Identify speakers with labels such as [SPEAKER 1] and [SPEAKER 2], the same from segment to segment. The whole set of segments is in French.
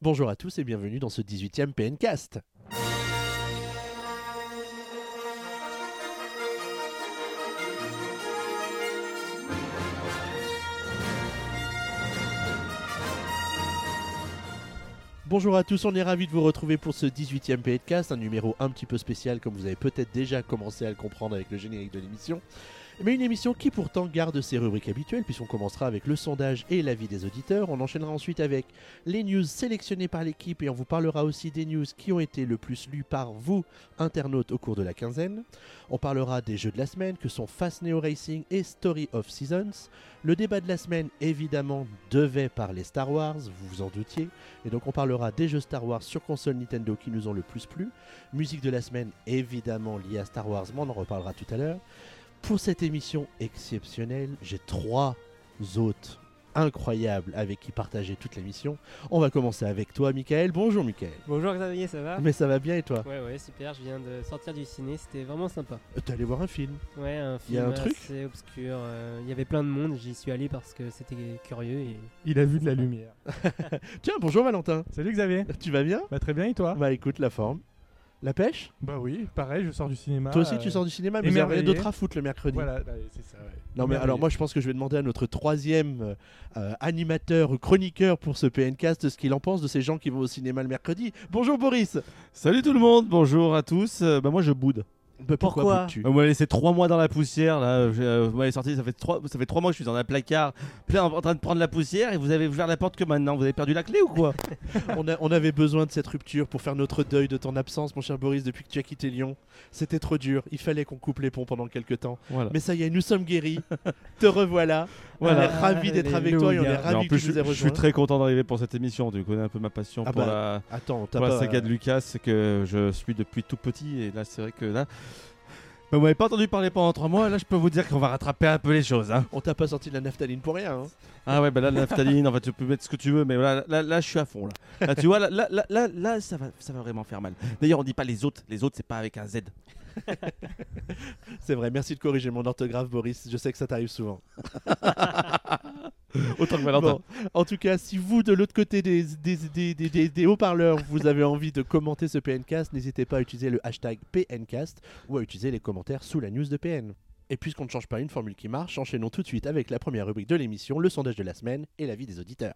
[SPEAKER 1] Bonjour à tous et bienvenue dans ce 18e PNcast. Bonjour à tous, on est ravis de vous retrouver pour ce 18e PNcast, un numéro un petit peu spécial comme vous avez peut-être déjà commencé à le comprendre avec le générique de l'émission. Mais une émission qui pourtant garde ses rubriques habituelles, puisqu'on commencera avec le sondage et l'avis des auditeurs. On enchaînera ensuite avec les news sélectionnées par l'équipe et on vous parlera aussi des news qui ont été le plus lues par vous, internautes, au cours de la quinzaine. On parlera des jeux de la semaine que sont Fast Neo Racing et Story of Seasons. Le débat de la semaine, évidemment, devait parler Star Wars, vous vous en doutiez. Et donc on parlera des jeux Star Wars sur console Nintendo qui nous ont le plus plu. Musique de la semaine, évidemment liée à Star Wars, mais on en reparlera tout à l'heure. Pour cette émission exceptionnelle, j'ai trois hôtes incroyables avec qui partager toute l'émission. On va commencer avec toi, Michael. Bonjour, Michael.
[SPEAKER 2] Bonjour Xavier, ça va?
[SPEAKER 1] Mais ça va bien et toi?
[SPEAKER 2] Ouais, ouais, super, je viens de sortir du ciné, c'était vraiment sympa.
[SPEAKER 1] Euh, T'es allé voir un film
[SPEAKER 2] Ouais, un
[SPEAKER 1] Y
[SPEAKER 2] film
[SPEAKER 1] a un truc?
[SPEAKER 2] assez obscur. euh, Il y avait plein de monde, j'y suis allé parce que c'était curieux et
[SPEAKER 3] Il a vu de la lumière.
[SPEAKER 1] Tiens, bonjour Valentin.
[SPEAKER 3] Salut Xavier.
[SPEAKER 1] Tu vas bien?
[SPEAKER 3] Bah très bien et toi?
[SPEAKER 1] Bah écoute, la forme. La pêche
[SPEAKER 3] Bah oui, pareil, je sors du cinéma.
[SPEAKER 1] Toi aussi,
[SPEAKER 3] euh,
[SPEAKER 1] tu sors du cinéma, mais vous avez
[SPEAKER 3] émerveillé.
[SPEAKER 1] d'autres à foutre le mercredi.
[SPEAKER 3] Voilà, bah, c'est ça. ouais.
[SPEAKER 1] Non mais alors moi je pense que je vais demander à notre troisième euh, euh, animateur ou chroniqueur pour ce PNcast ce qu'il en pense de ces gens qui vont au cinéma le mercredi. Bonjour Boris
[SPEAKER 4] Salut tout le monde, bonjour à tous. Euh, bah moi je boude.
[SPEAKER 1] Bah,
[SPEAKER 2] Pourquoi
[SPEAKER 1] boudes-tu
[SPEAKER 4] On m'a laissé trois mois dans la poussière là. Je- euh, Vous m'avez sorti, ça fait trois, ça fait trois mois que je suis dans un placard, plein en train de prendre la poussière et vous avez ouvert la porte que maintenant. Vous avez perdu la clé ou quoi
[SPEAKER 1] on, a- on avait besoin de cette rupture pour faire notre deuil de ton absence mon cher Boris depuis que tu as quitté Lyon. C'était trop dur, il fallait qu'on coupe les ponts pendant quelques temps.
[SPEAKER 4] Voilà.
[SPEAKER 1] Mais ça y est, nous sommes guéris, te revoilà.
[SPEAKER 4] Voilà.
[SPEAKER 1] On est ravis d'être avec toi et on est
[SPEAKER 4] en
[SPEAKER 1] ravis que
[SPEAKER 4] plus,
[SPEAKER 1] tu
[SPEAKER 4] je,
[SPEAKER 1] nous aies
[SPEAKER 4] je suis très content d'arriver pour cette émission. Tu connais un peu ma passion
[SPEAKER 1] Ah
[SPEAKER 4] pour
[SPEAKER 1] bah,
[SPEAKER 4] la,
[SPEAKER 1] Attends, t'as
[SPEAKER 4] pour la saga de Lucas, c'est que je suis depuis tout petit et là c'est vrai que là. Bah, vous m'avez pas entendu parler pendant trois mois, là je peux vous dire qu'on va rattraper un peu les choses. Hein.
[SPEAKER 1] On t'a pas sorti de la naphtaline pour rien. hein.
[SPEAKER 4] Ah ouais, bah là, la naphtaline, en fait, tu peux mettre ce que tu veux, mais là, là, là, je suis à fond. Là, là tu vois, là, là, là, là, là, ça, va, ça va vraiment faire mal. D'ailleurs, on dit pas les autres, les autres, c'est pas avec un Z.
[SPEAKER 1] C'est vrai, merci de corriger mon orthographe Boris, je sais que ça t'arrive souvent.
[SPEAKER 4] Autant que Valentin.
[SPEAKER 1] Bon, en tout cas, si vous, de l'autre côté des, des, des- des- des- des haut-parleurs, vous avez envie de commenter ce PNcast, n'hésitez pas à utiliser le hashtag PNcast ou à utiliser les commentaires sous la news de PN. Et puisqu'on ne change pas une formule qui marche, enchaînons tout de suite avec la première rubrique de l'émission, le sondage de la semaine et l'avis des auditeurs.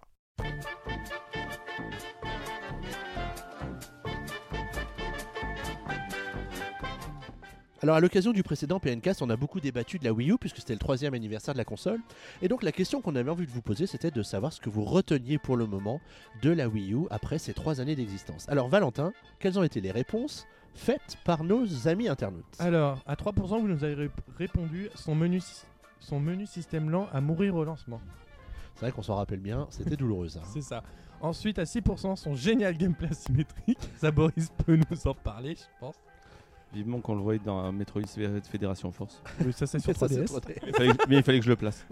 [SPEAKER 1] Alors à l'occasion du précédent PNcast, on a beaucoup débattu de la Wii U puisque c'était le troisième anniversaire de la console. Et donc la question qu'on avait envie de vous poser, c'était de savoir ce que vous reteniez pour le moment de la Wii U après ces trois années d'existence. Alors Valentin, quelles ont été les réponses faites par nos amis internautes
[SPEAKER 3] Alors, à 3%, vous nous avez rép- répondu son menu, son menu système lent à mourir au lancement.
[SPEAKER 1] C'est vrai qu'on s'en rappelle bien, c'était douloureux ça.
[SPEAKER 3] C'est ça. Ensuite, à 6%, son génial gameplay asymétrique. Ça, Boris peut nous en parler, je pense.
[SPEAKER 4] Vivement qu'on le voyait dans Metroid Fédération Force.
[SPEAKER 3] Oui, ça, c'est sur
[SPEAKER 1] Ça, c'est
[SPEAKER 3] 3DS.
[SPEAKER 1] trop très-
[SPEAKER 4] Il fallait- mais il fallait que je le place.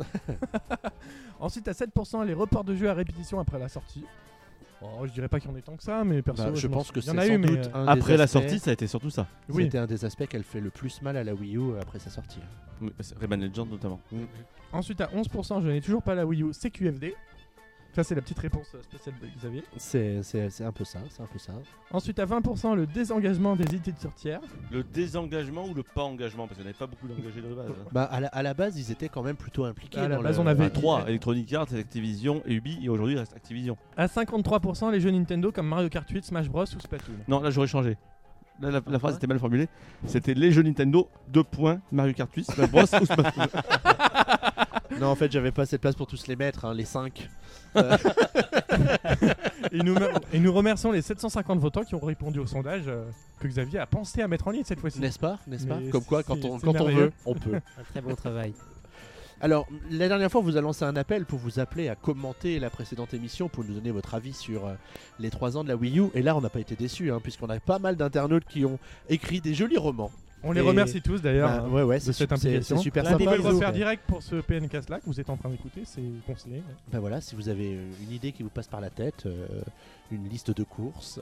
[SPEAKER 3] Ensuite, à 7%, les reports de jeux à répétition après la sortie. Oh, je dirais pas qu'il y en ait tant que ça, mais perso,
[SPEAKER 1] Bah, je
[SPEAKER 3] m'en
[SPEAKER 1] pense que c'est sans
[SPEAKER 3] eu, mais,
[SPEAKER 1] doute
[SPEAKER 3] euh,
[SPEAKER 1] un des
[SPEAKER 4] Après la sortie, ça a été surtout ça.
[SPEAKER 3] Oui.
[SPEAKER 1] C'était un des aspects qu'elle fait le plus mal à la Wii U après sa sortie.
[SPEAKER 4] Oui, Rayman Legend notamment.
[SPEAKER 3] Ensuite, à 11%, je n'ai toujours pas la Wii U, c'est QFD. Ça, c'est la petite réponse euh, spéciale de Xavier.
[SPEAKER 1] C'est c'est- c'est un peu ça, c'est un peu ça.
[SPEAKER 3] Ensuite, à 20%, le désengagement des éditeurs tiers.
[SPEAKER 4] Le désengagement ou le pas engagement? Parce qu'il n'y avait pas beaucoup d'engagés de base. hein.
[SPEAKER 1] Bah à la, à la base, ils étaient quand même plutôt impliqués.
[SPEAKER 3] À la
[SPEAKER 1] dans
[SPEAKER 3] base,
[SPEAKER 1] le-
[SPEAKER 3] on avait-
[SPEAKER 4] Enfin, trois Electronic Arts, Activision et Ubi, et aujourd'hui il reste Activision.
[SPEAKER 3] À 53%, les jeux Nintendo comme Mario Kart 8, Smash Bros ou Splatoon.
[SPEAKER 4] Non, là j'aurais changé. Là, la, la phrase était mal formulée. C'était les jeux Nintendo, deux points, Mario Kart 8, Smash Bros ou Splatoon.
[SPEAKER 1] Non, en fait, j'avais pas assez de place pour tous les mettre, hein, les 5.
[SPEAKER 3] et, nous, et nous remercions les 750 votants qui ont répondu au sondage euh, que Xavier a pensé à mettre en ligne cette fois-ci.
[SPEAKER 1] N'est-ce pas N'est-ce pas
[SPEAKER 3] Mais
[SPEAKER 1] Comme quoi, quand on, quand veut, on peut.
[SPEAKER 2] un très bon travail.
[SPEAKER 1] Alors, la dernière fois, on vous a lancé un appel pour vous appeler à commenter la précédente émission pour nous donner votre avis sur euh, les 3 ans de la Wii U. Et là, on n'a pas été déçus, hein, puisqu'on a pas mal d'internautes qui ont écrit des jolis romans
[SPEAKER 3] On les remercie tous d'ailleurs.
[SPEAKER 1] Bah, ouais, ouais,
[SPEAKER 3] de
[SPEAKER 1] c'est
[SPEAKER 3] cette implication.
[SPEAKER 1] super
[SPEAKER 3] Vous
[SPEAKER 2] des
[SPEAKER 1] sympa.
[SPEAKER 3] pouvez le refaire direct pour ce PNcast là que vous êtes en train d'écouter, c'est conseillé.
[SPEAKER 1] Bah voilà, si vous avez euh, une idée qui vous passe par la tête, euh, une liste de courses,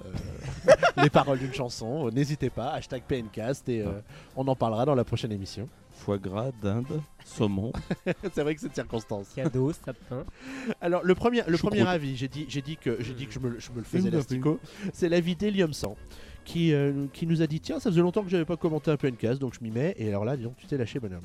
[SPEAKER 1] euh, les paroles d'une chanson, n'hésitez pas, hashtag PNcast et euh, on en parlera dans la prochaine émission.
[SPEAKER 4] Foie gras, dinde, saumon.
[SPEAKER 1] c'est vrai que c'est de circonstance.
[SPEAKER 2] Cadeau, sapin.
[SPEAKER 1] Alors le premier, le premier avis, j'ai dit, j'ai dit que j'ai dit que je me, le- je me le faisais c'est l'avis d'Helium 100 qui, euh, qui nous a dit tiens ça faisait longtemps que j'avais pas commenté un PNcast donc je m'y mets et alors là disons tu t'es lâché bonhomme.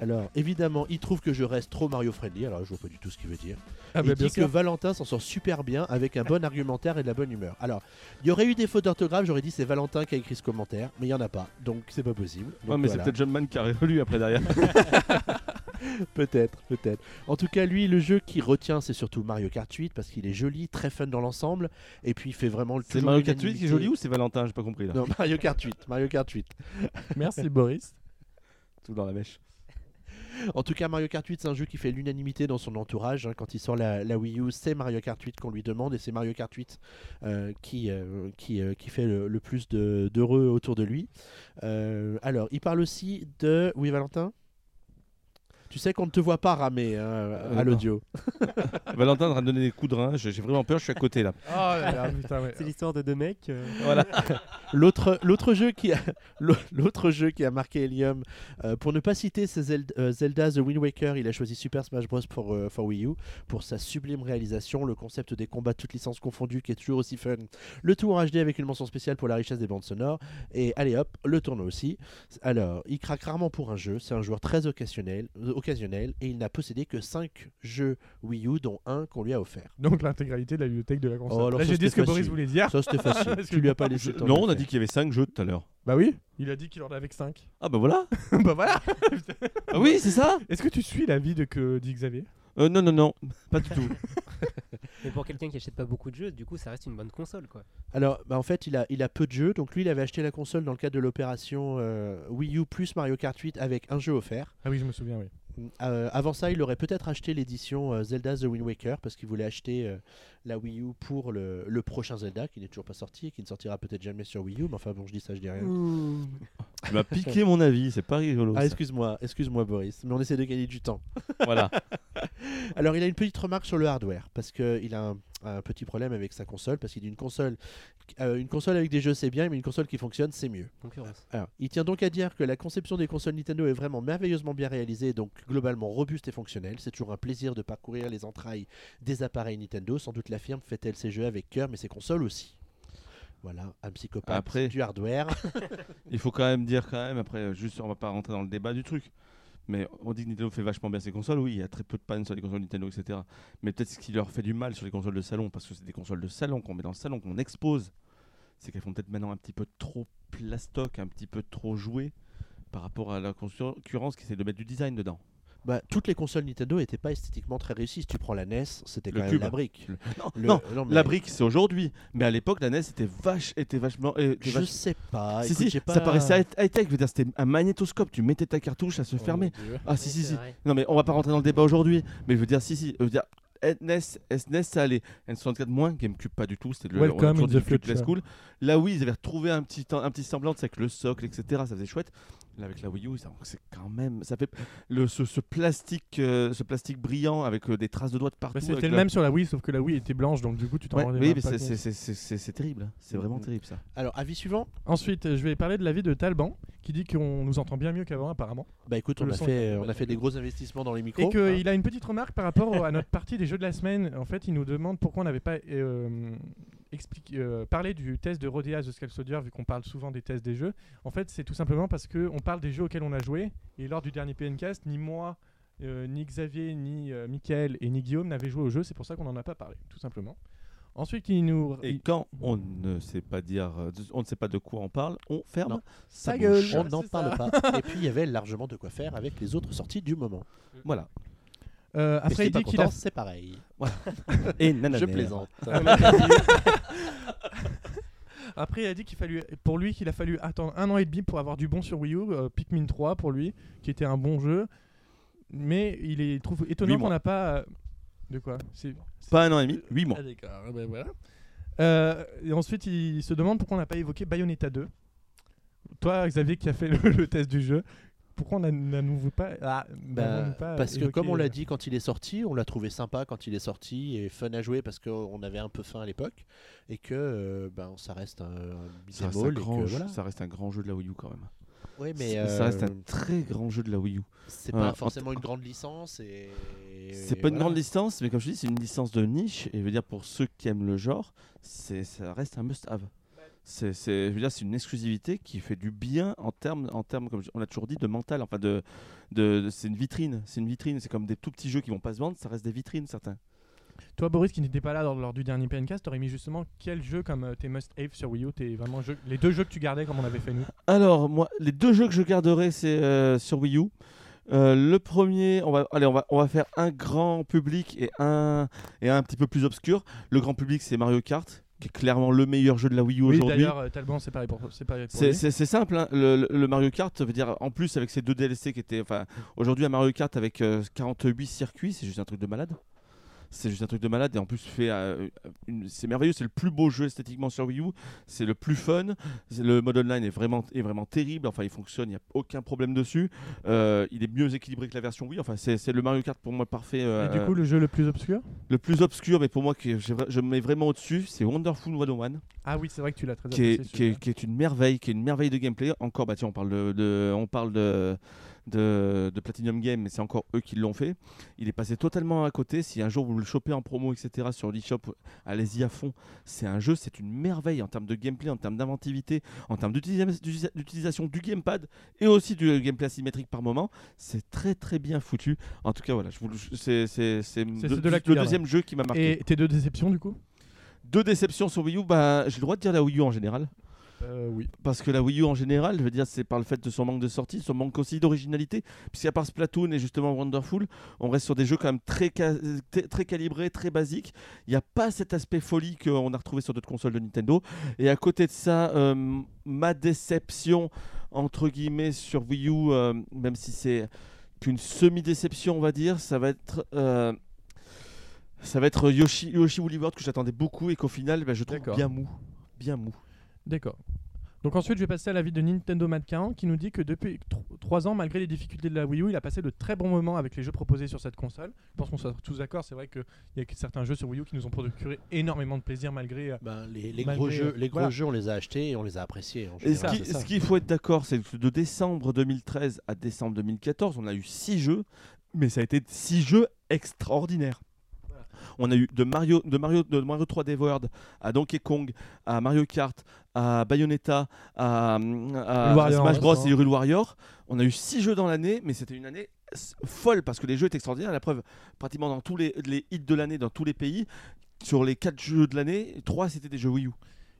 [SPEAKER 1] Alors évidemment il trouve que je reste trop Mario friendly alors je vois pas du tout ce qu'il veut dire.
[SPEAKER 3] Ah
[SPEAKER 1] il
[SPEAKER 3] bah,
[SPEAKER 1] dit que
[SPEAKER 3] sûr.
[SPEAKER 1] Valentin s'en sort super bien avec un bon argumentaire et de la bonne humeur. Alors, il y aurait eu des fautes d'orthographe, j'aurais dit c'est Valentin qui a écrit ce commentaire, mais il y en a pas, donc c'est pas possible.
[SPEAKER 4] Ouais,
[SPEAKER 1] Donc
[SPEAKER 4] mais
[SPEAKER 1] voilà.
[SPEAKER 4] c'est peut-être John Man qui a relu après derrière.
[SPEAKER 1] peut-être, peut-être. En tout cas, lui, le jeu qui retient, c'est surtout Mario Kart 8 parce qu'il est joli, très fun dans l'ensemble, et puis il fait vraiment le
[SPEAKER 4] C'est Mario Kart 8 qui est joli ou c'est Valentin? J'ai pas compris là.
[SPEAKER 1] Non, Mario Kart 8, Mario Kart 8.
[SPEAKER 3] Merci Boris.
[SPEAKER 4] Tout dans la mèche.
[SPEAKER 1] En tout cas, Mario Kart 8, c'est un jeu qui fait l'unanimité dans son entourage. hein. Quand il sort la, la Wii U, c'est Mario Kart 8 qu'on lui demande et c'est Mario Kart 8 euh, qui, euh, qui, euh, qui fait le, le plus de- d'heureux autour de lui. Euh, alors, il parle aussi de. Oui, Valentin? Tu sais qu'on ne te voit pas ramer hein, à l'audio.
[SPEAKER 4] Valentin de donner des coups de rein. J'ai vraiment peur, je suis à côté là.
[SPEAKER 3] Oh là là, putain, ouais.
[SPEAKER 2] C'est l'histoire de deux mecs. euh,
[SPEAKER 4] Voilà.
[SPEAKER 1] L'autre, l'autre jeu qui a, l'autre jeu qui a marqué Helium, euh, pour ne pas citer Zelda, euh, Zelda The Wind Waker, il a choisi Super Smash Bros pour, euh, for Wii U pour sa sublime réalisation, le concept des combats toutes licences confondues qui est toujours aussi fun, le tout en HD avec une mention spéciale pour la richesse des bandes sonores, et allez hop, le tournoi aussi. Alors, il craque rarement pour un jeu, c'est un joueur très occasionnel, occasionnel et il n'a possédé que 5 jeux Wii U, dont un qu'on lui a offert.
[SPEAKER 3] Donc l'intégralité de la bibliothèque de la console.
[SPEAKER 1] Oh, alors
[SPEAKER 3] Là j'ai dit ce que Boris voulait dire.
[SPEAKER 1] Ça c'était facile, tu lui as pas
[SPEAKER 3] que-
[SPEAKER 1] laissé
[SPEAKER 4] Non, on a dit qu'il y avait 5 jeux tout à l'heure.
[SPEAKER 3] Bah oui, il a dit qu'il en avait avec 5.
[SPEAKER 4] Ah bah voilà.
[SPEAKER 3] bah voilà.
[SPEAKER 4] Ah oui, c'est ça
[SPEAKER 3] Est-ce que tu suis l'avis de que dit Xavier?
[SPEAKER 4] Euh, Non, non, non, pas du tout.
[SPEAKER 2] Mais pour quelqu'un qui achète pas beaucoup de jeux, du coup, ça reste une bonne console, quoi.
[SPEAKER 1] Alors, bah, en fait, il a, il a peu de jeux. Donc, lui, il avait acheté la console dans le cadre de l'opération euh, Wii U plus Mario Kart 8 avec un jeu offert.
[SPEAKER 3] Ah oui, je me souviens, oui.
[SPEAKER 1] Euh, avant ça, il aurait peut-être acheté l'édition euh, Zelda The Wind Waker parce qu'il voulait acheter euh, la Wii U pour le, le prochain Zelda qui n'est toujours pas sorti et qui ne sortira peut-être jamais sur Wii U. Mais enfin, bon, je dis ça, je dis rien.
[SPEAKER 4] Tu m'as piqué mon avis, c'est pas rigolo.
[SPEAKER 1] Ah, excuse-moi, excuse-moi, Boris. Mais on essaie de gagner du temps.
[SPEAKER 4] Voilà.
[SPEAKER 1] Alors, il a une petite remarque sur le hardware parce qu'il a un, un petit problème avec sa console parce qu'il dit une console, euh, une console avec des jeux c'est bien, mais une console qui fonctionne c'est mieux.
[SPEAKER 2] Concurrence.
[SPEAKER 1] Alors, il tient donc à dire que la conception des consoles Nintendo est vraiment merveilleusement bien réalisée, donc globalement robuste et fonctionnelle. C'est toujours un plaisir de parcourir les entrailles des appareils Nintendo. Sans doute la firme fait-elle ses jeux avec cœur, mais ses consoles aussi. Voilà, un psychopathe
[SPEAKER 4] Après-
[SPEAKER 1] du hardware.
[SPEAKER 4] Il faut quand même dire, quand même, après, juste, on va pas rentrer dans le débat du truc. Mais on dit que Nintendo fait vachement bien ses consoles. Oui, il y a très peu de pannes sur les consoles Nintendo, etc. Mais peut-être ce qui leur fait du mal sur les consoles de salon, parce que c'est des consoles de salon qu'on met dans le salon, qu'on expose, c'est qu'elles font peut-être maintenant un petit peu trop plastoc, un petit peu trop joué par rapport à la concurrence qui essaie de mettre du design dedans.
[SPEAKER 1] Bah, toutes les consoles Nintendo n'étaient pas esthétiquement très réussies. Si tu prends la NES, c'était
[SPEAKER 4] Le
[SPEAKER 1] quand même
[SPEAKER 4] cube.
[SPEAKER 1] la brique.
[SPEAKER 4] Le- Non,
[SPEAKER 1] Le-
[SPEAKER 4] non,
[SPEAKER 1] non, mais
[SPEAKER 4] la brique c'est aujourd'hui, mais à l'époque la NES était vache, était vachement. euh, était
[SPEAKER 1] Je
[SPEAKER 4] vache-
[SPEAKER 1] sais pas.
[SPEAKER 4] Si,
[SPEAKER 1] écoute,
[SPEAKER 4] si,
[SPEAKER 1] j'ai
[SPEAKER 4] ça paraissait high- high-tech, je veux dire, c'était un magnétoscope, tu mettais ta cartouche, ça se
[SPEAKER 1] Oh,
[SPEAKER 4] fermait. Ah si, si,
[SPEAKER 2] c'est
[SPEAKER 4] si.
[SPEAKER 2] vrai.
[SPEAKER 4] Non mais on va pas rentrer dans le débat aujourd'hui, mais je veux dire, si, si, je veux dire, NES, SNES ça allait, N64 moins, GameCube pas du tout, c'était le
[SPEAKER 3] Welcome in the future.
[SPEAKER 4] school. Là oui, ils avaient retrouvé un petit, un petit semblant de ça avec le socle, etc. Ça faisait chouette. Là avec la Wii U, ça- c'est quand même, ça fait le, ce, ce plastique, euh, ce plastique brillant avec euh, des traces de doigts de partout.
[SPEAKER 3] Bah, C'était le
[SPEAKER 4] la-
[SPEAKER 3] même sur la Wii, sauf que la Wii était blanche, donc du coup tu t'en
[SPEAKER 4] Ouais,
[SPEAKER 3] rendais
[SPEAKER 4] oui, mais
[SPEAKER 3] pas
[SPEAKER 4] c'est-
[SPEAKER 3] compte.
[SPEAKER 4] c'est- c'est terrible, vraiment
[SPEAKER 1] Mhm.
[SPEAKER 4] terrible ça.
[SPEAKER 1] Alors, avis suivant
[SPEAKER 3] Ensuite, euh, je vais parler de l'avis de Talban, qui dit qu'on nous entend bien mieux qu'avant apparemment.
[SPEAKER 1] Bah écoute, on a, fait,
[SPEAKER 3] est-
[SPEAKER 1] on a fait des gros investissements dans les
[SPEAKER 3] Et
[SPEAKER 1] micros.
[SPEAKER 3] qu'il a une petite remarque par rapport à notre partie des jeux de la semaine. En fait, il nous demande pourquoi on n'avait pas euh, euh, parlé du test de The Skull Soldier, vu qu'on parle souvent des tests des jeux. En fait, c'est tout simplement parce qu'on parle des jeux auxquels on a joué. Et lors du dernier PNcast, ni moi, euh, ni Xavier, ni euh, Michael et ni Guillaume n'avaient joué au jeu. C'est pour ça qu'on n'en a pas parlé, tout simplement. Ensuite, il nous.
[SPEAKER 4] Et quand on ne sait pas dire, euh, on ne sait pas de quoi on parle, on ferme
[SPEAKER 1] Non.
[SPEAKER 4] sa
[SPEAKER 3] gueule.
[SPEAKER 1] On n'en parle pas. Et puis il y avait largement de quoi faire avec les autres sorties du moment.
[SPEAKER 4] Voilà.
[SPEAKER 3] Euh,
[SPEAKER 1] Mais
[SPEAKER 3] après,
[SPEAKER 1] si
[SPEAKER 3] il dit qu'il a
[SPEAKER 1] c'est pareil.
[SPEAKER 4] Et nanana.
[SPEAKER 1] Je plaisante.
[SPEAKER 3] Après, il a dit qu'il fallu, pour lui, qu'il a fallu attendre un an et demi pour avoir du bon sur Wii U. euh, Pikmin 3 pour lui, qui était un bon jeu. Mais il est, il trouve étonnant qu'on n'a pas. euh, De quoi? C'est-
[SPEAKER 4] Pas un an et demi, huit mois.
[SPEAKER 3] Ah, d'accord, ah, ben voilà. Euh, et ensuite, il se demande pourquoi on n'a pas évoqué Bayonetta 2. toi, Xavier, qui a fait le, le test du jeu, pourquoi on n'a- n'avons-nous pas, ah,
[SPEAKER 1] Bah,
[SPEAKER 3] pas
[SPEAKER 1] parce que comme on l'a
[SPEAKER 3] euh,
[SPEAKER 1] dit quand il est sorti, on l'a trouvé sympa quand il est sorti et fun à jouer parce qu'on avait un peu faim à l'époque et que euh, ben, ça reste un, un
[SPEAKER 4] Ça reste, un grand
[SPEAKER 1] que
[SPEAKER 4] jeu,
[SPEAKER 1] voilà.
[SPEAKER 4] ça reste un grand jeu de la Wii U quand même.
[SPEAKER 1] Oui, mais
[SPEAKER 4] Ça-
[SPEAKER 1] euh,
[SPEAKER 4] ça reste un très grand jeu de la Wii U.
[SPEAKER 1] c'est pas
[SPEAKER 4] en-
[SPEAKER 1] forcément une grande licence et
[SPEAKER 4] C'est pas une grande licence, mais comme je dis, c'est une licence de niche. Et je veux dire, pour ceux qui aiment le genre, c'est ça reste un must-have. C'est, c'est, je veux dire, c'est une exclusivité qui fait du bien en termes, en termes, comme on a toujours dit, de mental. Enfin, de, de, de- c'est une vitrine. C'est une vitrine. C'est comme des tout petits jeux qui vont pas se vendre. Ça reste des vitrines, certains.
[SPEAKER 3] Toi, Boris, qui n'était pas là lors, lors du dernier PNcast, t'aurais mis justement quel jeu comme euh, tes must-have sur Wii U tes vraiment Les deux jeux que tu gardais comme on avait fait nous?
[SPEAKER 4] Alors, moi, les deux jeux que je garderai, c'est euh, sur Wii U. Euh, le premier, on va, allez, on va, on va faire un grand public et un, et un petit peu plus obscur. Le grand public, c'est Mario Kart, qui est clairement le meilleur jeu de la Wii U
[SPEAKER 3] Oui,
[SPEAKER 4] aujourd'hui.
[SPEAKER 3] d'ailleurs, euh, Talbot, c'est pareil pour, c'est pareil pour
[SPEAKER 4] simple, hein. le, le- le Mario Kart, veut dire en plus avec ces deux DLC qui étaient, enfin, aujourd'hui un Mario Kart avec euh, 48 circuits, c'est juste un truc de malade. C'est juste un truc de malade. Et en plus fait, euh, une- c'est merveilleux, c'est le plus beau jeu esthétiquement sur Wii U, c'est le plus fun, le mode online est vraiment, est vraiment terrible, enfin il fonctionne, il n'y a aucun problème dessus, Euh, il est mieux équilibré que la version Wii, enfin c'est le Mario Kart pour moi parfait. euh,
[SPEAKER 3] Et du coup, le jeu le plus obscur
[SPEAKER 4] le plus obscur, mais pour moi que je me mets vraiment au-dessus, c'est Wonderful 101
[SPEAKER 3] Ah oui, c'est vrai que tu l'as très
[SPEAKER 4] qui est, qui, est,
[SPEAKER 3] celui-là.
[SPEAKER 4] qui est une merveille, qui est une merveille de gameplay. Encore, bah tiens, on parle de, de- on parle de, de, de Platinum Game, mais c'est encore eux qui l'ont fait. Il est passé totalement à côté. Si un jour vous le chopez en promo, etc., sur l'eShop, allez-y à fond. C'est un jeu, c'est une merveille en termes de gameplay, en termes d'inventivité, en termes d'utilisa- d'utilisa- d'utilisation du gamepad et aussi du gameplay asymétrique par moment. C'est très très bien foutu. En tout cas, voilà, c'est le,
[SPEAKER 3] là
[SPEAKER 4] deuxième jeu qui m'a marqué.
[SPEAKER 3] Et tes deux déceptions, du coup?
[SPEAKER 4] Deux déceptions sur Wii U, bah, j'ai le droit de dire la Wii U en général.
[SPEAKER 3] Euh, Oui.
[SPEAKER 4] Parce que la Wii U en général, je veux dire, c'est par le fait de son manque de sortie, son manque aussi d'originalité. Puisqu'à part Splatoon et justement Wonderful, on reste sur des jeux quand même très, calibrés, très basiques. Il n'y a pas cet aspect folie qu'on a retrouvé sur d'autres consoles de Nintendo. Et à côté de ça, euh, ma déception, entre guillemets, sur Wii U, euh, même si c'est qu'une semi-déception, on va dire, ça va être. ça va être Yoshi, Yoshi Woolly World que j'attendais beaucoup et qu'au final, bah, je trouve bien mou. Bien mou.
[SPEAKER 3] D'accord. Donc ensuite, je vais passer à l'avis de Nintendo 40 qui nous dit que depuis 3 ans, malgré les difficultés de la Wii U, il a passé de très bons moments avec les jeux proposés sur cette console. Je pense qu'on soit tous d'accord. C'est vrai qu'il y a que certains jeux sur Wii U qui nous ont procuré énormément de plaisir malgré. euh,
[SPEAKER 1] Ben, les, les
[SPEAKER 3] Malgré,
[SPEAKER 1] gros jeux,
[SPEAKER 3] euh,
[SPEAKER 1] les gros
[SPEAKER 3] voilà.
[SPEAKER 1] jeux, on les a achetés et on les a appréciés. en
[SPEAKER 4] Et ce qu'il faut être d'accord, c'est que de décembre 2013 à décembre 2014, on a eu six jeux, mais ça a été six jeux extraordinaires. On a eu de Mario, de Mario, de Mario 3D World à Donkey Kong, à Mario Kart, à Bayonetta, à, à- à
[SPEAKER 3] Warrior,
[SPEAKER 4] Smash Bros et Hyrule Warrior. On a eu six jeux dans l'année, mais c'était une année folle parce que les jeux étaient extraordinaires. La preuve, pratiquement dans tous les, les hits de l'année, dans tous les pays, sur les quatre jeux de l'année, trois c'était des jeux Wii U.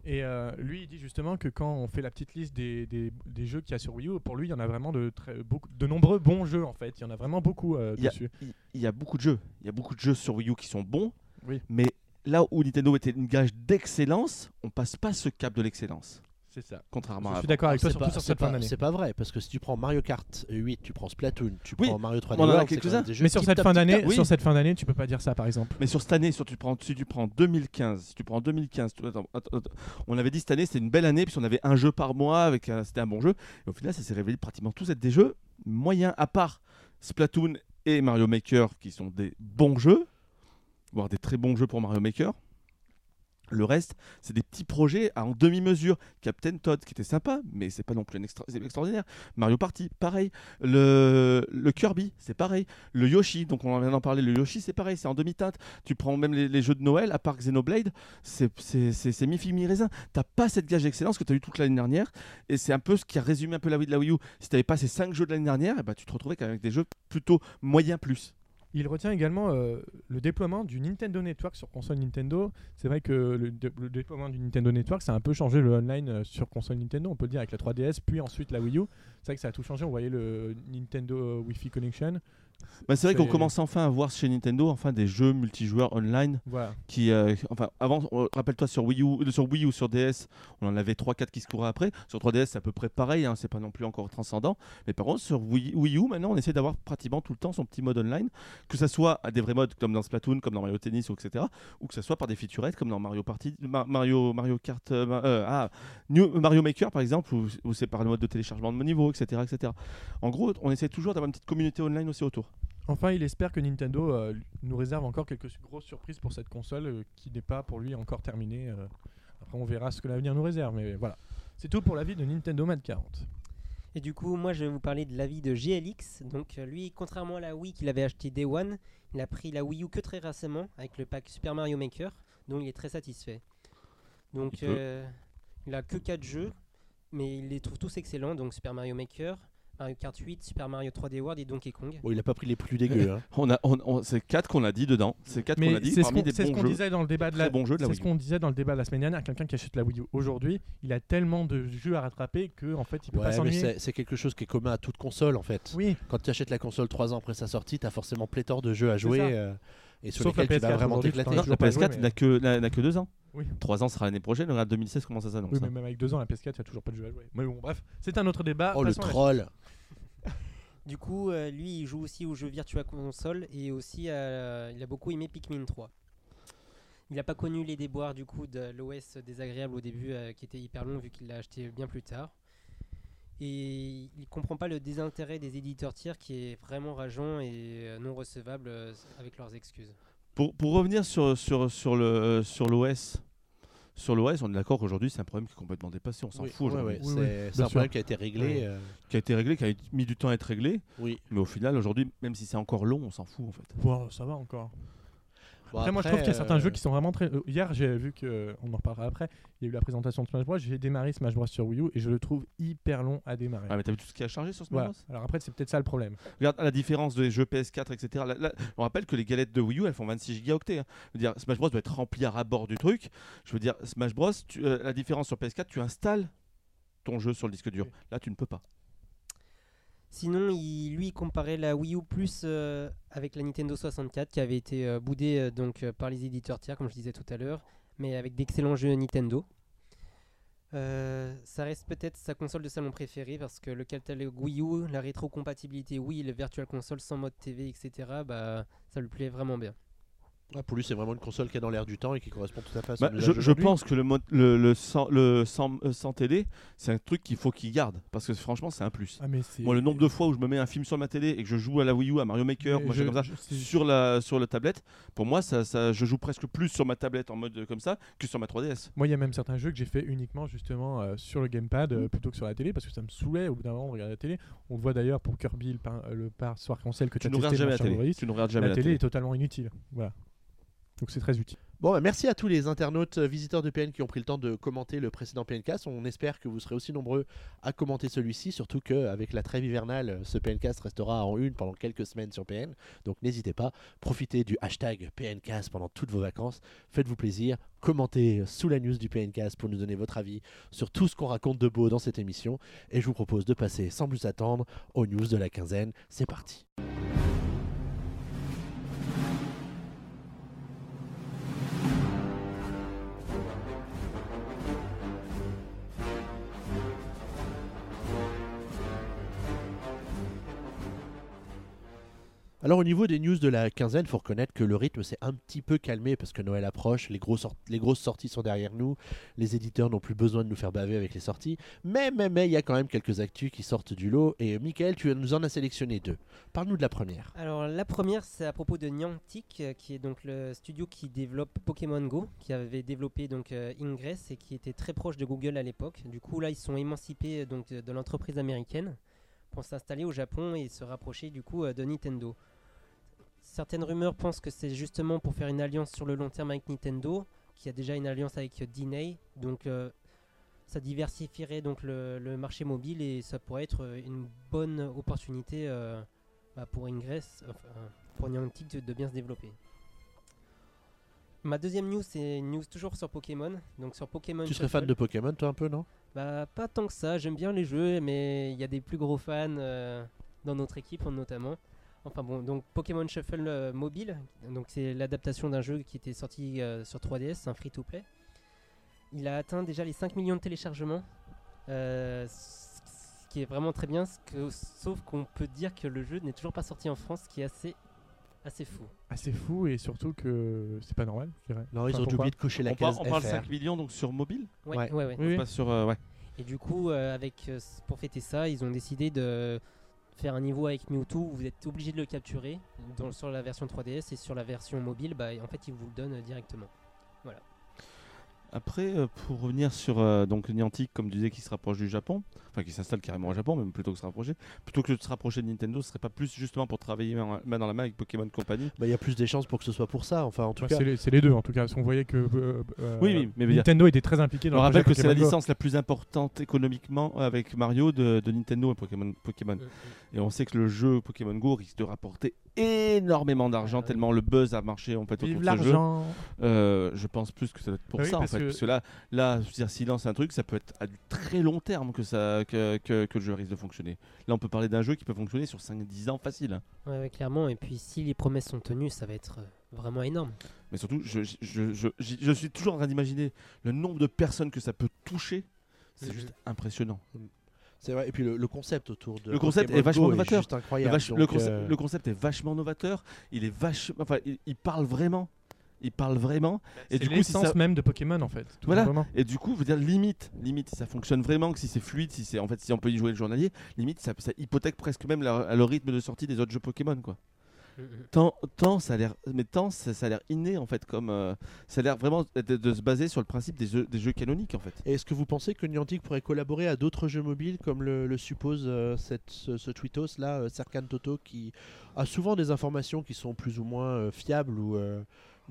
[SPEAKER 3] Et euh, lui, il dit justement que quand on fait la petite liste des, des, des jeux qu'il y a sur Wii U, pour lui, il y en a vraiment de, très, beaucoup, de nombreux bons jeux en fait. Il y en a vraiment beaucoup euh,
[SPEAKER 4] Il y a-
[SPEAKER 3] dessus.
[SPEAKER 4] il il y a beaucoup de jeux. Il y a beaucoup de jeux sur Wii U qui sont bons.
[SPEAKER 3] Oui.
[SPEAKER 4] Mais là où Nintendo était une gage d'excellence, on passe pas ce cap de l'excellence.
[SPEAKER 3] C'est ça.
[SPEAKER 4] Contrairement
[SPEAKER 3] Je
[SPEAKER 4] à.
[SPEAKER 3] suis d'accord avec toi,
[SPEAKER 1] C'est
[SPEAKER 3] surtout
[SPEAKER 1] pas-
[SPEAKER 3] sur cette fin
[SPEAKER 1] pas-
[SPEAKER 3] d'année.
[SPEAKER 1] C'est pas vrai, parce que si tu prends Mario Kart 8, tu prends Splatoon, tu
[SPEAKER 4] Oui,
[SPEAKER 1] prends Mario 3D
[SPEAKER 4] on en a quelques-uns.
[SPEAKER 3] Mais sur cette fin d'année,
[SPEAKER 4] oui.
[SPEAKER 3] sur cette fin d'année, tu peux pas dire ça par exemple.
[SPEAKER 4] Mais sur cette année, sur, tu prends, si tu prends 2015, si tu prends 2015, tu- attends, attends, attends. on avait dit cette année c'était une belle année, puis on avait un jeu par mois, avec un- c'était un bon jeu. Et au final, ça s'est révélé pratiquement tous être des jeux moyens, à part Splatoon et Mario Maker, qui sont des bons jeux, voire des très bons jeux pour Mario Maker. Le reste, c'est des petits projets en demi-mesure. Captain Todd, qui était sympa, mais c'est pas non plus extraordinaire. Mario Party, pareil. Le, Kirby, c'est pareil. Le Yoshi, donc on vient d'en parler, le Yoshi, c'est pareil, c'est en demi-teinte. Tu prends même les, jeux de Noël, à part Xenoblade, c'est mi-figue, mi-raisin. T'as pas cette gage d'excellence que tu as eu toute l'année dernière. Et c'est un peu ce qui a résumé un peu la Wii de la Wii U. Si t'avais pas ces 5 jeux de l'année dernière, ben, tu te retrouvais quand même avec des jeux plutôt moyens plus.
[SPEAKER 3] Il retient également euh, le déploiement du Nintendo Network sur console Nintendo. C'est vrai que le, dé- le déploiement du Nintendo Network, ça a un peu changé le online euh, sur console Nintendo, on peut dire avec la 3DS, puis ensuite la Wii U. C'est vrai que ça a tout changé. On voyait le Nintendo euh, Wi-Fi Connection.
[SPEAKER 4] Bah, c'est vrai qu'on commence enfin à voir chez Nintendo enfin des jeux multijoueurs online
[SPEAKER 3] Voilà.
[SPEAKER 4] qui euh, enfin avant rappelle-toi sur Wii U sur Wii ou sur DS on en avait 3 4 qui se couraient après. Sur 3DS c'est à peu près pareil hein, c'est pas non plus encore transcendant. Mais par contre sur Wii, Wii U maintenant on essaie d'avoir pratiquement tout le temps son petit mode online. Que ça soit à des vrais modes comme dans Splatoon comme dans Mario Tennis ou etc ou que ça soit par des featurettes comme dans Mario Party Ma- Mario Mario Kart euh, euh, ah, New- Mario Maker par exemple où, où c'est par le mode de téléchargement de niveau etc etc en gros on essaie toujours d'avoir une petite communauté online aussi autour
[SPEAKER 3] Enfin, il espère que Nintendo euh, nous réserve encore quelques grosses surprises pour cette console euh, qui n'est pas pour lui encore terminée. euh. Après, on verra ce que l'avenir nous réserve. Mais voilà. C'est tout pour l'avis de Nintendo Mad 40.
[SPEAKER 2] Et du coup, moi, je vais vous parler de l'avis de GLX. Donc, euh, lui, contrairement à la Wii qu'il avait acheté Day One, il a pris la Wii U que très récemment avec le pack Super Mario Maker, dont il est très satisfait. Donc,
[SPEAKER 4] Il peut.
[SPEAKER 2] euh, il a que 4 jeux, mais il les trouve tous excellents. Donc, Super Mario Maker, Mario Kart 8, Super Mario 3D World et Donkey Kong.
[SPEAKER 1] Bon, il a pas pris les plus dégueux. hein.
[SPEAKER 4] On a, on- on- c'est 4 qu'on a dit dedans. C'est 4 qu'on a dit
[SPEAKER 3] c'est ce
[SPEAKER 4] parmi
[SPEAKER 3] qu'on
[SPEAKER 4] des
[SPEAKER 3] c'est ce
[SPEAKER 4] bons
[SPEAKER 3] qu'on
[SPEAKER 4] jeux.
[SPEAKER 3] disait dans le débat de la
[SPEAKER 4] Très bons jeux de la
[SPEAKER 3] c'est
[SPEAKER 4] Wii
[SPEAKER 3] ce qu'on disait dans le débat de la semaine dernière. Quelqu'un qui achète la Wii U aujourd'hui, il a tellement de jeux à rattraper que en fait, il peut pas
[SPEAKER 1] Ouais, mais
[SPEAKER 3] s'ennuyer.
[SPEAKER 1] c'est c'est quelque chose qui est commun à toute console en fait.
[SPEAKER 3] Oui,
[SPEAKER 1] Quand tu achètes la console 3 ans après sa sortie, tu as forcément pléthore de jeux à jouer
[SPEAKER 3] ça.
[SPEAKER 1] euh, et sur
[SPEAKER 3] Sauf la
[SPEAKER 1] lesquels tu vas
[SPEAKER 3] PS4
[SPEAKER 1] vraiment t'éclater.
[SPEAKER 4] la
[SPEAKER 3] pas
[SPEAKER 4] PS4
[SPEAKER 3] joué, mais-
[SPEAKER 4] n'a que, n'a- n'a que 2 ans.
[SPEAKER 3] Oui.
[SPEAKER 4] 3 ans sera l'année prochaine. Regarde 2016 comment ça s'annonce.
[SPEAKER 3] oui mais même avec deux ans, la PS4, il n'y a toujours pas de jeu à jouer. Mais bon, bref, c'est un autre débat.
[SPEAKER 1] Oh le troll
[SPEAKER 2] Du coup, euh, lui, il joue aussi aux jeux Virtua Console et aussi euh, il a beaucoup aimé Pikmin 3. Il n'a pas connu les déboires du coup de l'OS désagréable au début euh, qui était hyper long vu qu'il l'a acheté bien plus tard. Et il comprend pas le désintérêt des éditeurs tiers qui est vraiment rageant et euh, non recevable euh, avec leurs excuses.
[SPEAKER 4] Pour, pour revenir sur, sur, sur le sur l'OS, sur l'OS, on est d'accord qu'aujourd'hui c'est un problème qui est complètement dépassé. On s'en
[SPEAKER 1] Oui,
[SPEAKER 4] fout aujourd'hui.
[SPEAKER 3] Oui,
[SPEAKER 1] c'est
[SPEAKER 3] oui,
[SPEAKER 1] c'est
[SPEAKER 3] bien
[SPEAKER 1] un problème qui a été réglé. Euh,
[SPEAKER 4] Qui a été réglé, qui a mis du temps à être réglé.
[SPEAKER 1] oui.
[SPEAKER 4] Mais au final, aujourd'hui, même si c'est encore long, on s'en fout en fait.
[SPEAKER 3] Bon, ça va encore.
[SPEAKER 1] Bon,
[SPEAKER 3] après, moi, je trouve qu'il y a certains
[SPEAKER 1] euh,
[SPEAKER 3] jeux qui sont vraiment très. euh, hier, j'ai vu que, on en reparlera après, il y a eu la présentation de Smash Bros. J'ai démarré Smash Bros sur Wii U et je le trouve hyper long à démarrer.
[SPEAKER 4] Ah, mais t'as vu tout ce qui a chargé sur
[SPEAKER 3] Voilà.
[SPEAKER 4] moment
[SPEAKER 3] Alors après, c'est peut-être ça le problème.
[SPEAKER 4] Regarde à la différence des jeux PS4, etc. Là- là, on rappelle que les galettes de Wii U, elles font 26 gigaoctets. hein. Je veux dire, Smash Bros doit être rempli à ras-bord du truc. Je veux dire, Smash Bros, tu- euh, la différence sur PS4, tu installes ton jeu sur le disque dur. Là, tu ne peux pas.
[SPEAKER 2] Sinon, il, lui, il comparait la Wii U plus euh, avec la Nintendo 64 qui avait été euh, boudée euh, donc, par les éditeurs tiers, comme je disais tout à l'heure, mais avec d'excellents jeux Nintendo. Ça reste peut-être sa console de salon préférée parce que le catalogue Wii U, la rétrocompatibilité Wii, le Virtual Console sans mode TV, etc., bah, ça lui plaît vraiment bien.
[SPEAKER 1] Ouais, pour lui, c'est vraiment une console qui est dans l'air du temps et qui correspond tout à fait à son
[SPEAKER 4] Bah,
[SPEAKER 1] usage
[SPEAKER 4] je, pense que le, mode, le, le, sans, le sans, euh, sans télé, c'est un truc qu'il faut qu'il garde. Parce que franchement, c'est un plus.
[SPEAKER 3] Ah, mais c'est.
[SPEAKER 4] Moi, le nombre de fois où je me mets un film sur ma télé et que je joue à la Wii U, à Mario Maker,
[SPEAKER 3] je-
[SPEAKER 4] comme ça, sur la, sur la tablette, pour moi, ça, ça, je joue presque plus sur ma tablette en mode euh, comme ça que sur ma 3DS.
[SPEAKER 3] Moi, il y a même certains jeux que j'ai fait uniquement justement euh, sur le gamepad euh, plutôt que sur la télé parce que ça me saoulait au bout d'un moment de regarder la télé. On le voit d'ailleurs pour Kirby, le, par, le parc arc-en-ciel que
[SPEAKER 4] Tu
[SPEAKER 3] tu
[SPEAKER 4] ne
[SPEAKER 3] as
[SPEAKER 4] regardes
[SPEAKER 3] testé
[SPEAKER 4] jamais la télé.
[SPEAKER 3] Maurice.
[SPEAKER 4] Tu ne regardes jamais
[SPEAKER 3] La
[SPEAKER 4] la
[SPEAKER 3] télé est totalement inutile. Voilà. Donc c'est très utile.
[SPEAKER 1] Bon, bah, merci à tous les internautes euh, visiteurs de PN qui ont pris le temps de commenter le précédent PNcast. On espère que vous serez aussi nombreux à commenter celui-ci, surtout qu'avec la trêve hivernale, euh, ce PNcast restera en une pendant quelques semaines sur PN. Donc n'hésitez pas, profitez du hashtag PNcast pendant toutes vos vacances. Faites-vous plaisir, commentez sous la news du PNcast pour nous donner votre avis sur tout ce qu'on raconte de beau dans cette émission. Et je vous propose de passer sans plus attendre aux news de la quinzaine. C'est parti. Alors au niveau des news de la quinzaine, faut reconnaître que le rythme s'est un petit peu calmé parce que Noël approche, les, grosses sorties sont derrière nous, les éditeurs n'ont plus besoin de nous faire baver avec les sorties, mais mais mais il y a quand même quelques actus qui sortent du lot et Michael, tu nous en as sélectionné deux. Parle-nous de la première.
[SPEAKER 2] Alors la première c'est à propos de Niantic euh, qui est donc le studio qui développe Pokémon Go qui avait développé donc euh, Ingress et qui était très proche de Google à l'époque. Du coup là ils sont émancipés euh, donc de, l'entreprise américaine pour s'installer au Japon et se rapprocher du coup de Nintendo. Certaines rumeurs pensent que c'est justement pour faire une alliance sur le long terme avec Nintendo qui a déjà une alliance avec Disney donc euh, ça diversifierait donc le, le marché mobile et ça pourrait être euh, une bonne opportunité euh, bah, pour Ingress, enfin, pour Niantic de, de bien se développer. Ma deuxième news, c'est une news toujours sur Pokémon. Donc sur Pokémon.
[SPEAKER 1] Tu serais fan de Pokémon toi un peu, non?
[SPEAKER 2] Bah pas tant que ça. J'aime bien les jeux, mais il y a des plus gros fans euh, dans notre équipe notamment. Enfin bon, donc Pokémon Shuffle euh, mobile, donc c'est l'adaptation d'un jeu qui était sorti euh, sur 3DS, un free-to-play. Il a atteint déjà les 5 millions de téléchargements, euh, ce qui est vraiment très bien, ce que- sauf qu'on peut dire que le jeu n'est toujours pas sorti en France, ce qui est assez, assez fou.
[SPEAKER 3] Assez fou et surtout que c'est pas normal, je dirais.
[SPEAKER 1] Non, ils
[SPEAKER 3] Enfin,
[SPEAKER 1] ont
[SPEAKER 3] pourquoi
[SPEAKER 1] oublier de cocher la
[SPEAKER 4] On,
[SPEAKER 1] case
[SPEAKER 4] on parle
[SPEAKER 1] FR.
[SPEAKER 4] 5 millions donc sur mobile?
[SPEAKER 2] Ouais,
[SPEAKER 1] Ouais.
[SPEAKER 2] ouais, ouais.
[SPEAKER 3] Oui, oui.
[SPEAKER 4] Pas sur. euh, ouais.
[SPEAKER 2] Et du coup, euh, avec, euh, pour fêter ça, ils ont décidé de faire un niveau avec Mewtwo vous êtes obligé de le capturer dans- sur la version 3DS et sur la version mobile, bah, en fait, ils vous le donnent euh, directement.
[SPEAKER 4] Après, euh, pour revenir sur euh, donc Niantic, comme tu disais, qui se rapproche du Japon, enfin qui s'installe carrément au Japon, même plutôt que se rapprocher, plutôt que de se rapprocher de Nintendo, ce serait pas plus justement pour travailler main, dans la main avec Pokémon Company
[SPEAKER 1] Bah, Il y a plus des chances pour que ce soit pour ça. Enfin, en tout
[SPEAKER 3] Bah,
[SPEAKER 1] cas,
[SPEAKER 3] c'est les, deux en tout cas, parce qu'on voyait que euh, euh,
[SPEAKER 4] Oui, oui, mais
[SPEAKER 3] Nintendo était très impliqué dans
[SPEAKER 4] On
[SPEAKER 3] le
[SPEAKER 4] rappelle que c'est la licence la plus importante économiquement avec Mario de, de Nintendo et Pokémon, Pokémon. Et on sait que le jeu Pokémon Go risque de rapporter énormément d'argent
[SPEAKER 2] Ah
[SPEAKER 4] tellement le buzz a marché en fait autour de ce jeu.
[SPEAKER 3] l'argent
[SPEAKER 4] Euh, je pense plus que ça doit être pour
[SPEAKER 3] oui,
[SPEAKER 4] ça en fait.
[SPEAKER 3] Que-
[SPEAKER 4] Parce que là, là, je veux dire, lance un truc, ça peut être à du très long terme que, ça, que, que, que le jeu risque de fonctionner. Là, on peut parler d'un jeu qui peut fonctionner sur 5-10 ans facile.
[SPEAKER 2] Ouais, ouais, clairement. Et puis, si les promesses sont tenues, ça va être euh, vraiment énorme.
[SPEAKER 4] Mais surtout, je, je, je, je, j'y- je suis toujours en train d'imaginer le nombre de personnes que ça peut toucher. C'est
[SPEAKER 1] Mhm.
[SPEAKER 4] juste impressionnant.
[SPEAKER 1] c'est vrai. Et puis le, le concept autour de
[SPEAKER 4] Le concept
[SPEAKER 1] Pokémon
[SPEAKER 4] est vachement
[SPEAKER 1] Go
[SPEAKER 4] novateur.
[SPEAKER 1] juste
[SPEAKER 4] Le,
[SPEAKER 1] incroyable.
[SPEAKER 4] vache- le
[SPEAKER 1] Donc,
[SPEAKER 4] concept,
[SPEAKER 1] euh,
[SPEAKER 4] le concept est vachement novateur. Il est vachement, enfin, il, il parle vraiment. Il parle vraiment. Et
[SPEAKER 3] C'est
[SPEAKER 4] du coup, si
[SPEAKER 3] l'essence
[SPEAKER 4] ça,
[SPEAKER 3] même de Pokémon en fait. tout
[SPEAKER 4] Voilà.
[SPEAKER 3] simplement.
[SPEAKER 4] Et du coup, vous dire limite, limite, si ça fonctionne vraiment, que si c'est fluide, si c'est en fait si on peut y jouer le journalier, limite ça, ça hypothèque presque même la- le rythme de sortie des autres jeux Pokémon quoi. Tant, tant ça a l'air, mais tant ça, ça a l'air inné en fait comme euh, ça a l'air vraiment de, de se baser sur le principe des jeux, des jeux canoniques en fait.
[SPEAKER 1] Et Est-ce que vous pensez que Niantic pourrait collaborer à d'autres jeux mobiles comme le, le suppose euh, cette, ce, ce tweetos là, euh, Serkan Toto, qui a souvent des informations qui sont plus ou moins euh, fiables ou, euh,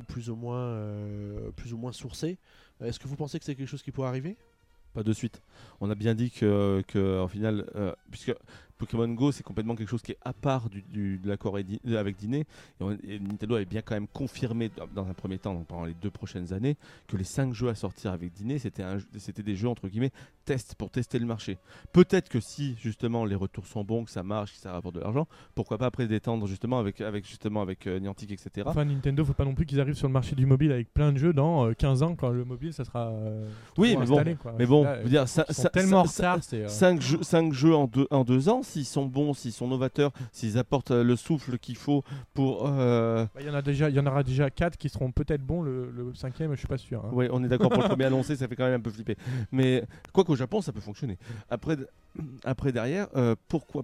[SPEAKER 1] plus ou moins euh, plus ou moins sourcées. Euh, Est-ce que vous pensez que c'est quelque chose qui pourrait arriver?
[SPEAKER 4] Pas de suite. On a bien dit que, que en final, euh, puisque Pokémon Go c'est complètement quelque chose qui est à part du, du- de l'accord avec Disney, et, on- et Nintendo avait bien quand même confirmé dans- un premier temps, donc pendant les deux prochaines années, que les cinq jeux à sortir avec Disney c'était des jeux entre guillemets test pour tester le marché. Peut-être que si justement les retours sont bons, que ça marche, que ça rapporte de l'argent, pourquoi pas après d'étendre justement avec avec justement avec euh, Niantic etc.
[SPEAKER 3] Enfin, Nintendo, faut pas non plus qu'ils arrivent sur le marché du mobile avec plein de jeux dans euh, 15 ans quand le mobile ça sera. euh,
[SPEAKER 4] oui, mais bon,
[SPEAKER 3] installé, quoi.
[SPEAKER 4] mais bon,
[SPEAKER 3] Là,
[SPEAKER 4] veux dire, ça,
[SPEAKER 3] ils sont
[SPEAKER 4] ça-
[SPEAKER 3] tellement en
[SPEAKER 4] ça-
[SPEAKER 3] retard, c'est. euh,
[SPEAKER 4] 5 jeux, cinq jeux en, deux, en deux ans, s'ils sont bons, s'ils sont novateurs, s'ils apportent euh, le souffle qu'il faut pour... euh,
[SPEAKER 3] bah, Il y en a déjà, il y en aura déjà 4 qui seront peut-être bons. Le, le cinquième, je suis pas sûr. hein.
[SPEAKER 4] Ouais, on est d'accord pour le premier annoncé, ça fait quand même un peu flipper. Mais quoi qu'au Japon, ça peut fonctionner. Après, après derrière, euh, pourquoi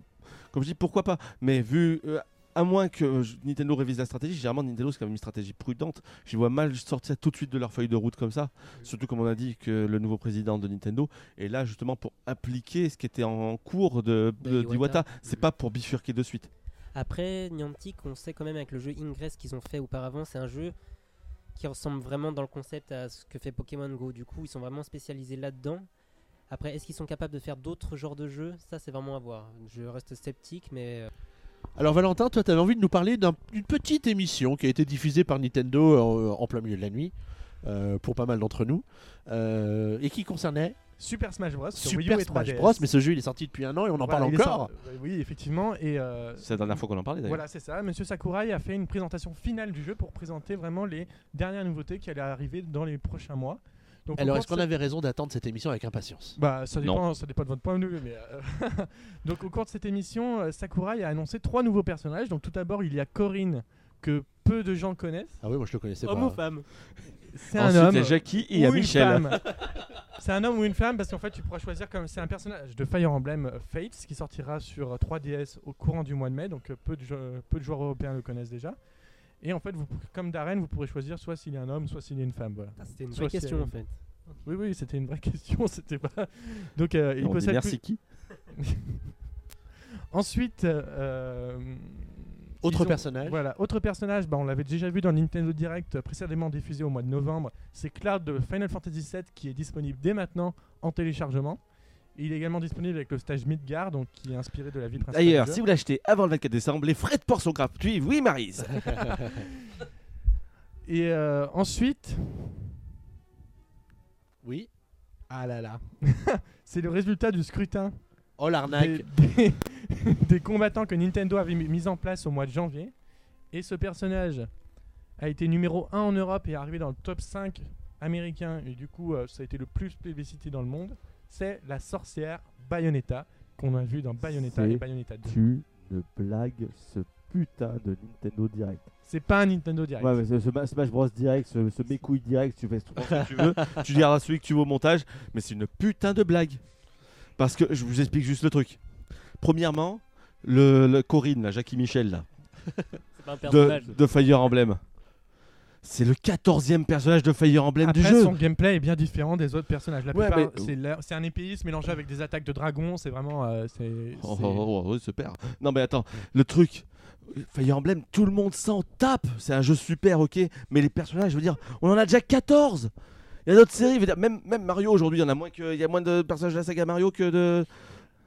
[SPEAKER 4] Comme je dis, pourquoi pas? Mais vu... euh, à moins que je- Nintendo révise la stratégie, généralement Nintendo c'est quand même une stratégie prudente. Je vois mal sortir tout de suite de leur feuille de route comme ça. Surtout comme on a dit que le nouveau président de Nintendo est là justement pour appliquer ce qui était en cours de,
[SPEAKER 2] De
[SPEAKER 4] de-
[SPEAKER 2] Iwata.
[SPEAKER 4] C'est pas pour bifurquer de suite.
[SPEAKER 2] Après, Niantic, on sait quand même avec le jeu Ingress qu'ils ont fait auparavant, c'est un jeu qui ressemble vraiment dans le concept à ce que fait Pokémon Go. Du coup, ils sont vraiment spécialisés là-dedans. Après, est-ce qu'ils sont capables de faire d'autres genres de jeux? Ça, c'est vraiment à voir. Je reste sceptique, mais euh,
[SPEAKER 1] Alors Valentin, toi, tu avais envie de nous parler d'un- d'une petite émission qui a été diffusée par Nintendo euh, en plein milieu de la nuit, euh, pour pas mal d'entre nous, euh, et qui concernait
[SPEAKER 3] Super Smash Bros. sur Wii U
[SPEAKER 1] Super
[SPEAKER 3] et
[SPEAKER 1] Smash
[SPEAKER 3] 3DS.
[SPEAKER 1] Bros. Mais ce jeu, il est sorti depuis un an et on en
[SPEAKER 3] Voilà,
[SPEAKER 1] parle encore.
[SPEAKER 3] sorti- Oui, effectivement. Et euh,
[SPEAKER 4] C'est la dernière fois qu'on en parlait d'ailleurs.
[SPEAKER 3] Voilà, c'est ça. Monsieur Sakurai a fait une présentation finale du jeu pour présenter vraiment les dernières nouveautés qui allaient arriver dans les prochains mois. Donc,
[SPEAKER 1] Alors, est-ce qu'on avait raison d'attendre cette émission avec impatience?
[SPEAKER 3] Bah, ça
[SPEAKER 4] Non.
[SPEAKER 3] dépend, ça dépend de votre point de vue. Mais euh, donc, au cours de cette émission, euh, Sakurai a annoncé trois nouveaux personnages. Donc, tout d'abord, il y a Corinne, que peu de gens connaissent.
[SPEAKER 1] Ah oui, moi je le connaissais
[SPEAKER 2] homme
[SPEAKER 1] pas.
[SPEAKER 2] ou femme?
[SPEAKER 3] C'est un
[SPEAKER 4] Ensuite,
[SPEAKER 3] homme.
[SPEAKER 4] il y a Jackie et il y a
[SPEAKER 3] ou
[SPEAKER 4] Michel.
[SPEAKER 3] C'est un homme ou une femme parce qu'en fait tu pourras choisir comme c'est un personnage de Fire Emblem euh, Fates qui sortira sur euh, 3DS au courant du mois de mai donc peu de, jou- peu de joueurs européens le connaissent déjà et en fait vous, comme Darren vous pourrez choisir soit s'il est un homme soit s'il est une femme voilà.
[SPEAKER 2] Ah, C'était une
[SPEAKER 3] Soit
[SPEAKER 2] vraie question en fait.
[SPEAKER 3] Oui oui c'était une vraie question c'était pas donc euh, il possède
[SPEAKER 4] merci
[SPEAKER 3] plus-
[SPEAKER 4] qui
[SPEAKER 3] ensuite euh,
[SPEAKER 1] Autre
[SPEAKER 3] ont-
[SPEAKER 1] personnage
[SPEAKER 3] Voilà, autre personnage, bah, on l'avait déjà vu dans le Nintendo Direct euh, précédemment diffusé au mois de novembre. C'est Cloud de Final Fantasy VII qui est disponible dès maintenant en téléchargement. Et il est également disponible avec le stage Midgard, donc qui est inspiré de la ville principale.
[SPEAKER 4] D'ailleurs, si vous l'achetez avant le 24 décembre, les frais de port sont gratuits. Oui, Marise.
[SPEAKER 3] Et euh, ensuite,
[SPEAKER 1] Oui. Ah là là.
[SPEAKER 3] c'est le résultat du scrutin
[SPEAKER 1] Oh l'arnaque.
[SPEAKER 3] des, des- des combattants que Nintendo avait mis mis en place au mois de janvier. Et ce personnage a été numéro 1 en Europe et est arrivé dans le top 5 américain. Et du coup, euh, ça a été le plus plébiscité dans le monde. C'est la sorcière Bayonetta, qu'on a vu dans Bayonetta et Bayonetta 2.
[SPEAKER 5] Tu ne blagues ce putain de Nintendo Direct.
[SPEAKER 3] C'est pas un Nintendo Direct.
[SPEAKER 5] Ouais, mais ce, ce Ma- Smash Bros Direct, ce, ce mécouille Direct, tu fais ce truc.
[SPEAKER 4] tu veux, tu diras celui que tu veux au montage, mais c'est une putain de blague. Parce que je vous explique juste le truc. Premièrement, le, le Corinne, là, Jackie Michel, là,
[SPEAKER 2] C'est pas un
[SPEAKER 4] de,
[SPEAKER 2] personnage.
[SPEAKER 4] de Fire Emblem. C'est le 14e personnage de Fire Emblem
[SPEAKER 3] Après,
[SPEAKER 4] du jeu.
[SPEAKER 3] son gameplay est bien différent des autres personnages. La
[SPEAKER 4] Ouais,
[SPEAKER 3] plupart,
[SPEAKER 4] mais-
[SPEAKER 3] c'est un épéiste mélangé avec des attaques de dragons. C'est vraiment. euh,
[SPEAKER 4] Oh,
[SPEAKER 3] c'est-
[SPEAKER 4] oh, oh, oh, super. Non mais attends, le truc, Fire Emblem, tout le monde s'en tape. C'est un jeu super, ok, mais les personnages, je veux dire, on en a déjà 14. Il y a d'autres séries, je veux dire, même, même Mario aujourd'hui, il y en a moins que, il y a moins de personnages de la saga Mario que de.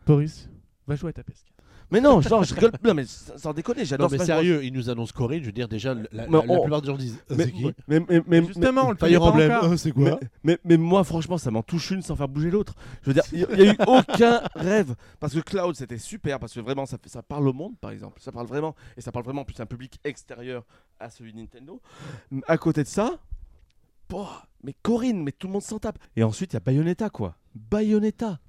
[SPEAKER 3] Boris, va jouer à ta pesque.
[SPEAKER 4] Mais non, genre, je rigole. Non mais sans déconner,
[SPEAKER 1] Non,
[SPEAKER 4] j'adore.
[SPEAKER 1] mais
[SPEAKER 4] Smash Bros.
[SPEAKER 1] sérieux, ils nous annoncent Corinne. Je veux dire, déjà, la, la-
[SPEAKER 4] Mais
[SPEAKER 1] la
[SPEAKER 4] on-
[SPEAKER 1] plupart des gens disent
[SPEAKER 4] Mais,
[SPEAKER 1] C'est qui
[SPEAKER 4] mais, mais, mais,
[SPEAKER 3] Justement, on le connaît
[SPEAKER 1] Fire
[SPEAKER 3] pas
[SPEAKER 1] Emblem,
[SPEAKER 3] encore.
[SPEAKER 1] euh, c'est quoi
[SPEAKER 4] mais, mais moi, franchement, ça m'en touche une sans faire bouger l'autre. Je veux dire, il n'y a eu aucun rêve. Parce que Cloud, c'était super. Parce que vraiment, ça, fait, ça parle au monde, par exemple. Ça parle vraiment. Et ça parle vraiment plus à un public extérieur à celui de Nintendo. M- À côté de ça, pouah, mais Corinne, mais tout le monde s'en tape. Et ensuite, il y a Bayonetta, quoi. Bayonetta.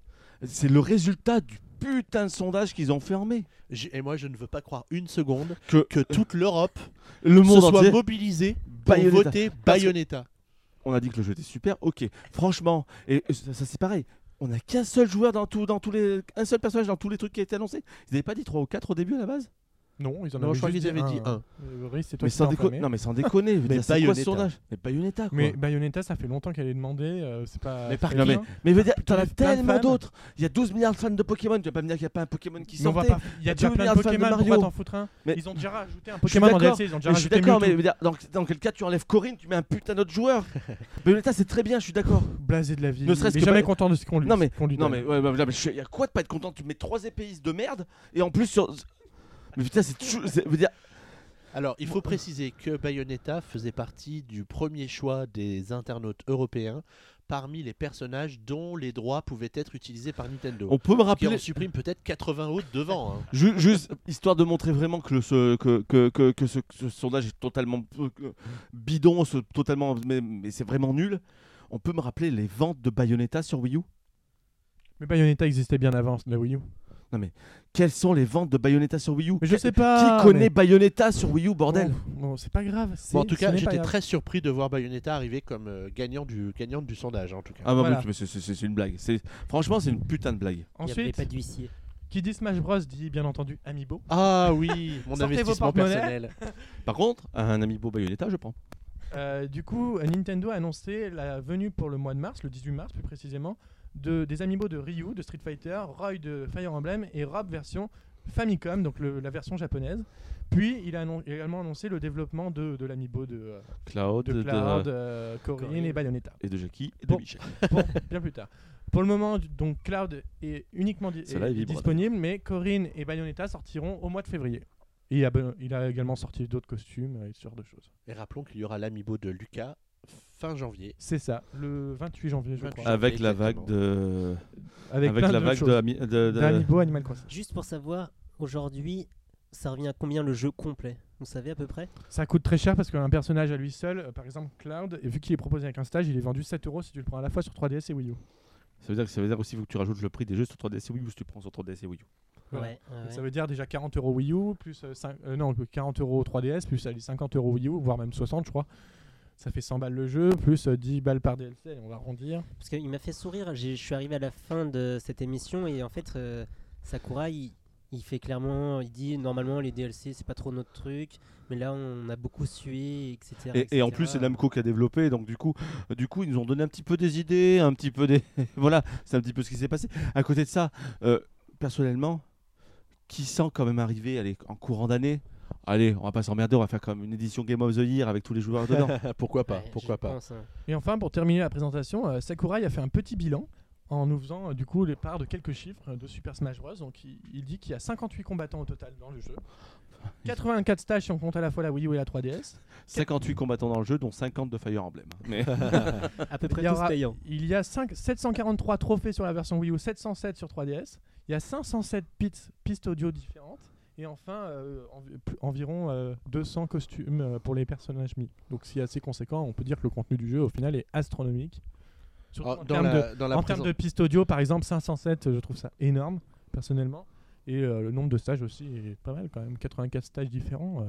[SPEAKER 4] C'est le résultat du putain de sondage qu'ils ont fermé.
[SPEAKER 1] Et moi, je ne veux pas croire une seconde
[SPEAKER 4] Que,
[SPEAKER 1] que toute l'Europe
[SPEAKER 4] le
[SPEAKER 1] se
[SPEAKER 4] monde
[SPEAKER 1] soit
[SPEAKER 4] entier.
[SPEAKER 1] mobilisée pour
[SPEAKER 4] Bayonetta.
[SPEAKER 1] voter
[SPEAKER 4] Parce que-
[SPEAKER 1] Bayonetta.
[SPEAKER 4] on a dit que le jeu était super, ok. Franchement, et ça, ça, c'est pareil. On n'a qu'un seul joueur dans, tout, dans tous les. Un seul personnage dans tous les trucs qui a été annoncé. Ils n'avaient pas dit 3 ou 4 au début à la base?
[SPEAKER 3] Non, ils en
[SPEAKER 1] Non,
[SPEAKER 3] avaient
[SPEAKER 1] je crois
[SPEAKER 3] juste
[SPEAKER 1] qu'ils avaient dit
[SPEAKER 3] un.
[SPEAKER 1] un.
[SPEAKER 3] Euh,
[SPEAKER 4] mais
[SPEAKER 3] qui
[SPEAKER 4] sans, déco- non, mais sans déconner.
[SPEAKER 1] Mais
[SPEAKER 4] dire, c'est quoi ce sondage Mais Bayonetta, quoi.
[SPEAKER 3] Mais Bayonetta, ça fait longtemps qu'elle est demandée. euh, c'est pas.
[SPEAKER 1] Mais par
[SPEAKER 3] rien.
[SPEAKER 4] mais veux dire, t'en
[SPEAKER 3] Il
[SPEAKER 4] as tellement d'autres. Il y a 12 milliards de fans de Pokémon. Tu vas pas me dire qu'il n'y a pas un Pokémon qui
[SPEAKER 3] Mais
[SPEAKER 4] sortait.
[SPEAKER 3] Il y a déjà plein de Pokémon,
[SPEAKER 4] Mario.
[SPEAKER 3] pourquoi t'en foutre un?
[SPEAKER 4] Mais-
[SPEAKER 3] Ils ont déjà rajouté un Pokémon en DLC, ils ont déjà
[SPEAKER 4] Mais je suis d'accord, mais dans, quel cas tu enlèves Corinne, tu mets un putain d'autre joueur? Bayonetta, c'est très bien, je suis d'accord.
[SPEAKER 3] Blasé de la vie.
[SPEAKER 4] Ne serait-ce
[SPEAKER 3] il
[SPEAKER 4] que
[SPEAKER 3] jamais content de ce qu'on lui
[SPEAKER 4] Non, mais- Non mais mais je- y a quoi de pas être content? Tu mets trois épéistes de merde et en plus sur. Mais putain, c'est toujours. dire,
[SPEAKER 1] Alors, il faut préciser que Bayonetta faisait partie du premier choix des internautes européens parmi les personnages dont les droits pouvaient être utilisés par Nintendo.
[SPEAKER 4] on peut me rappeler.
[SPEAKER 1] en supprime peut-être 80 autres devant. hein.
[SPEAKER 4] Ju- juste histoire de montrer vraiment que, le, ce, que, que, que, que ce, ce sondage est totalement euh, bidon, ce- totalement, mais, mais c'est vraiment nul. On peut me rappeler les ventes de Bayonetta sur Wii U?
[SPEAKER 3] Mais Bayonetta existait bien avant la Wii U.
[SPEAKER 4] Quelles sont les ventes de Bayonetta sur Wii U?
[SPEAKER 3] Mais je
[SPEAKER 4] Qui-
[SPEAKER 3] sais pas.
[SPEAKER 4] Qui connaît
[SPEAKER 3] mais-
[SPEAKER 4] Bayonetta sur Wii U, bordel?
[SPEAKER 3] Bon, bon, c'est pas grave.
[SPEAKER 1] Bon, en tout cas, j'étais très surpris de voir Bayonetta arriver comme euh, gagnant du, gagnante du sondage, en tout cas.
[SPEAKER 4] Ah bah
[SPEAKER 3] Voilà.
[SPEAKER 4] oui, mais c'est- une blague. C'est- Franchement, c'est une putain de blague.
[SPEAKER 2] Il n'y avait
[SPEAKER 3] Ensuite,
[SPEAKER 2] pas d'huissier.
[SPEAKER 3] qui dit Smash Bros dit bien entendu Amiibo.
[SPEAKER 1] Ah oui, mon investissement personnel.
[SPEAKER 4] Par contre, un amiibo Bayonetta, je prends.
[SPEAKER 3] Euh, du coup, Nintendo a annoncé la venue pour le mois de mars, le 18 mars plus précisément, de, des amiibo de Ryu, de Street Fighter, Roy de Fire Emblem et Rob version Famicom, donc le- la version japonaise. Puis il a annon- également annoncé le développement de, de l'amiibo de, euh,
[SPEAKER 4] Cloud,
[SPEAKER 3] de
[SPEAKER 4] de-
[SPEAKER 3] Cloud, euh, Corinne,
[SPEAKER 1] Corinne.
[SPEAKER 3] et Bayonetta.
[SPEAKER 4] et de Jackie et de
[SPEAKER 3] Bon.
[SPEAKER 4] Michel.
[SPEAKER 3] Bien plus tard. Pour le moment, donc Cloud est uniquement di-
[SPEAKER 4] Cela
[SPEAKER 3] est
[SPEAKER 4] est vibre.
[SPEAKER 3] disponible, mais Corinne et Bayonetta sortiront au mois de février. Et il a, il a également sorti d'autres costumes et ce genre de choses.
[SPEAKER 1] Et rappelons qu'il y aura l'amiibo de Lucas fin janvier.
[SPEAKER 3] C'est ça, le 28 janvier, je
[SPEAKER 1] 28
[SPEAKER 3] crois.
[SPEAKER 4] Avec la vague de.
[SPEAKER 3] Avec,
[SPEAKER 4] Avec la
[SPEAKER 3] de
[SPEAKER 4] vague de, Ami- de- de-
[SPEAKER 3] d'Amiibo Animal Crossing.
[SPEAKER 2] Juste pour savoir, aujourd'hui, ça revient à combien le jeu complet? Vous savez à peu près?
[SPEAKER 3] Ça coûte très cher parce qu'un personnage à lui seul, euh, par exemple Cloud, et vu qu'il est proposé avec un stage, il est vendu 7 euros si tu le prends à la fois sur 3DS et Wii U.
[SPEAKER 4] Ça veut dire que ça veut dire aussi qu'il faut que tu rajoutes le prix des jeux sur 3DS et Wii U si tu prends sur 3DS et Wii U.
[SPEAKER 3] Voilà.
[SPEAKER 2] Ouais, ouais,
[SPEAKER 3] Ça veut dire déjà 40 euros Wii U, plus euh, euh, non, 40 euros 3DS, plus allez, 50 euros Wii U, voire même 60 je crois. Ça fait 100 balles le jeu, plus euh, 10 balles par DLC, on va arrondir.
[SPEAKER 2] Parce qu'il m'a fait sourire. Je suis arrivé à la fin de cette émission et en fait, euh, Sakura, il, il fait clairement, il dit normalement les DLC c'est pas trop notre truc, mais là on a beaucoup sué, etc.
[SPEAKER 4] Et, et en plus, c'est Namco qui a développé, donc du coup, euh, du coup, ils nous ont donné un petit peu des idées, un petit peu des. voilà, c'est un petit peu ce qui s'est passé. À côté de ça, euh, personnellement, qui sent quand même arriver allez, en courant d'année Allez, on va pas s'emmerder, on va faire quand même une édition Game of the Year avec tous les joueurs dedans.
[SPEAKER 1] pourquoi pas
[SPEAKER 2] Ouais,
[SPEAKER 1] Pourquoi pas
[SPEAKER 2] pense, hein.
[SPEAKER 3] Et enfin, pour terminer la présentation, euh, Sakurai a fait un petit bilan en nous faisant euh, du coup les parts de quelques chiffres de Super Smash Bros. Donc il, il dit qu'il y a 58 combattants au total dans le jeu. 84 stages si on compte à la fois la Wii U et la 3DS.
[SPEAKER 4] 58 combattants dans le jeu, dont 50 de Fire Emblem. Mais
[SPEAKER 2] à peu près
[SPEAKER 3] Il y
[SPEAKER 2] tous
[SPEAKER 3] aura-
[SPEAKER 2] payants.
[SPEAKER 3] Il y a 5 743 trophées sur la version Wii U, 707 sur 3DS. Il y a 507 pistes, pistes audio différentes. Et enfin, euh, environ euh, 200 costumes euh, pour les personnages mis. Donc c'est assez conséquent. On peut dire que le contenu du jeu, au final, est astronomique. Surtout
[SPEAKER 1] Ah,
[SPEAKER 3] en termes de-
[SPEAKER 1] la, dans la
[SPEAKER 3] en termes
[SPEAKER 1] présent-
[SPEAKER 3] de pistes audio, par exemple, 507, euh, je trouve ça énorme, personnellement. Et euh, le nombre de stages aussi est pas mal quand même. 84 stages différents.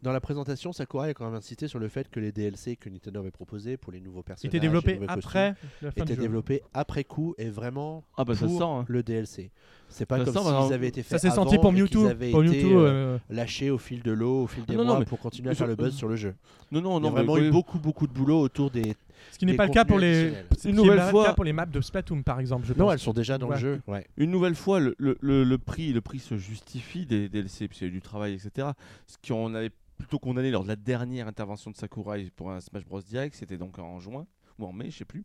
[SPEAKER 3] Euh.
[SPEAKER 1] Dans la présentation, Sakurai a quand même insisté sur le fait que les DLC que Nintendo avait proposés pour les nouveaux personnages,
[SPEAKER 3] Était développé
[SPEAKER 1] les nouveaux
[SPEAKER 3] après la du
[SPEAKER 1] étaient
[SPEAKER 3] jeu.
[SPEAKER 1] développés après coup et vraiment
[SPEAKER 4] Ah bah ça
[SPEAKER 1] pour
[SPEAKER 4] se sent. hein.
[SPEAKER 1] le DLC. C'est pas
[SPEAKER 4] Ça
[SPEAKER 1] comme s'ils
[SPEAKER 4] bah,
[SPEAKER 1] avaient été
[SPEAKER 3] Ça
[SPEAKER 1] faits
[SPEAKER 3] s'est senti
[SPEAKER 1] avant
[SPEAKER 3] pour Mewtwo.
[SPEAKER 1] avaient
[SPEAKER 3] Pour
[SPEAKER 1] été,
[SPEAKER 3] Mewtwo,
[SPEAKER 1] euh,
[SPEAKER 3] euh,
[SPEAKER 1] lâchés au fil de l'eau, au fil des
[SPEAKER 4] non, non,
[SPEAKER 1] mois
[SPEAKER 4] mais-
[SPEAKER 1] pour continuer à faire le buzz sur le jeu.
[SPEAKER 4] Non, non,
[SPEAKER 1] Il y a
[SPEAKER 4] non. mais
[SPEAKER 1] vraiment eu beaucoup beaucoup de boulot autour des.
[SPEAKER 3] ce qui n'est
[SPEAKER 1] des
[SPEAKER 3] pas le cas pour les.
[SPEAKER 4] Une nouvelle
[SPEAKER 3] pas le
[SPEAKER 4] fois-
[SPEAKER 3] cas pour les maps de Splatoon, par exemple. Je
[SPEAKER 1] Non, elles sont déjà dans
[SPEAKER 3] Ouais.
[SPEAKER 1] le jeu. Ouais.
[SPEAKER 4] Une nouvelle fois, le, le, le, le prix, le prix se justifie des DLC, puisqu'il y a eu du travail, etc. Ce qu'on avait plutôt condamné lors de la dernière intervention de Sakurai pour un Smash Bros Direct, c'était donc en juin ou en mai, je sais plus.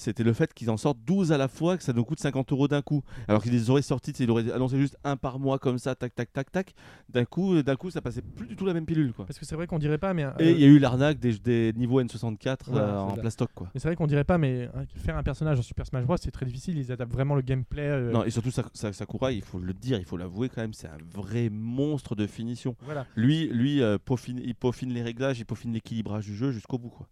[SPEAKER 4] C'était le fait qu'ils en sortent 12 à la fois, que ça nous coûte 50 euros d'un coup. Alors qu'ils les auraient sortis, ils auraient annoncé juste un par mois comme ça, tac, tac, tac, tac. D'un coup, d'un coup, ça passait plus du tout la même pilule, quoi.
[SPEAKER 3] Parce que c'est vrai qu'on dirait pas, mais. euh,
[SPEAKER 4] Et il y a eu l'arnaque des, des niveaux N64
[SPEAKER 3] Voilà,
[SPEAKER 4] euh, en
[SPEAKER 3] ça.
[SPEAKER 4] plastoc, quoi.
[SPEAKER 3] Mais c'est vrai qu'on dirait pas, mais hein, faire un personnage en Super Smash Bros, c'est très difficile. Ils adaptent vraiment le gameplay. euh,
[SPEAKER 4] Non, et surtout Sak- Sak- Sakurai, il faut le dire, il faut l'avouer quand même, c'est un vrai monstre de finition.
[SPEAKER 3] Voilà.
[SPEAKER 4] Lui, lui euh, peaufine, il peaufine les réglages, il peaufine l'équilibrage du jeu jusqu'au bout. quoi.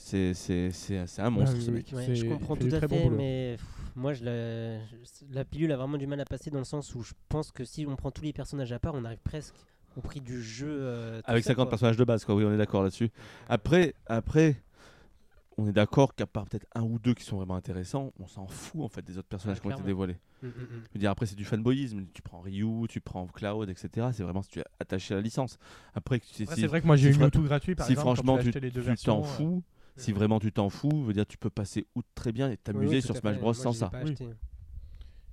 [SPEAKER 4] C'est c'est- c'est- c'est un monstre
[SPEAKER 3] Ah oui,
[SPEAKER 4] ce mec.
[SPEAKER 2] Ouais, je comprends tout à
[SPEAKER 3] bon
[SPEAKER 2] fait, mais pff, moi, je la, je- la pilule a vraiment du mal à passer dans le sens où je pense que si on prend tous les personnages à part, on arrive presque au prix du jeu. euh, tout
[SPEAKER 4] Avec
[SPEAKER 2] seul,
[SPEAKER 4] 50
[SPEAKER 2] quoi.
[SPEAKER 4] personnages de base, quoi. Oui, on est d'accord là-dessus. Après, après, on est d'accord qu'à part peut-être un ou deux qui sont vraiment intéressants, on s'en fout en fait des autres personnages
[SPEAKER 2] Ouais,
[SPEAKER 4] qui ont été dévoilés.
[SPEAKER 2] Mm, mm, mm.
[SPEAKER 4] Je veux dire, après, c'est du fanboyisme. Tu prends Ryu, tu prends Cloud, etc. C'est vraiment si tu es attaché à la licence. Après, tu- si,
[SPEAKER 3] c'est vrai que moi j'ai
[SPEAKER 4] si
[SPEAKER 3] eu
[SPEAKER 4] fra-
[SPEAKER 3] Mewtwo gratuit par
[SPEAKER 4] si
[SPEAKER 3] exemple.
[SPEAKER 4] franchement tu t'en
[SPEAKER 3] euh,
[SPEAKER 4] fous, si vraiment tu t'en fous, veut dire tu peux passer outre très bien et t'amuser
[SPEAKER 2] oui,
[SPEAKER 4] sur Smash. Bros
[SPEAKER 2] Moi,
[SPEAKER 4] sans ça.
[SPEAKER 2] pas
[SPEAKER 3] Oui.
[SPEAKER 2] acheté.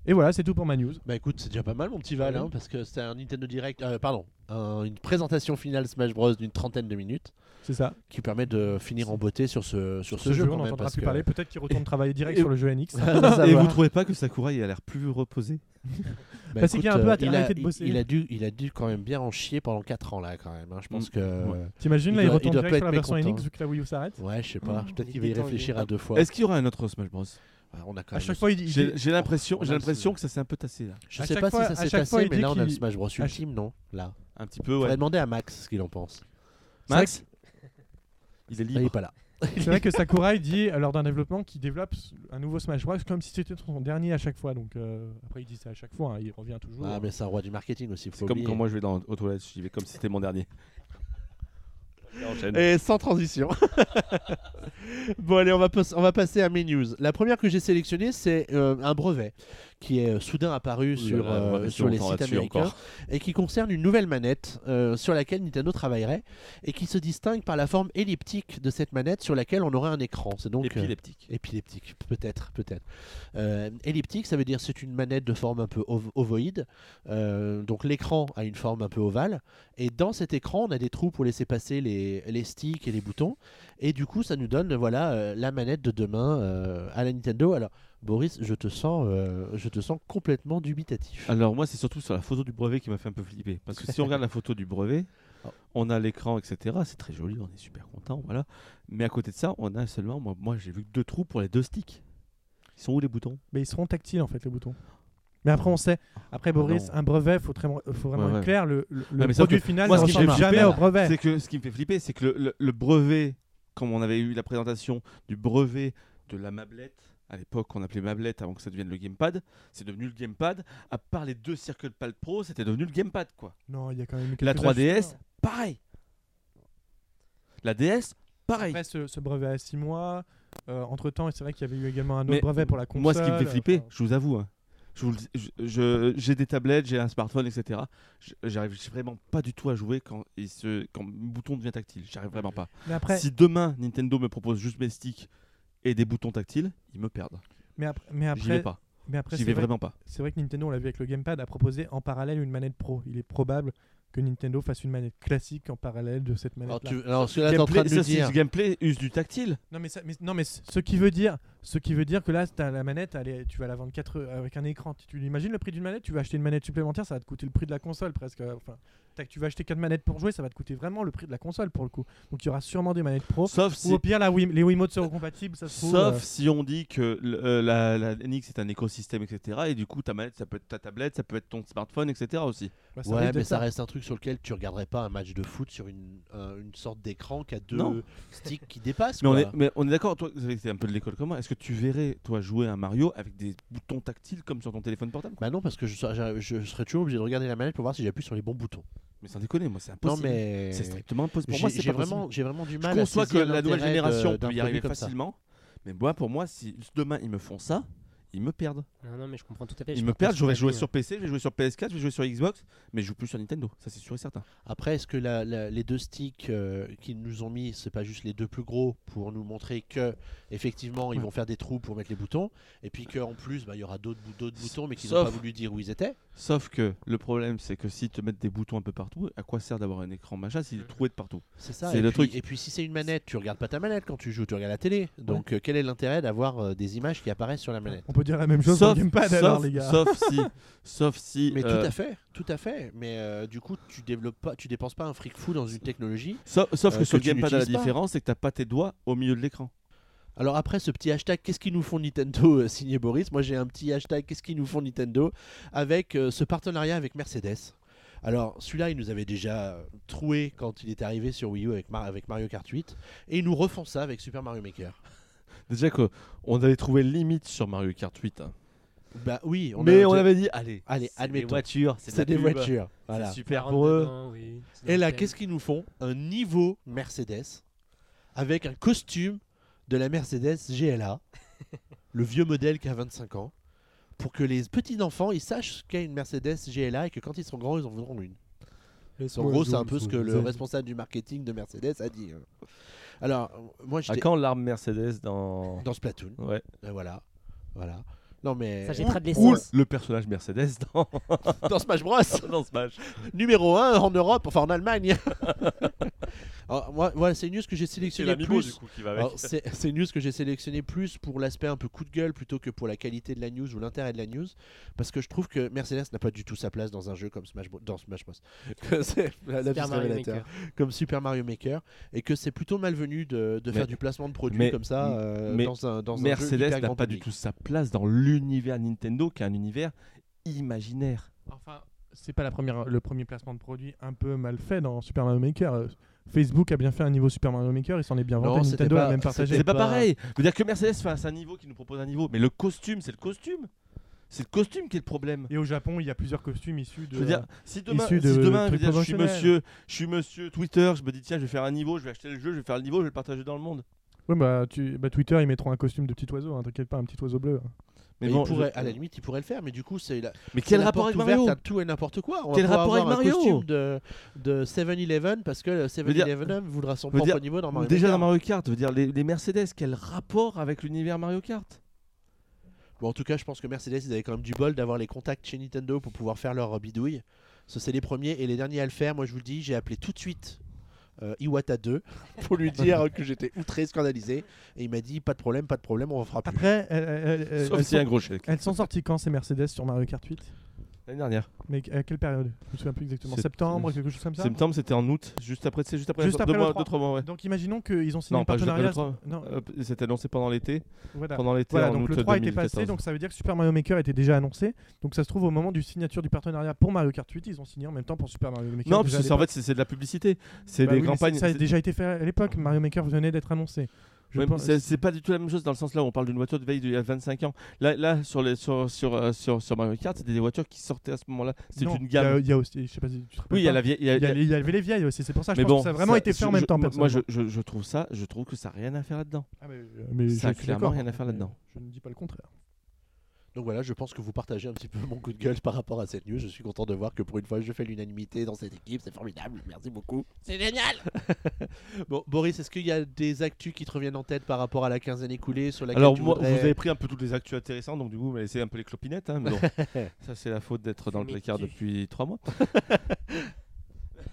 [SPEAKER 3] Et voilà, c'est tout pour ma news.
[SPEAKER 1] Bah écoute, c'est déjà pas mal mon petit Val, hein, parce que c'était un Nintendo Direct, euh, pardon, un- une présentation finale Smash Bros d'une trentaine de minutes
[SPEAKER 3] C'est ça.
[SPEAKER 1] qui permet de finir en beauté sur ce, sur ce,
[SPEAKER 3] Ce
[SPEAKER 1] jeu
[SPEAKER 3] jeu,
[SPEAKER 1] quand
[SPEAKER 3] on n'entendra plus
[SPEAKER 1] que...
[SPEAKER 3] parler. Peut-être qu'il retourne travailler direct
[SPEAKER 4] Et-
[SPEAKER 3] sur le jeu NX.
[SPEAKER 1] Ça
[SPEAKER 4] Et vous trouvez pas que Sakurai a l'air plus reposé?
[SPEAKER 1] Bah,
[SPEAKER 3] Bah, c'est qu'il a un peu
[SPEAKER 1] euh, il a,
[SPEAKER 3] de bosser.
[SPEAKER 1] il, il a dû, il a dû quand même bien en chier pendant 4 ans là quand même. hein. Je pense
[SPEAKER 4] Mm.
[SPEAKER 1] que.
[SPEAKER 4] Ouais.
[SPEAKER 3] T'imagines
[SPEAKER 1] Il
[SPEAKER 3] là, il
[SPEAKER 1] doit- il
[SPEAKER 3] retourne
[SPEAKER 1] doit
[SPEAKER 3] direct sur la
[SPEAKER 1] être
[SPEAKER 3] version
[SPEAKER 1] mécontent.
[SPEAKER 3] NX vu que la Wii U s'arrête.
[SPEAKER 1] Ouais, je sais pas.
[SPEAKER 2] Mm,
[SPEAKER 1] Peut-être
[SPEAKER 2] il
[SPEAKER 1] qu'il va y réfléchir à deux fois.
[SPEAKER 4] Est-ce qu'il y aura un autre Smash Bros?
[SPEAKER 1] On a quand
[SPEAKER 3] À
[SPEAKER 1] même
[SPEAKER 3] chaque fois, il dit.
[SPEAKER 4] J'ai l'impression, j'ai l'impression que ça s'est un peu tassé là.
[SPEAKER 1] Je
[SPEAKER 3] à
[SPEAKER 1] sais pas
[SPEAKER 3] fois-
[SPEAKER 1] si ça s'est
[SPEAKER 3] il
[SPEAKER 1] mais là on a le Smash Bros Ultime, non Là.
[SPEAKER 4] Un petit peu,
[SPEAKER 1] Faudrait
[SPEAKER 4] ouais.
[SPEAKER 1] demander à Max ce qu'il en pense.
[SPEAKER 4] Max, il est
[SPEAKER 1] Ah, il est
[SPEAKER 4] libre.
[SPEAKER 1] pas là.
[SPEAKER 3] C'est vrai que Sakurai dit euh, lors d'un développement qu'il développe un nouveau Smash Bros comme si c'était son dernier à chaque fois. Donc euh, après il dit ça à chaque fois, hein, il revient toujours.
[SPEAKER 1] Ah, mais c'est un roi du marketing aussi.
[SPEAKER 4] C'est comme
[SPEAKER 1] oublier.
[SPEAKER 4] quand moi je vais dans, aux toilettes, j'y vais comme si c'était mon dernier. Et
[SPEAKER 1] sans transition. bon, allez, on va, on va passer à mes news. La première que j'ai sélectionnée, c'est euh, un brevet qui est euh, soudain apparu sur, euh, sur les sites américains
[SPEAKER 4] encore.
[SPEAKER 1] et qui concerne une nouvelle manette euh, sur laquelle Nintendo travaillerait et qui se distingue par la forme elliptique de cette manette sur laquelle on aurait un écran. C'est donc euh,
[SPEAKER 4] Épileptique.
[SPEAKER 1] Épileptique, peut-être, peut-être. Elliptique, ça veut dire c'est une manette de forme un peu ov- ovoïde. Donc l'écran a une forme un peu ovale. Et dans cet écran, on a des trous pour laisser passer les, les sticks et les boutons. Et du coup, ça nous donne voilà la manette de demain à la Nintendo. Alors, Boris, je te sens, euh, je te sens complètement dubitatif.
[SPEAKER 4] Alors moi c'est surtout sur la photo du brevet qui m'a fait un peu flipper. Parce que si on regarde la photo du brevet,
[SPEAKER 1] Oh.
[SPEAKER 4] on a l'écran, etc. C'est très joli, on est super content, voilà. Mais à côté de ça, on a seulement, moi, moi j'ai vu que deux trous pour les deux sticks. Ils sont où les boutons?
[SPEAKER 3] Mais ils seront tactiles en fait les boutons. Mais après on sait, après Boris,
[SPEAKER 4] non.
[SPEAKER 3] un brevet, faut, très- faut vraiment
[SPEAKER 4] Ouais,
[SPEAKER 3] être clair, le, produit
[SPEAKER 4] que
[SPEAKER 3] final
[SPEAKER 4] moi,
[SPEAKER 3] ne
[SPEAKER 4] ce qui me
[SPEAKER 3] ressemble
[SPEAKER 4] fait
[SPEAKER 3] jamais
[SPEAKER 4] flipper,
[SPEAKER 3] au brevet.
[SPEAKER 4] C'est que ce qui me fait flipper, c'est que le, le- le brevet, comme on avait eu la présentation du brevet de la mablette, à l'époque qu'on appelait mablette avant que ça devienne le gamepad, c'est devenu le gamepad. À part les deux Circle Pad Pro, c'était devenu le gamepad quoi.
[SPEAKER 3] Non, il y a quand même
[SPEAKER 4] La
[SPEAKER 3] quelques
[SPEAKER 4] 3DS,
[SPEAKER 3] ajustements.
[SPEAKER 4] pareil. La DS, pareil.
[SPEAKER 3] Après ce, ce brevet à 6 mois, entre temps, c'est vrai qu'il y avait eu également un autre
[SPEAKER 4] Mais
[SPEAKER 3] brevet pour la console.
[SPEAKER 4] Moi, ce qui me fait flipper,
[SPEAKER 3] enfin,
[SPEAKER 4] je vous avoue, hein, j'ai des tablettes, j'ai un smartphone, etc. J'arrive vraiment pas du tout à jouer quand, il se, quand le bouton devient tactile. J'arrive vraiment pas.
[SPEAKER 3] mais après,
[SPEAKER 4] Si demain Nintendo me propose juste mes sticks et des boutons tactiles, ils me perdent.
[SPEAKER 3] mais après, mais
[SPEAKER 4] J'y vais
[SPEAKER 3] après,
[SPEAKER 4] pas.
[SPEAKER 3] mais après
[SPEAKER 4] J'y
[SPEAKER 3] c'est
[SPEAKER 4] vais
[SPEAKER 3] vrai,
[SPEAKER 4] vraiment pas.
[SPEAKER 3] c'est vrai que Nintendo, on l'a vu avec le gamepad, a proposé en parallèle une manette pro. Il est probable que Nintendo fasse une manette classique en parallèle de cette
[SPEAKER 1] Alors,
[SPEAKER 3] manette.
[SPEAKER 1] tu, alors, ce que là, t'es en train
[SPEAKER 4] Gameplay,
[SPEAKER 1] de
[SPEAKER 4] ça,
[SPEAKER 1] dire.
[SPEAKER 4] gameplay use du tactile.
[SPEAKER 3] Non mais, ça- mais- non mais ce qui veut dire, Ce qui veut dire que là, t'as la manette, elle est- tu vas la vendre 4 euros avec un écran. Tu, tu imagines le prix d'une manette? Tu vas acheter une manette supplémentaire, ça va te coûter le prix de la console presque. Enfin, tac, tu vas acheter 4 manettes pour jouer, ça va te coûter vraiment le prix de la console pour le coup. Donc il y aura sûrement des manettes pro.
[SPEAKER 4] Sauf
[SPEAKER 3] Ou
[SPEAKER 4] si,
[SPEAKER 3] au pire, la Wii- les Wiimotes seront compatibles, ça se trouve.
[SPEAKER 4] sauf
[SPEAKER 3] euh,
[SPEAKER 4] si on dit que euh, la, la NX est un écosystème, etc. Et du coup, ta manette, ça peut être ta tablette, ça peut être ton smartphone, etc. aussi.
[SPEAKER 3] bah, ça
[SPEAKER 1] Ouais, mais ça reste un truc sur lequel tu regarderais pas un match de foot sur une, un- une sorte d'écran qui a deux
[SPEAKER 4] Non.
[SPEAKER 1] sticks qui dépassent.
[SPEAKER 4] Mais on est, mais on est d'accord, toi, vous avez été un peu de l'école comme moi. Est-ce que tu verrais, toi, jouer un Mario avec des boutons tactiles comme sur ton téléphone portable
[SPEAKER 1] Bah non, parce que je, serais- je, je serais toujours obligé de regarder la manette pour voir si j'appuie sur les bons boutons.
[SPEAKER 4] Mais sans déconner, moi, c'est
[SPEAKER 1] Non,
[SPEAKER 4] impossible.
[SPEAKER 1] mais
[SPEAKER 4] C'est strictement impossible. Pour moi, c'est
[SPEAKER 1] vraiment, j'ai vraiment du
[SPEAKER 4] Je
[SPEAKER 1] mal à
[SPEAKER 4] conçois que la nouvelle génération peut y arriver
[SPEAKER 1] ça.
[SPEAKER 4] facilement. Mais moi, pour moi, si demain ils me font ça, ils me perdent.
[SPEAKER 2] Non, non, mais je comprends tout à fait.
[SPEAKER 4] Ils
[SPEAKER 2] je
[SPEAKER 4] me perdent, je vais
[SPEAKER 2] ton
[SPEAKER 4] jouer
[SPEAKER 2] avis,
[SPEAKER 4] sur PC, je vais jouer sur PS4, je vais jouer sur Xbox, mais je joue plus sur Nintendo. Ça, c'est sûr et certain.
[SPEAKER 1] Après, est-ce que la- la- les deux sticks euh, qu'ils nous ont mis, c'est pas juste les deux plus gros pour nous montrer que effectivement ils
[SPEAKER 3] Ouais.
[SPEAKER 1] vont faire des trous pour mettre les boutons, et puis qu'en plus bah, il y aura d'autres bou- d'autres boutons, mais qu'ils n'ont pas voulu dire où ils étaient.
[SPEAKER 4] Sauf que le problème, c'est que si te mettent des boutons un peu partout, à quoi sert d'avoir un écran machin s'il est troué de partout?
[SPEAKER 1] C'est ça.
[SPEAKER 4] C'est
[SPEAKER 1] et
[SPEAKER 4] le
[SPEAKER 1] puis,
[SPEAKER 4] truc.
[SPEAKER 1] Et puis si c'est une manette, tu regardes pas ta manette quand tu joues, tu regardes la télé. Donc euh, quel est l'intérêt d'avoir euh, des images qui apparaissent sur la manette?
[SPEAKER 3] On peut dire la même chose sur
[SPEAKER 4] Sauf,
[SPEAKER 3] le gamepad
[SPEAKER 4] sauf-
[SPEAKER 3] alors, les gars.
[SPEAKER 4] sauf si, sauf si,
[SPEAKER 1] Mais
[SPEAKER 4] euh,
[SPEAKER 1] tout à fait, tout à fait. Mais euh, du coup, tu développes pas, tu dépenses pas un fric fou dans une technologie.
[SPEAKER 4] sauf, sauf
[SPEAKER 1] euh,
[SPEAKER 4] que sur gamepad, la différence, c'est que t'as pas tes doigts au milieu de l'écran.
[SPEAKER 1] Alors après ce petit hashtag qu'est-ce qu'ils nous font Nintendo euh, signé Boris, moi j'ai un petit hashtag qu'est-ce qu'ils nous font Nintendo? Avec euh, ce partenariat avec Mercedes. Alors celui-là il nous avait déjà troué quand il était arrivé sur Wii U avec, Mar- avec Mario Kart 8 et ils nous refont ça avec Super Mario Maker.
[SPEAKER 4] Déjà qu'on avait trouvé limite sur Mario Kart 8. hein.
[SPEAKER 1] Bah oui, on
[SPEAKER 4] mais
[SPEAKER 1] a
[SPEAKER 4] on
[SPEAKER 1] déjà-
[SPEAKER 4] avait dit, allez,
[SPEAKER 1] Allez,
[SPEAKER 4] c'est des
[SPEAKER 1] admettons.
[SPEAKER 4] voitures, c'est de
[SPEAKER 1] des
[SPEAKER 4] pub,
[SPEAKER 1] voitures. Voilà.
[SPEAKER 4] C'est super pour eux.
[SPEAKER 2] dedans, oui, c'est
[SPEAKER 1] Et là, qu'est-ce qu'ils nous font? Un niveau Mercedes avec un costume de la Mercedes GLA, le vieux modèle qui a 25 ans, pour que les petits enfants ils sachent ce qu'est une Mercedes GLA et que quand ils seront grands, ils en voudront une. En gros, c'est un peu ce que le responsable du marketing de Mercedes a dit. Alors, euh, moi,
[SPEAKER 4] À quand l'arme Mercedes dans.
[SPEAKER 1] dans Splatoon.
[SPEAKER 4] Ouais.
[SPEAKER 1] Et voilà. Voilà. Non, mais.
[SPEAKER 2] Ça jettera de
[SPEAKER 4] Ou
[SPEAKER 2] l'essence.
[SPEAKER 4] le personnage Mercedes dans,
[SPEAKER 1] dans Smash Bros
[SPEAKER 4] dans Smash.
[SPEAKER 1] Numéro 1 en Europe, enfin en Allemagne. Alors, moi, voilà, c'est une news que j'ai sélectionné plus. C'est une news que j'ai sélectionné plus pour l'aspect un peu coup de gueule plutôt que pour la qualité de la news ou l'intérêt de la news. Parce que je trouve que Mercedes n'a pas du tout sa place dans un jeu comme Smash Bros. Dans Smash Bros. La
[SPEAKER 2] Super.
[SPEAKER 1] Comme Super Mario Maker. Et que c'est plutôt malvenu de, de
[SPEAKER 4] Mais-
[SPEAKER 1] faire du placement de produits
[SPEAKER 4] mais-
[SPEAKER 1] comme ça euh,
[SPEAKER 4] mais
[SPEAKER 1] dans un, dans
[SPEAKER 4] Mercedes n'a pas du tout sa place dans l'univers Nintendo qui est un univers imaginaire.
[SPEAKER 3] Enfin, c'est pas la première, le premier placement de produit un peu mal fait dans Super Mario Maker. Euh, Facebook a bien fait un niveau Super Mario Maker, il s'en est bien vanté. Nintendo
[SPEAKER 1] pas-
[SPEAKER 3] l'a même partagé.
[SPEAKER 4] C'est pas,
[SPEAKER 1] pas-
[SPEAKER 4] pareil. Je veux dire que Mercedes fasse un niveau qui nous propose un niveau, mais le costume, c'est le costume. C'est le costume qui est le problème.
[SPEAKER 3] Et au Japon, il y a plusieurs costumes issus de.
[SPEAKER 4] Je veux dire, si demain, si
[SPEAKER 3] de
[SPEAKER 4] demain je, dire, je suis monsieur, je suis monsieur Twitter, je me dis tiens, je vais faire un niveau, je vais acheter le jeu, je vais faire le niveau, je vais le partager dans le monde.
[SPEAKER 3] Ouais, bah, tu... bah, Twitter, ils mettront un costume de petit oiseau, hein, t'inquiète pas, un petit oiseau bleu.
[SPEAKER 4] Mais bon,
[SPEAKER 1] il pourrait,
[SPEAKER 4] je-
[SPEAKER 1] à la limite, il pourrait le faire, mais du coup, c'est la,
[SPEAKER 4] mais quel
[SPEAKER 1] la
[SPEAKER 4] rapport avec Mario
[SPEAKER 1] à tout et n'importe quoi. On
[SPEAKER 4] Quel rapport
[SPEAKER 1] avoir
[SPEAKER 4] avec
[SPEAKER 1] un
[SPEAKER 4] Mario
[SPEAKER 1] costume de, de 7-Eleven parce que le
[SPEAKER 4] veux dire-
[SPEAKER 1] 7-Eleven voudra son propre
[SPEAKER 4] dire,
[SPEAKER 1] niveau dans Mario
[SPEAKER 4] Déjà dans Mario Kart, je veux dire les, les Mercedes, quel rapport avec l'univers Mario Kart?
[SPEAKER 1] Bon, en tout cas, je pense que Mercedes, ils avaient quand même du bol d'avoir les contacts chez Nintendo pour pouvoir faire leur bidouille. Ça, c'est les premiers et les derniers à le faire. Moi, je vous le dis, j'ai appelé tout de suite Iwata 2 pour lui dire que j'étais outré, scandalisé. Et il m'a dit pas de problème, pas de problème, on en fera plus.
[SPEAKER 3] Après, elles- elles-
[SPEAKER 4] Sauf a un gros chèque.
[SPEAKER 3] elles sont sorties quand ces Mercedes sur Mario Kart 8
[SPEAKER 4] L'année dernière.
[SPEAKER 3] Mais à quelle période? Je me souviens plus exactement. Septembre, quelque chose comme ça?
[SPEAKER 4] Septembre, c'était en août, juste après, c'est juste après,
[SPEAKER 3] Juste après le
[SPEAKER 4] mois,
[SPEAKER 3] 3.
[SPEAKER 4] deux, trois mois, ouais.
[SPEAKER 3] Donc imaginons qu'ils ont signé
[SPEAKER 4] Non,
[SPEAKER 3] un partenariat.
[SPEAKER 4] le 3.
[SPEAKER 3] Non,
[SPEAKER 4] Euh, C'était annoncé pendant l'été.
[SPEAKER 3] voilà.
[SPEAKER 4] Pendant l'été,
[SPEAKER 3] Voilà,
[SPEAKER 4] en
[SPEAKER 3] donc
[SPEAKER 4] août
[SPEAKER 3] le 3 était
[SPEAKER 4] 2014.
[SPEAKER 3] passé, donc ça veut dire que Super Mario Maker était déjà annoncé. Donc ça se trouve au moment du signature du partenariat pour Mario Kart 8, ils ont signé en même temps pour Super Mario Maker.
[SPEAKER 4] Non, parce que en fait, c'est de la publicité. C'est
[SPEAKER 3] Bah
[SPEAKER 4] des
[SPEAKER 3] oui,
[SPEAKER 4] campagnes.
[SPEAKER 3] Ça a déjà été fait à l'époque. Mario Maker venait d'être annoncé. Je
[SPEAKER 4] Ouais,
[SPEAKER 3] pense-
[SPEAKER 4] c'est pas du tout la même chose dans le sens là où on parle d'une voiture de veille d'il y a 25 ans. Là, là sur, les, sur, sur, euh, sur, sur Mario Kart, c'était des voitures qui sortaient à ce moment-là. C'est une gamme.
[SPEAKER 3] il y a aussi, je sais pas si tu te rappelles
[SPEAKER 4] Oui, il y a la vieille. il y a-
[SPEAKER 3] Il y, a-
[SPEAKER 4] il
[SPEAKER 3] avait les vieilles aussi, c'est pour ça que je
[SPEAKER 4] Mais
[SPEAKER 3] pense
[SPEAKER 4] bon,
[SPEAKER 3] que ça a vraiment
[SPEAKER 4] ça-
[SPEAKER 3] été fait en même temps.
[SPEAKER 4] moi- je, je, je trouve ça, je trouve que ça n'a rien à faire là-dedans.
[SPEAKER 3] Ah, mais, mais
[SPEAKER 4] Ça a clairement rien à faire là-dedans.
[SPEAKER 3] Je ne dis pas le contraire.
[SPEAKER 1] Donc voilà, je pense que vous partagez un petit peu mon coup de gueule par rapport à cette news. Je suis content de voir que pour une fois, je fais l'unanimité dans cette équipe. C'est formidable. Merci beaucoup. C'est génial. bon, Boris, est-ce qu'il y a des actus qui te reviennent en tête par rapport à la quinzaine écoulée sur laquelle
[SPEAKER 4] Alors,
[SPEAKER 1] tu
[SPEAKER 4] moi,
[SPEAKER 1] voudrais-
[SPEAKER 4] vous avez pris un peu toutes les actus intéressantes, donc du coup, vous m'avez laissé un peu les clopinettes. hein, mais bon, ça, c'est la faute d'être dans le placard
[SPEAKER 2] tu-
[SPEAKER 4] depuis 3 mois.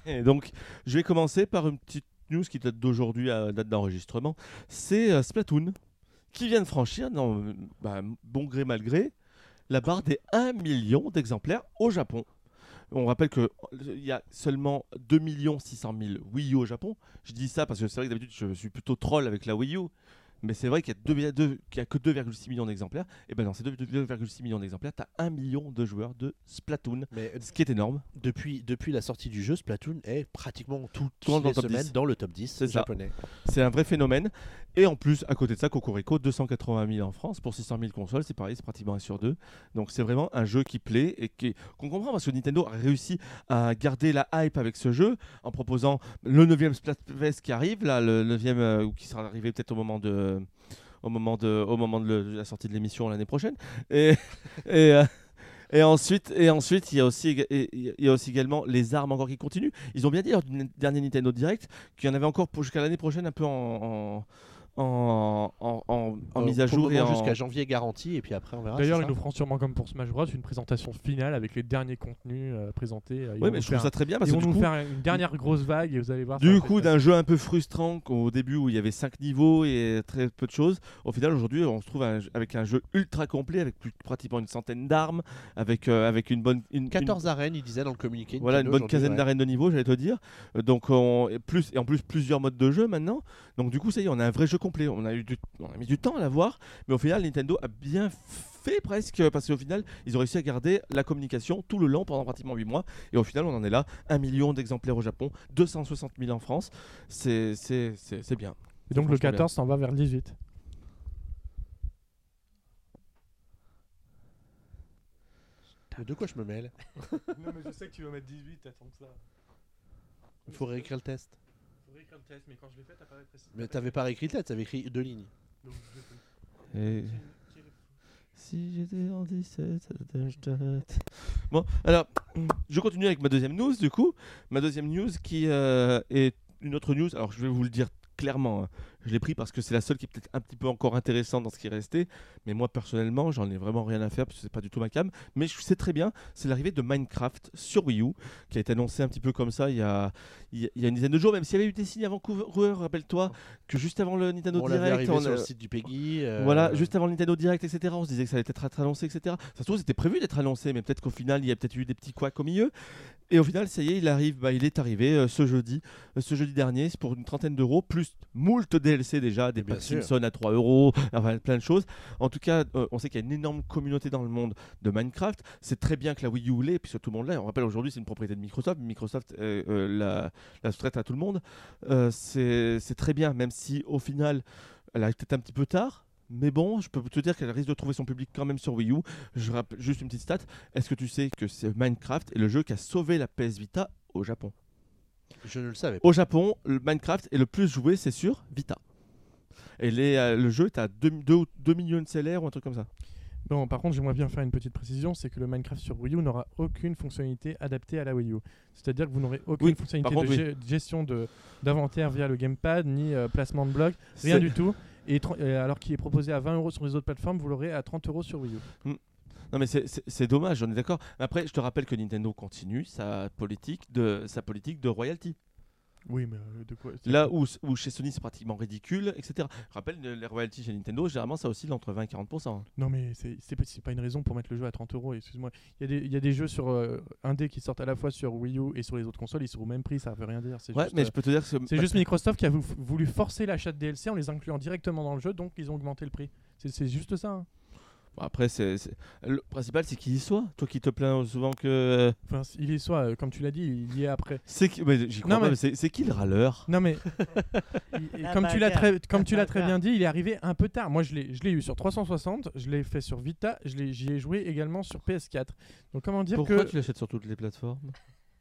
[SPEAKER 4] Et donc, je vais commencer par une petite news qui date d'aujourd'hui à date d'enregistrement. C'est euh, Splatoon qui vient de franchir, non, bah, bon gré mal gré, la barre des 1 million d'exemplaires au Japon. On rappelle qu'il y a seulement 2 600 000 Wii U au Japon. Je dis ça parce que c'est vrai que d'habitude je suis plutôt troll avec la Wii U. Mais c'est vrai qu'il y a, que 2,6 millions d'exemplaires. Et ben dans ces 2,6 millions d'exemplaires, tu as 1 million de joueurs de Splatoon.
[SPEAKER 1] Mais
[SPEAKER 4] Ce qui est énorme.
[SPEAKER 1] depuis, depuis la sortie du jeu, Splatoon est pratiquement tout,
[SPEAKER 4] Tout dans
[SPEAKER 1] toutes
[SPEAKER 4] le
[SPEAKER 1] les semaines
[SPEAKER 4] 10.
[SPEAKER 1] dans le top 10
[SPEAKER 4] C'est ça.
[SPEAKER 1] japonais.
[SPEAKER 4] C'est un vrai phénomène. Et en plus, à côté de ça, Cocorico, 280 000 en France pour 600 000 consoles, c'est pareil, c'est pratiquement un sur deux. Donc c'est vraiment un jeu qui plaît et qu'on comprend parce que Nintendo a réussi à garder la hype avec ce jeu en proposant le 9e Splatfest qui arrive, là, le 9e euh, qui sera arrivé peut-être au moment de. Au moment de, au moment de, la sortie de l'émission l'année prochaine. Et, et, euh, et ensuite, et ensuite, il y a aussi, il y a aussi également les armes encore qui continuent. Ils ont bien dit lors du dernier Nintendo Direct qu'il y en avait encore jusqu'à l'année prochaine un peu en, en, en- en- en
[SPEAKER 1] Euh,
[SPEAKER 4] mise à jour et
[SPEAKER 1] jusqu'à janvier garanti et puis après on verra.
[SPEAKER 3] D'ailleurs, ils nous feront sûrement comme pour Smash Bros une présentation finale avec les derniers contenus euh, présentés. euh,
[SPEAKER 4] Oui, mais je trouve ça très bien parce
[SPEAKER 3] ils
[SPEAKER 4] que
[SPEAKER 3] vont
[SPEAKER 4] du
[SPEAKER 3] nous
[SPEAKER 4] coup,
[SPEAKER 3] faire une dernière grosse vague et vous allez voir.
[SPEAKER 4] du coup, d'un jeu un peu frustrant qu'au début où il y avait 5 niveaux et très peu de choses, au final aujourd'hui on se trouve un- avec un jeu ultra complet avec plus, pratiquement une centaine d'armes, avec, euh, avec une bonne... Une, une-
[SPEAKER 1] 14 arènes, il disait dans le communiqué.
[SPEAKER 4] Voilà, une bonne quinzaine
[SPEAKER 1] ouais.
[SPEAKER 4] d'arènes de niveau, j'allais te dire. Donc, on, et, plus, et en plus, plusieurs modes de jeu maintenant. Donc, du coup, ça y est, on a un vrai jeu complet. On a, eu du, on a mis du temps à l'avoir, mais au final, Nintendo a bien fait presque, parce qu'au final, ils ont réussi à garder la communication tout le long pendant pratiquement 8 mois. Et au final, on en est là. 1 million d'exemplaires au Japon, 260 000 en France. C'est bien.
[SPEAKER 3] Et donc le
[SPEAKER 4] franchement
[SPEAKER 3] 14 s'en va vers le 18.
[SPEAKER 1] Mais De quoi je me mêle?
[SPEAKER 3] Non, mais je sais que tu vas mettre 18, attends que ça.
[SPEAKER 1] Il faut réécrire le test.
[SPEAKER 3] Faudrait écrire le test, mais quand je l'ai fait, t'as pas précisé.
[SPEAKER 1] Mais t'avais pas réécrit le test, t'avais écrit deux lignes.
[SPEAKER 4] Et... Si j'étais en 17, je t'arrête. Bon, alors, je continue avec ma deuxième news, du coup. Ma deuxième news qui euh, est une autre news. Alors, je vais vous le dire clairement. hein. Je l'ai pris parce que c'est la seule qui est peut-être un petit peu encore intéressante dans ce qui est resté. Mais moi, personnellement, j'en ai vraiment rien à faire parce que c'est pas du tout ma cam. Mais je sais très bien, c'est l'arrivée de Minecraft sur Wii U qui a été annoncé un petit peu comme ça il y a, il y a- une dizaine de jours. Même s'il y avait eu des signes avant Vancouver, rappelle-toi que juste avant le Nintendo
[SPEAKER 1] On
[SPEAKER 4] Direct, on
[SPEAKER 1] sur le site du Peggy. euh,
[SPEAKER 4] voilà, juste avant le Nintendo Direct, etc. On se disait que ça allait peut-être être annoncé, etc. Ça se trouve, c'était prévu d'être annoncé, mais peut-être qu'au final, il y a peut-être eu des petits couacs au milieu. Et au final, ça y est, il arrive, bah, il est arrivé euh, ce jeudi, euh, ce jeudi dernier, c'est pour une trentaine d'euros, plus moult DLC déjà, des
[SPEAKER 1] Bien
[SPEAKER 4] packs
[SPEAKER 1] sûr.
[SPEAKER 4] Simpson à 3 euros, enfin plein de choses. En tout cas, euh, on sait qu'il y a une énorme communauté dans le monde de Minecraft. C'est très bien que la Wii U l'ait, puisque tout le monde l'a. On rappelle aujourd'hui, c'est une propriété de Microsoft. Microsoft euh, euh, la, la sous-traite à tout le monde. Euh, c'est c'est très bien, même si au final, elle arrive peut-être un petit peu tard. Mais bon, je peux te dire qu'elle risque de trouver son public quand même sur Wii U. Je rappelle juste une petite stat. Est-ce que tu sais que c'est Minecraft est le jeu qui a sauvé la PS Vita au Japon?
[SPEAKER 1] Je ne le savais pas.
[SPEAKER 4] Au Japon, le Minecraft est le plus joué, c'est sur Vita. Et les, euh, le jeu est à 2, millions de sellers ou un truc comme ça.
[SPEAKER 3] Bon, par contre, j'aimerais bien faire une petite précision, c'est que le Minecraft sur Wii U n'aura aucune fonctionnalité adaptée à la Wii U. C'est-à-dire que vous n'aurez aucune
[SPEAKER 4] Oui,
[SPEAKER 3] fonctionnalité de
[SPEAKER 4] contre,
[SPEAKER 3] gé- gestion de- d'inventaire via le gamepad, ni euh, placement de blocs, rien du tout. Et, alors qu'il est proposé à 20 euros sur les autres plateformes, vous l'aurez à 30 euros sur Wii U.
[SPEAKER 4] Non mais c'est- dommage, on est d'accord. Après, je te rappelle que Nintendo continue sa politique de, sa politique de royalty.
[SPEAKER 3] Oui, mais euh, de quoi
[SPEAKER 4] Là où, où chez Sony c'est pratiquement ridicule, etc. Je rappelle, le- les royalties chez Nintendo, généralement ça oscille entre 20 et 40%.
[SPEAKER 3] Non, mais c'est pas, une raison pour mettre le jeu à 30 euros. Excuse-moi. Il y, a des- il y a des jeux sur euh, indé qui sortent à la fois sur Wii U et sur les autres consoles, ils sont au même prix, ça veut rien dire. C'est
[SPEAKER 4] Ouais,
[SPEAKER 3] juste,
[SPEAKER 4] mais
[SPEAKER 3] euh,
[SPEAKER 4] je peux te dire que
[SPEAKER 3] c'est juste Microsoft qui a vou- voulu forcer l'achat de DLC en les incluant directement dans le jeu, donc ils ont augmenté le prix. C'est- C'est juste ça. hein.
[SPEAKER 4] Bon, après, c'est le principal c'est qu'il y soit. Toi qui te plains souvent que.
[SPEAKER 3] Enfin, il est soit, euh, comme tu l'as dit, il y est après.
[SPEAKER 4] C'est qui... mais j'y crois
[SPEAKER 3] Non,
[SPEAKER 4] pas,
[SPEAKER 3] mais-
[SPEAKER 4] c'est qui le râleur?
[SPEAKER 3] Non mais il- comme tu l'as très comme tu
[SPEAKER 2] La
[SPEAKER 3] l'as très
[SPEAKER 2] bagarre.
[SPEAKER 3] bien dit, il est arrivé un peu tard. Moi je l'ai je l'ai eu sur 360, je l'ai fait sur Vita, je l'ai j'y ai joué également sur PS4. Donc comment dire
[SPEAKER 4] Pourquoi
[SPEAKER 3] que
[SPEAKER 4] tu l'achètes sur toutes les plateformes?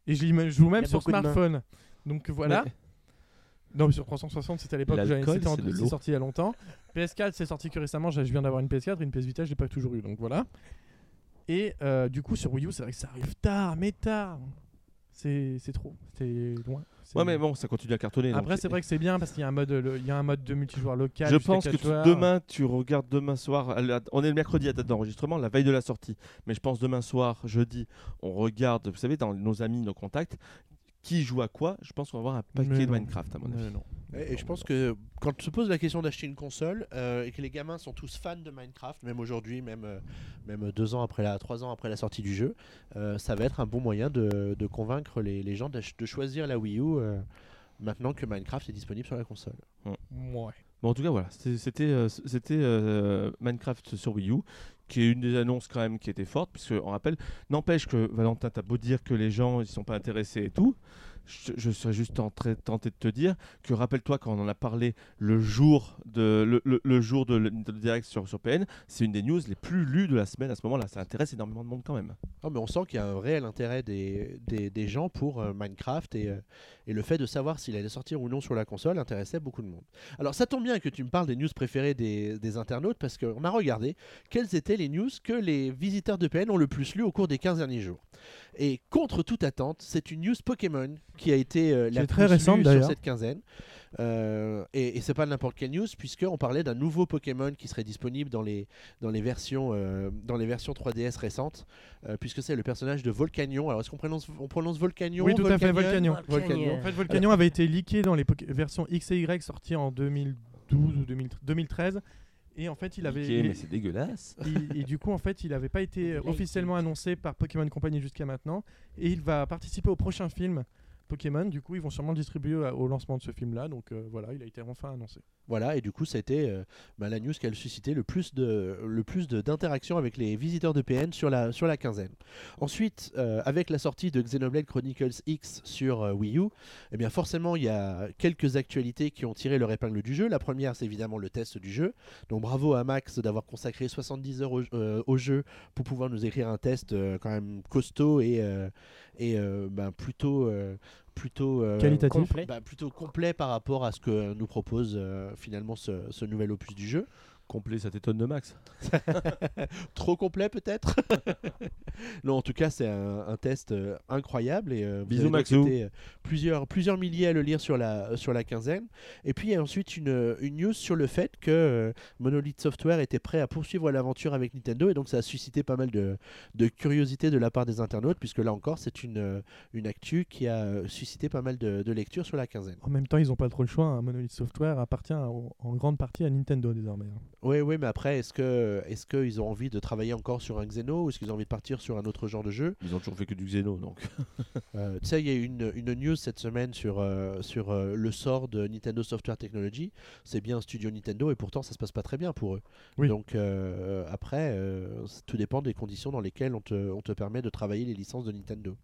[SPEAKER 3] Et je l'y joue même
[SPEAKER 2] y
[SPEAKER 3] sur smartphone. Donc voilà.
[SPEAKER 4] Mais-
[SPEAKER 3] Non, mais sur 360, c'était à l'époque où j'avais
[SPEAKER 4] c'est
[SPEAKER 3] sorti il y a longtemps. PS4, c'est sorti que récemment. Je viens d'avoir une PS4 et une PS Vita, je l'ai pas toujours eu. Donc voilà. Et euh, du coup, sur Wii U, c'est vrai que ça arrive tard, mais tard. C'est c'est trop. C'est loin. C'est-
[SPEAKER 4] Ouais, mais bon, ça continue à cartonner.
[SPEAKER 3] Après, c'est vrai que c'est bien parce qu'il y a un mode, le- il y a un mode de multijoueur local.
[SPEAKER 4] Je pense que tu- demain, tu regardes demain soir. On est le mercredi à date d'enregistrement, la veille de la sortie. Mais je pense demain soir, jeudi, on regarde, vous savez, dans nos amis, nos contacts, qui joue à quoi, je pense qu'on va avoir un
[SPEAKER 3] Mais
[SPEAKER 4] paquet de
[SPEAKER 3] non.
[SPEAKER 4] Minecraft à mon avis.
[SPEAKER 3] Mais non.
[SPEAKER 1] Et, et je pense que quand on se pose la question d'acheter une console euh, et que les gamins sont tous fans de Minecraft, même aujourd'hui, même, euh, même deux ans après la, trois ans après la sortie du jeu, euh, ça va être un bon moyen de, de convaincre les, les gens de choisir la Wii U euh, maintenant que Minecraft est disponible sur la console.
[SPEAKER 3] Ouais.
[SPEAKER 4] Bon, en tout cas, voilà, c'était c'était euh, c'était, euh, Minecraft sur Wii U, qui est une des annonces quand même qui était forte, puisque on rappelle, n'empêche que Valentin, t'as beau dire que les gens ils sont pas intéressés et tout, je, serais juste tenté de te dire que rappelle-toi quand on en a parlé le jour de le, le- jour de Nintendo Direct sur sur PN, c'est une des news les plus lues de la semaine à ce moment-là. Ça intéresse énormément de monde quand même.
[SPEAKER 1] Ah, mais on sent qu'il y a un réel intérêt des, des, des gens pour euh, Minecraft et, euh, et le fait de savoir s'il allait sortir ou non sur la console intéressait beaucoup de monde. Alors ça tombe bien que tu me parles des news préférées des, des internautes parce qu'on a regardé quelles étaient les news que les visiteurs de PN ont le plus lu au cours des 15 derniers jours. Et contre toute attente, c'est une news Pokémon qui a été euh, la
[SPEAKER 3] très
[SPEAKER 1] plus
[SPEAKER 3] récente,
[SPEAKER 1] lue sur
[SPEAKER 3] d'ailleurs.
[SPEAKER 1] cette quinzaine. Euh, et et c'est pas n'importe quelle news puisqu'on parlait d'un nouveau Pokémon qui serait disponible dans les, dans les, versions, euh, dans les versions 3DS récentes euh, puisque c'est le personnage de Volcanion. Alors est-ce qu'on prononce, on prononce Volcanion
[SPEAKER 3] Oui, tout à fait,
[SPEAKER 1] Volcanion
[SPEAKER 3] Volcanion.
[SPEAKER 1] Volcanion.
[SPEAKER 3] En fait, Volcanion avait été leaké dans les versions X et Y sorties en 2012 ou 2000 2013. Et en fait, il avait.
[SPEAKER 4] Ok,
[SPEAKER 3] il-
[SPEAKER 4] mais c'est dégueulasse.
[SPEAKER 3] et, et du coup, en fait, il n'avait pas été officiellement annoncé par Pokémon Company jusqu'à maintenant. Et il va participer au prochain film Pokémon. Du coup, ils vont sûrement le distribuer au lancement de ce film-là. Donc euh, voilà, il a été enfin annoncé.
[SPEAKER 1] Voilà, et du coup, ça a euh, bah, la news qui a suscité le plus d'interactions avec les visiteurs de PN sur la, sur la quinzaine. Ensuite, euh, avec la sortie de Xenoblade Chronicles X sur Wii U, eh bien forcément, il y a quelques actualités qui ont tiré leur épingle du jeu. La première, c'est évidemment le test du jeu. Donc bravo à Max d'avoir consacré 70 heures au, au jeu pour pouvoir nous écrire un test quand même costaud et, et euh, ben, plutôt... euh, plutôt euh,
[SPEAKER 3] Qualitatif.
[SPEAKER 2] Complet.
[SPEAKER 1] bah, plutôt complet par rapport à ce que nous propose euh, finalement ce, ce nouvel opus du jeu.
[SPEAKER 4] Complet, ça t'étonne de Max.
[SPEAKER 1] Trop complet peut-être Non, en tout cas, c'est un, un test euh, incroyable et euh,
[SPEAKER 4] Bisous, Maxou.
[SPEAKER 1] été, euh, plusieurs, plusieurs milliers à le lire sur la, sur la quinzaine. Et puis il y a ensuite une, une news sur le fait que euh, Monolith Software était prêt à poursuivre l'aventure avec Nintendo et donc ça a suscité pas mal de, de curiosité de la part des internautes puisque là encore, c'est une, euh, une actu qui a euh, suscité pas mal de, de lectures sur la quinzaine.
[SPEAKER 3] En même temps, ils n'ont pas trop le choix. hein. Monolith Software appartient au- en grande partie à Nintendo désormais. hein.
[SPEAKER 1] Oui, oui, mais après, est-ce que est-ce qu'ils ont envie de travailler encore sur un Xeno ou est-ce qu'ils ont envie de partir sur un autre genre de jeu?
[SPEAKER 4] Ils ont toujours fait que du Xeno, donc.
[SPEAKER 1] Euh, Tu sais, il y a eu une, une news cette semaine sur, euh, sur euh, le sort de Nintendo Software Technology. C'est bien un studio Nintendo et pourtant ça se passe pas très bien pour eux.
[SPEAKER 3] Oui.
[SPEAKER 1] Donc euh, après, euh, tout dépend des conditions dans lesquelles on te, on te permet de travailler les licences de Nintendo.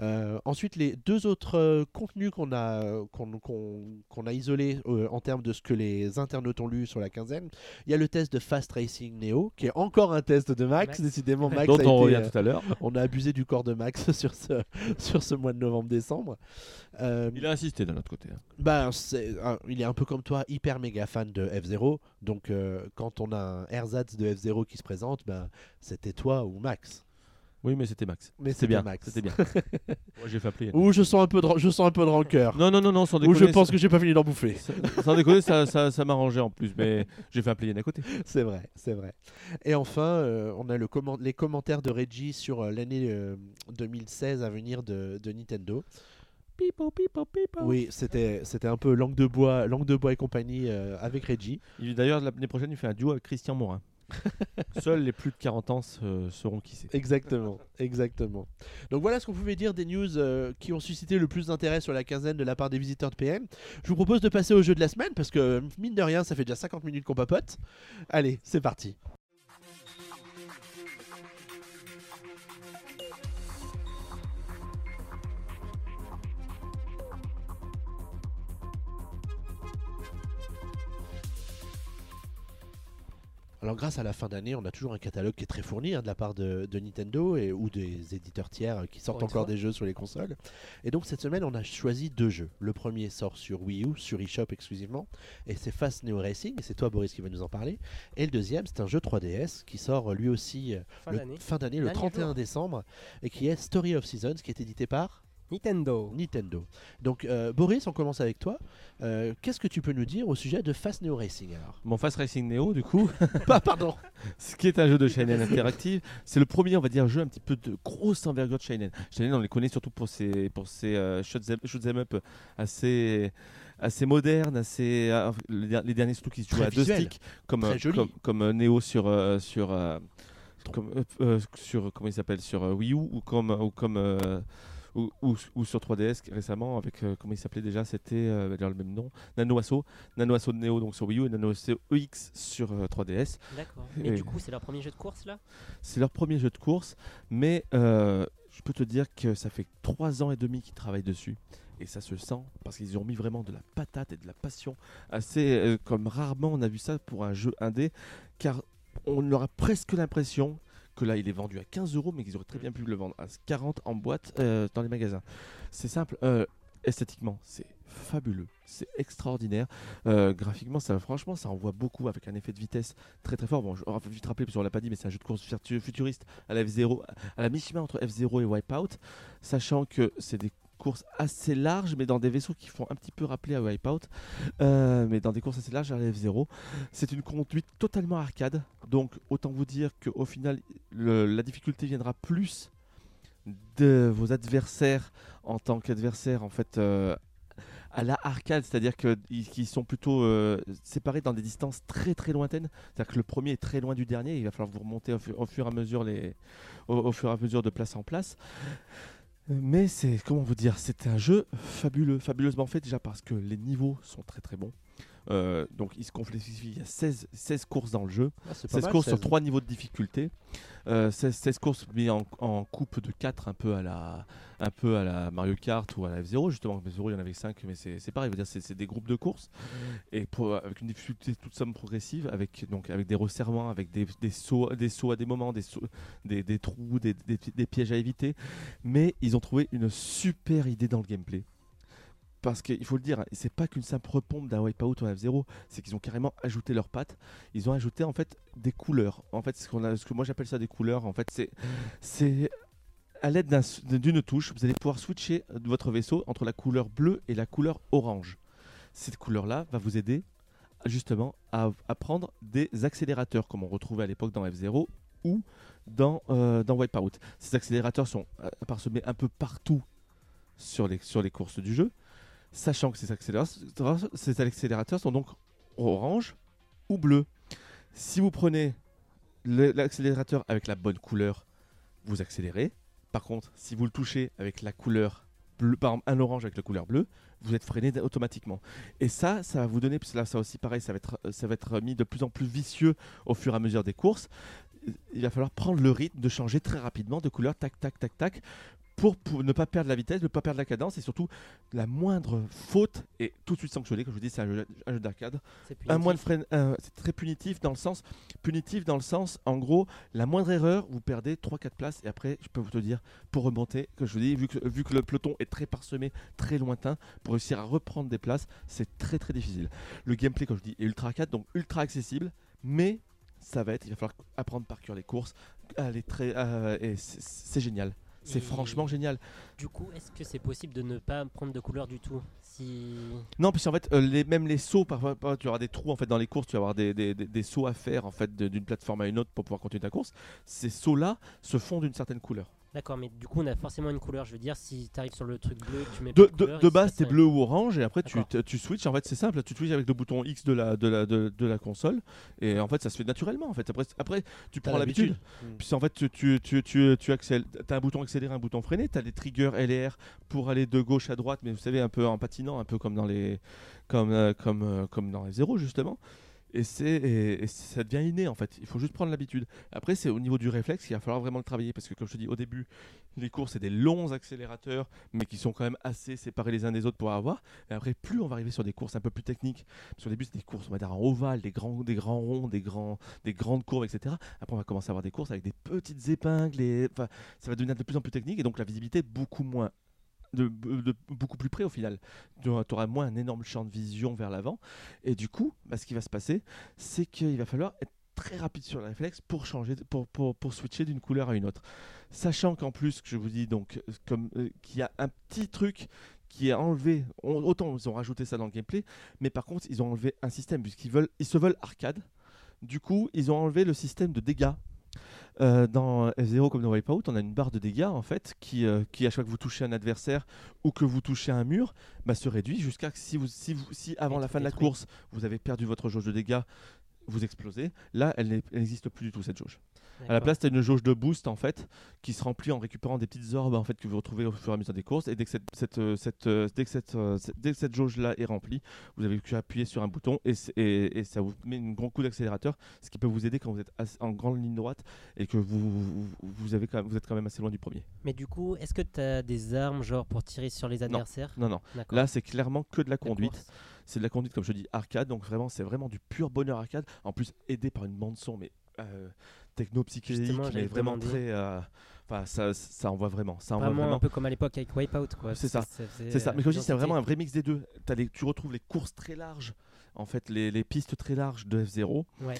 [SPEAKER 1] Euh, ensuite, les deux autres euh, contenus qu'on a, qu'on, qu'on- qu'on a isolés euh, en termes de ce que les internautes ont lu sur la quinzaine, il y a le test de Fast Racing Neo, qui est encore un test de Max.
[SPEAKER 2] Max.
[SPEAKER 1] Décidément, Max
[SPEAKER 4] dont
[SPEAKER 1] a
[SPEAKER 4] on
[SPEAKER 1] été,
[SPEAKER 4] revient
[SPEAKER 1] euh,
[SPEAKER 4] tout à l'heure.
[SPEAKER 1] on a abusé du corps de Max sur ce, sur ce mois de novembre-décembre. Euh,
[SPEAKER 4] Il a insisté d'un autre côté. hein.
[SPEAKER 1] bah, c'est un- il est un peu comme toi, hyper méga fan de F0. Donc, euh, quand on a un ersatz de F0 qui se présente, bah, c'était toi ou Max.
[SPEAKER 4] Oui, mais c'était Max.
[SPEAKER 1] Mais
[SPEAKER 4] C'était bien.
[SPEAKER 1] Max.
[SPEAKER 4] C'était bien. Moi, j'ai fait appeler.
[SPEAKER 1] Ou je sens un peu de, je sens un peu de rancœur.
[SPEAKER 4] Non, non, non, non, sans
[SPEAKER 1] Ou
[SPEAKER 4] déconner.
[SPEAKER 1] je pense
[SPEAKER 4] ça-
[SPEAKER 1] que j'ai pas fini d'en bouffer.
[SPEAKER 4] Sans déconner, ça, ça, ça m'arrangeait en plus, mais j'ai fait appeler Yann à côté.
[SPEAKER 1] C'est vrai, c'est vrai. Et enfin, euh, on a le comment- les commentaires de Reggie sur euh, l'année euh, 2016 à venir de, de Nintendo.
[SPEAKER 4] Pipo, pipo, pipo.
[SPEAKER 1] Oui, c'était c'était un peu langue de bois, langue de bois et compagnie euh, avec Reggie.
[SPEAKER 4] Il- D'ailleurs, l'année prochaine, il fait un duo avec Christian Morin. Seuls les plus de 40 ans se- sauront qui c'est.
[SPEAKER 1] Exactement, exactement. Donc voilà ce qu'on pouvait dire des news euh, qui ont suscité le plus d'intérêt sur la quinzaine de la part des visiteurs de PM. Je vous propose de passer au jeu de la semaine parce que mine de rien, ça fait déjà 50 minutes qu'on papote. Allez, c'est parti. Alors grâce à la fin d'année, on a toujours un catalogue qui est très fourni hein, de la part de, de Nintendo et, ou des éditeurs tiers euh, qui sortent encore des jeux sur les consoles. Et donc cette semaine, on a choisi deux jeux. Le premier sort sur Wii U, sur eShop exclusivement, et c'est Fast Neo Racing, et c'est toi Boris qui va nous en parler. Et le deuxième, c'est un jeu 3DS qui sort euh, lui aussi euh,
[SPEAKER 2] Fin
[SPEAKER 1] le-
[SPEAKER 2] d'année.
[SPEAKER 1] fin d'année, le
[SPEAKER 2] Dernier
[SPEAKER 1] 31
[SPEAKER 2] jour.
[SPEAKER 1] décembre, et qui est Story of Seasons, qui est édité par
[SPEAKER 2] Nintendo.
[SPEAKER 1] Nintendo. Donc, euh, Boris, on commence avec toi. Euh, Qu'est-ce que tu peux nous dire au sujet de Fast Neo Racing alors?
[SPEAKER 4] Mon Fast Racing Neo, du coup,
[SPEAKER 1] Pas, pardon.
[SPEAKER 4] ce qui est un jeu de Shinen Interactive, c'est le premier, on va dire, jeu un petit peu de grosse envergure de Shinen. Shinen, on les connaît surtout pour ses, pour ses euh, shoot 'em- shoot 'em up assez, assez modernes, assez, euh, les der- les derniers surtout qui se jouent
[SPEAKER 1] Très
[SPEAKER 4] à deux sticks, comme, euh, comme, comme Neo sur, sur, comme, euh, sur, comment il s'appelle, sur euh, Wii U ou comme, ou comme euh, ou, ou- ou sur 3DS récemment avec euh, comment il s'appelait déjà c'était euh, le même nom Nano Asso Nano Asso Neo donc sur Wii U et Nano Asso EX sur euh, 3DS
[SPEAKER 2] D'accord. Mais
[SPEAKER 4] Et-
[SPEAKER 2] du coup, c'est leur premier jeu de course là?
[SPEAKER 4] C'est leur premier jeu de course, mais euh, je peux te dire que ça fait trois ans et demi qu'ils travaillent dessus. Et ça se sent parce qu'ils ont mis vraiment de la patate et de la passion, assez euh, comme rarement on a vu ça pour un jeu indé, car on aura presque l'impression que là il est vendu à 15 euros, mais qu'ils auraient très bien pu le vendre à 40 en boîte euh, dans les magasins. C'est simple, euh, esthétiquement c'est fabuleux, c'est extraordinaire. Euh, graphiquement, ça, franchement, ça envoie beaucoup avec un effet de vitesse très très fort. Bon, je on va vite rappeler parce qu'on l'a pas dit, mais c'est un jeu de course futu- futuriste à la F0, à la mi-chemin entre F0 et Wipeout, sachant que c'est des courses assez larges, mais dans des vaisseaux qui font un petit peu rappeler à Wipeout, euh, mais dans des courses assez larges à la F0. C'est une conduite totalement arcade, donc autant vous dire qu'au final, la difficulté viendra plus de vos adversaires en tant qu'adversaires en fait euh, à la arcade, c'est-à-dire qu'ils qui sont plutôt euh, séparés dans des distances très très lointaines. C'est-à-dire que le premier est très loin du dernier, il va falloir vous remonter au, fu- au fur et à mesure les, au fur et à mesure de place en place. Mais c'est comment vous dire, c'est un jeu fabuleux, fabuleusement fait déjà parce que les niveaux sont très très bons. Euh, donc il se complexifie, il y a 16, 16 courses dans le jeu.
[SPEAKER 1] Ah, c'est pas
[SPEAKER 4] 16
[SPEAKER 1] mal,
[SPEAKER 4] courses sur
[SPEAKER 1] 16.
[SPEAKER 4] 3 niveaux de difficulté. Euh, 16, 16 courses mis en, en coupe de 4 un peu à la un peu à la Mario Kart ou à la F0 justement. F0 il y en avait 5 mais c'est pareil. C'est des groupes de courses. Et pour, avec une difficulté toute somme progressive avec donc avec des resserrements avec des, des sauts des sauts à des moments des sauts- des, des trous des- des pièges à éviter. Mais ils ont trouvé une super idée dans le gameplay parce qu'il faut le dire, c'est pas qu'une simple repompe d'un Wipeout ou un F0, c'est qu'ils ont carrément ajouté leurs pattes. Ils ont ajouté en fait des couleurs. En fait, ce, que moi j'appelle ça des couleurs, en fait, c'est à l'aide d'un- d'une touche, vous allez pouvoir switcher votre vaisseau entre la couleur bleue et la couleur orange. Cette couleur-là va vous aider justement à, à prendre des accélérateurs comme on retrouvait à l'époque dans F0 ou dans, euh, dans Wipeout. Ces accélérateurs sont euh, parsemés un peu partout sur les, sur les courses du jeu, sachant que ces accélérateurs, ces accélérateurs sont donc orange ou bleu. Si vous prenez l'accélérateur avec la bonne couleur, vous accélérez. Par contre, si vous le touchez avec la couleur bleue, par exemple un orange avec la couleur bleue, vous êtes freiné automatiquement. Et ça, ça va vous donner, là, ça aussi pareil, ça va être, ça va être mis de plus en plus vicieux au fur et à mesure des courses. Il va falloir prendre le rythme de changer très rapidement de couleur, tac, tac, tac, tac, pour, pour ne pas perdre la vitesse, ne pas perdre la cadence et surtout la moindre faute est tout de suite sanctionnée. Comme je vous dis, c'est un jeu, d'arcade.
[SPEAKER 2] C'est
[SPEAKER 4] Un frein, un- c'est très punitif dans le sens punitif dans le sens en gros la moindre erreur vous perdez 3-4 places et après je peux vous te dire pour remonter que je vous dis vu que, vu que le peloton est très parsemé très lointain pour réussir à reprendre des places c'est très très difficile le gameplay comme je dis est ultra arcade donc ultra accessible mais ça va être il va falloir apprendre par cœur les courses aller très euh, et c'est génial c'est franchement génial
[SPEAKER 2] Du coup, est-ce que c'est possible de ne pas prendre de couleur du tout Si
[SPEAKER 4] Non, puis en fait, euh, les, même les sauts, parfois, parfois, tu auras des trous en fait dans les courses, tu vas avoir des, des- des- des sauts à faire en fait d'une plateforme à une autre pour pouvoir continuer ta course. Ces sauts-là se font d'une certaine couleur.
[SPEAKER 2] D'accord, mais du coup, on a forcément une couleur. Je veux dire, si tu arrives sur le truc bleu, tu mets
[SPEAKER 4] De,
[SPEAKER 2] pas de, couleur,
[SPEAKER 4] de base, t'es
[SPEAKER 2] rien.
[SPEAKER 4] bleu ou orange et après tu, tu switches. En fait, c'est simple, tu switches avec le bouton X de la, de la, de, de la console et en fait, ça se fait naturellement. En fait, après, après tu
[SPEAKER 1] T'as
[SPEAKER 4] prends l'habitude.
[SPEAKER 1] Mm.
[SPEAKER 4] Puis en fait, tu, tu, tu, tu, tu accèles. T'as un bouton accéléré, un bouton freiné. T'as les triggers L et R pour aller de gauche à droite, mais vous savez, un peu en patinant, un peu comme dans les, comme, euh, comme, euh, comme dans F0 justement. Et, c'est, ça devient inné en fait. Il faut juste prendre l'habitude. Après, c'est au niveau du réflexe qu'il va falloir vraiment le travailler parce que, comme je te dis, au début, les courses, c'est des longs accélérateurs, mais qui sont quand même assez séparés les uns des autres pour avoir. Et après, plus on va arriver sur des courses un peu plus techniques, sur le début, c'est des courses, on va dire en ovale, des grands, des grands ronds, des, grands, des grandes courbes, etc. Après, on va commencer à avoir des courses avec des petites épingles. Et, ça va devenir de plus en plus technique et donc la visibilité beaucoup moins. De, beaucoup plus près au final. Tu auras moins un énorme champ de vision vers l'avant. Et du coup, bah, ce qui va se passer, c'est qu'il va falloir être très rapide sur le réflexe pour changer, pour, pour, pour switcher d'une couleur à une autre. Sachant qu'en plus, je vous dis donc, euh, euh, qu'il y a un petit truc qui est enlevé, autant ils ont rajouté ça dans le gameplay, mais par contre ils ont enlevé un système puisqu'ils veulent, ils se veulent arcade. Du coup, ils ont enlevé le système de dégâts. Euh, dans F0 comme dans Wipeout, on a une barre de dégâts en fait qui, euh, qui à chaque fois que vous touchez un adversaire ou que vous touchez un mur, bah, se réduit jusqu'à que si, vous, si, vous, si avant la fin de la course vous avez perdu votre jauge de dégâts, vous explosez. Là, elle n'existe plus du tout cette jauge. À la place, tu as une jauge de boost en fait qui se remplit en récupérant des petites orbes en fait que vous retrouvez au fur et à mesure des courses. Et dès que cette, cette, euh, cette, euh, dès que cette, euh, cette- dès que cette jauge là est remplie, vous avez qu'à appuyer sur un bouton et, c'est- et, et ça vous met un grand coup d'accélérateur, ce qui peut vous aider quand vous êtes en grande ligne droite et que vous, vous, vous avez quand même, vous êtes quand même assez loin du premier.
[SPEAKER 2] Mais du coup, est-ce que tu as des armes genre pour tirer sur les adversaires?
[SPEAKER 4] Non, non. Là, c'est clairement que de la conduite. C'est de la conduite, comme je te dis, arcade. Donc vraiment, c'est vraiment du pur bonheur arcade. En plus, aidé par une bande son, mais euh, techno-psychédélique, mais vraiment très. euh, Enfin, ça, ça envoie vraiment. Ça envoie
[SPEAKER 2] Vraiment,
[SPEAKER 4] vraiment.
[SPEAKER 2] un peu comme à l'époque avec Wipeout. quoi.
[SPEAKER 4] C'est ça. C'est ça.
[SPEAKER 2] euh,
[SPEAKER 4] Mais comme je dis, c'est vraiment un vrai mix des deux. Les- tu retrouves les courses très larges, en fait, les, les pistes très larges de F0,
[SPEAKER 2] Ouais.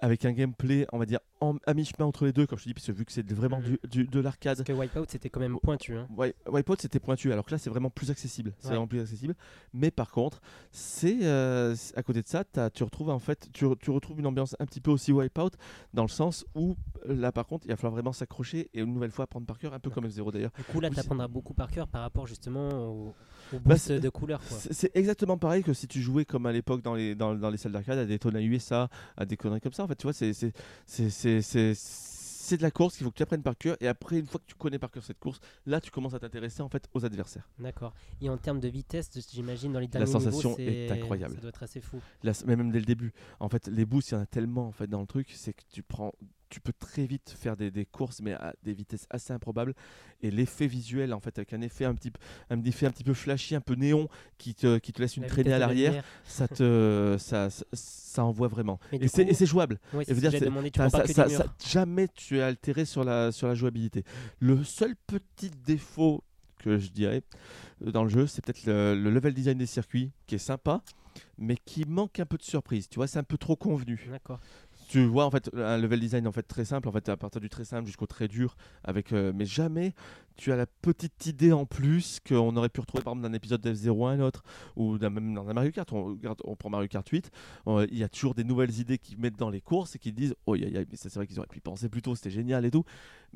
[SPEAKER 4] avec un gameplay, on va dire, en- à mi-chemin entre les deux, comme je te dis, parce que vu que c'est vraiment du, du- de l'arcade.
[SPEAKER 2] Parce que Wipeout, c'était quand même pointu. Hein.
[SPEAKER 4] Wi- Wipeout c'était pointu, alors que là c'est vraiment plus accessible. C'est
[SPEAKER 2] Ouais.
[SPEAKER 4] vraiment plus accessible. Mais par contre, c'est euh, à côté de ça, tu retrouves en fait, tu, tu retrouves une ambiance un petit peu aussi Wipeout, dans le sens où là par contre, il va falloir vraiment s'accrocher et une nouvelle fois apprendre par cœur, un peu comme F0 d'ailleurs.
[SPEAKER 2] Du coup, là, tu apprendras beaucoup par cœur par rapport justement au, au
[SPEAKER 4] Bah,
[SPEAKER 2] boost
[SPEAKER 4] c'est-
[SPEAKER 2] de couleurs.
[SPEAKER 4] C'est exactement pareil que si tu jouais comme à l'époque dans les, dans, dans les salles d'arcade, à des Daytona USA, à des conneries comme ça. En fait, tu vois, c'est c'est- de la course qu'il faut que tu apprennes par cœur. Et après, une fois que tu connais par cœur cette course, là, tu commences à t'intéresser en fait aux adversaires.
[SPEAKER 2] D'accord. Et en termes de vitesse, j'imagine dans les
[SPEAKER 4] La
[SPEAKER 2] derniers
[SPEAKER 4] sensation
[SPEAKER 2] niveaux,
[SPEAKER 4] est
[SPEAKER 2] c'est-
[SPEAKER 4] incroyable.
[SPEAKER 2] Ça doit être assez fou.
[SPEAKER 4] C- mais même dès le début. En fait, les boosts, il y en a tellement en fait dans le truc, c'est que tu prends, tu peux très vite faire des, des courses, mais à des vitesses assez improbables. Et l'effet visuel, en fait, avec un effet un petit, un effet un petit peu flashy, un peu néon, qui te, qui te laisse une
[SPEAKER 2] La
[SPEAKER 4] traînée à l'arrière, ça te, ça, ça, ça envoie vraiment.
[SPEAKER 2] Mais
[SPEAKER 4] Et c'est
[SPEAKER 2] coup-
[SPEAKER 4] jouable.
[SPEAKER 2] Ouais,
[SPEAKER 4] Et dire,
[SPEAKER 2] demandé. Tu
[SPEAKER 4] Ça- jamais tu es altéré sur la, sur la jouabilité. Le seul petit défaut que je dirais euh, dans le jeu, c'est peut-être le, le level design des circuits, qui est sympa, mais qui manque un peu de surprise. Tu vois, c'est un peu trop convenu.
[SPEAKER 2] D'accord.
[SPEAKER 4] Tu vois en fait un level design en fait très simple, en fait à partir du très simple jusqu'au très dur, avec euh, mais jamais tu as la petite idée en plus qu'on aurait pu retrouver par exemple d'un épisode de F0 à un autre ou même dans un Mario Kart. On, regarde- on prend Mario Kart 8, euh, il y a toujours des nouvelles idées qu'ils mettent dans les courses et qui disent oh mais ça c'est vrai qu'ils auraient pu y penser plus tôt, c'était génial et tout.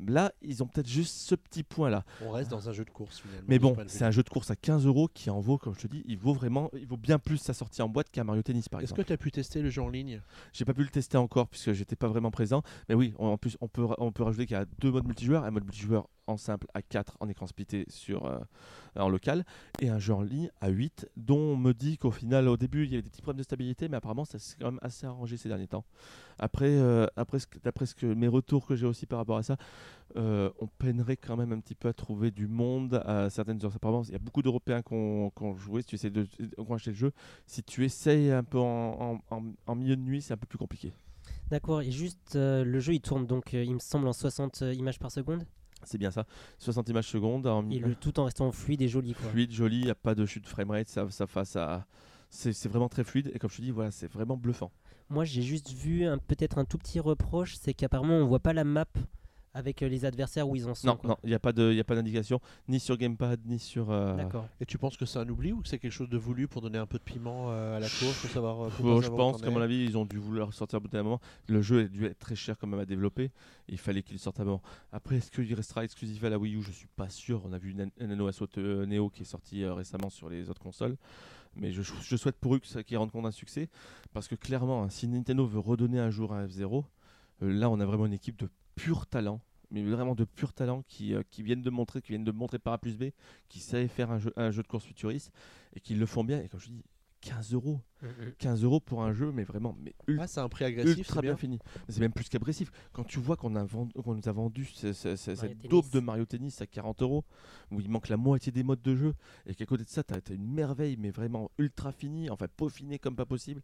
[SPEAKER 4] Là, ils ont peut-être juste ce petit point là.
[SPEAKER 1] On reste dans un jeu de course finalement.
[SPEAKER 4] Mais bon, c'est un jeu de course à 15 euros qui en vaut, comme je te dis, il vaut vraiment, il vaut bien plus sa sortie en boîte qu'un Mario Tennis par
[SPEAKER 1] Est-ce
[SPEAKER 4] exemple.
[SPEAKER 1] que tu as pu tester le jeu en ligne?
[SPEAKER 4] J'ai pas pu le tester encore puisque j'étais pas vraiment présent. Mais oui, on- en plus, on peut, on peut rajouter qu'il y a deux modes multijoueurs. Un mode multijoueur en simple à 4 en écran splitté sur, euh, en local et un jeu en ligne à 8 dont on me dit qu'au final, au début, il y avait des petits problèmes de stabilité, mais apparemment, ça s'est quand même assez arrangé ces derniers temps. Après, euh, après ce que- d'après ce que mes retours que j'ai aussi par rapport à ça, euh, on peinerait quand même un petit peu à trouver du monde à certaines heures. Apparemment, il y a beaucoup d'Européens qui ont, ont joué. Si tu essaies de, ont le jeu, si tu essayes un peu en, en- milieu de nuit, c'est un peu plus compliqué.
[SPEAKER 2] D'accord. Et juste, euh, le jeu, il tourne donc, il me semble, en 60 euh, images par seconde?
[SPEAKER 4] C'est bien ça. 60 images secondes, en
[SPEAKER 2] Et le tout en restant fluide et joli. Quoi.
[SPEAKER 4] fluide, joli, il n'y a pas de chute de framerate, ça, ça face à. C'est vraiment très fluide et comme je te dis, voilà, c'est vraiment bluffant.
[SPEAKER 2] Moi, j'ai juste vu peut-être un tout petit reproche, c'est qu'apparemment, on voit pas la map avec euh, les adversaires où ils en sont.
[SPEAKER 4] Non,
[SPEAKER 2] quoi.
[SPEAKER 4] non, il n'y a pas de- il y a pas d'indication, ni sur Gamepad, ni sur. euh,
[SPEAKER 2] D'accord.
[SPEAKER 1] Et tu penses que c'est un oubli ou que c'est quelque chose de voulu pour donner un peu de piment euh, à la course pour savoir pour
[SPEAKER 4] Bon, je
[SPEAKER 1] savoir
[SPEAKER 4] pense qu'à mon avis, ils ont dû vouloir sortir au bout d'un moment. Le jeu a dû être très cher quand même à développer. Il fallait qu'il sorte à un moment. Après, est-ce qu'il restera exclusif à la Wii U? Je suis pas sûr. On a vu Nan- Nano Assault euh, Neo qui est sorti euh, récemment sur les autres consoles. Mais je, je souhaite pour eux qu'ils rendent compte d'un succès. Parce que clairement, hein, si Nintendo veut redonner un jour un F0, euh, là, on a vraiment une équipe de pur talent. Mais vraiment de pur talent qui, euh, qui viennent de montrer, qui viennent de montrer par A plus B, qui savent faire un jeu, un jeu de course futuriste et qui le font bien. Et comme je dis, 15 euros.
[SPEAKER 2] Mm, mm.
[SPEAKER 4] 15 euros pour un jeu, mais vraiment, mais ultra,
[SPEAKER 1] Ah, c'est un prix agressif,
[SPEAKER 4] ultra bien
[SPEAKER 1] bien.
[SPEAKER 4] fini. C'est même plus qu'agressif. Quand tu vois qu'on qu'on nous a vendu ce- ce- ce-
[SPEAKER 2] Mario
[SPEAKER 4] cette
[SPEAKER 2] Tennis.
[SPEAKER 4] daube de Mario Tennis à 40 euros, où il manque la moitié des modes de jeu, et qu'à côté de ça, tu as, une merveille, mais vraiment ultra finie, enfin peaufinée comme pas possible,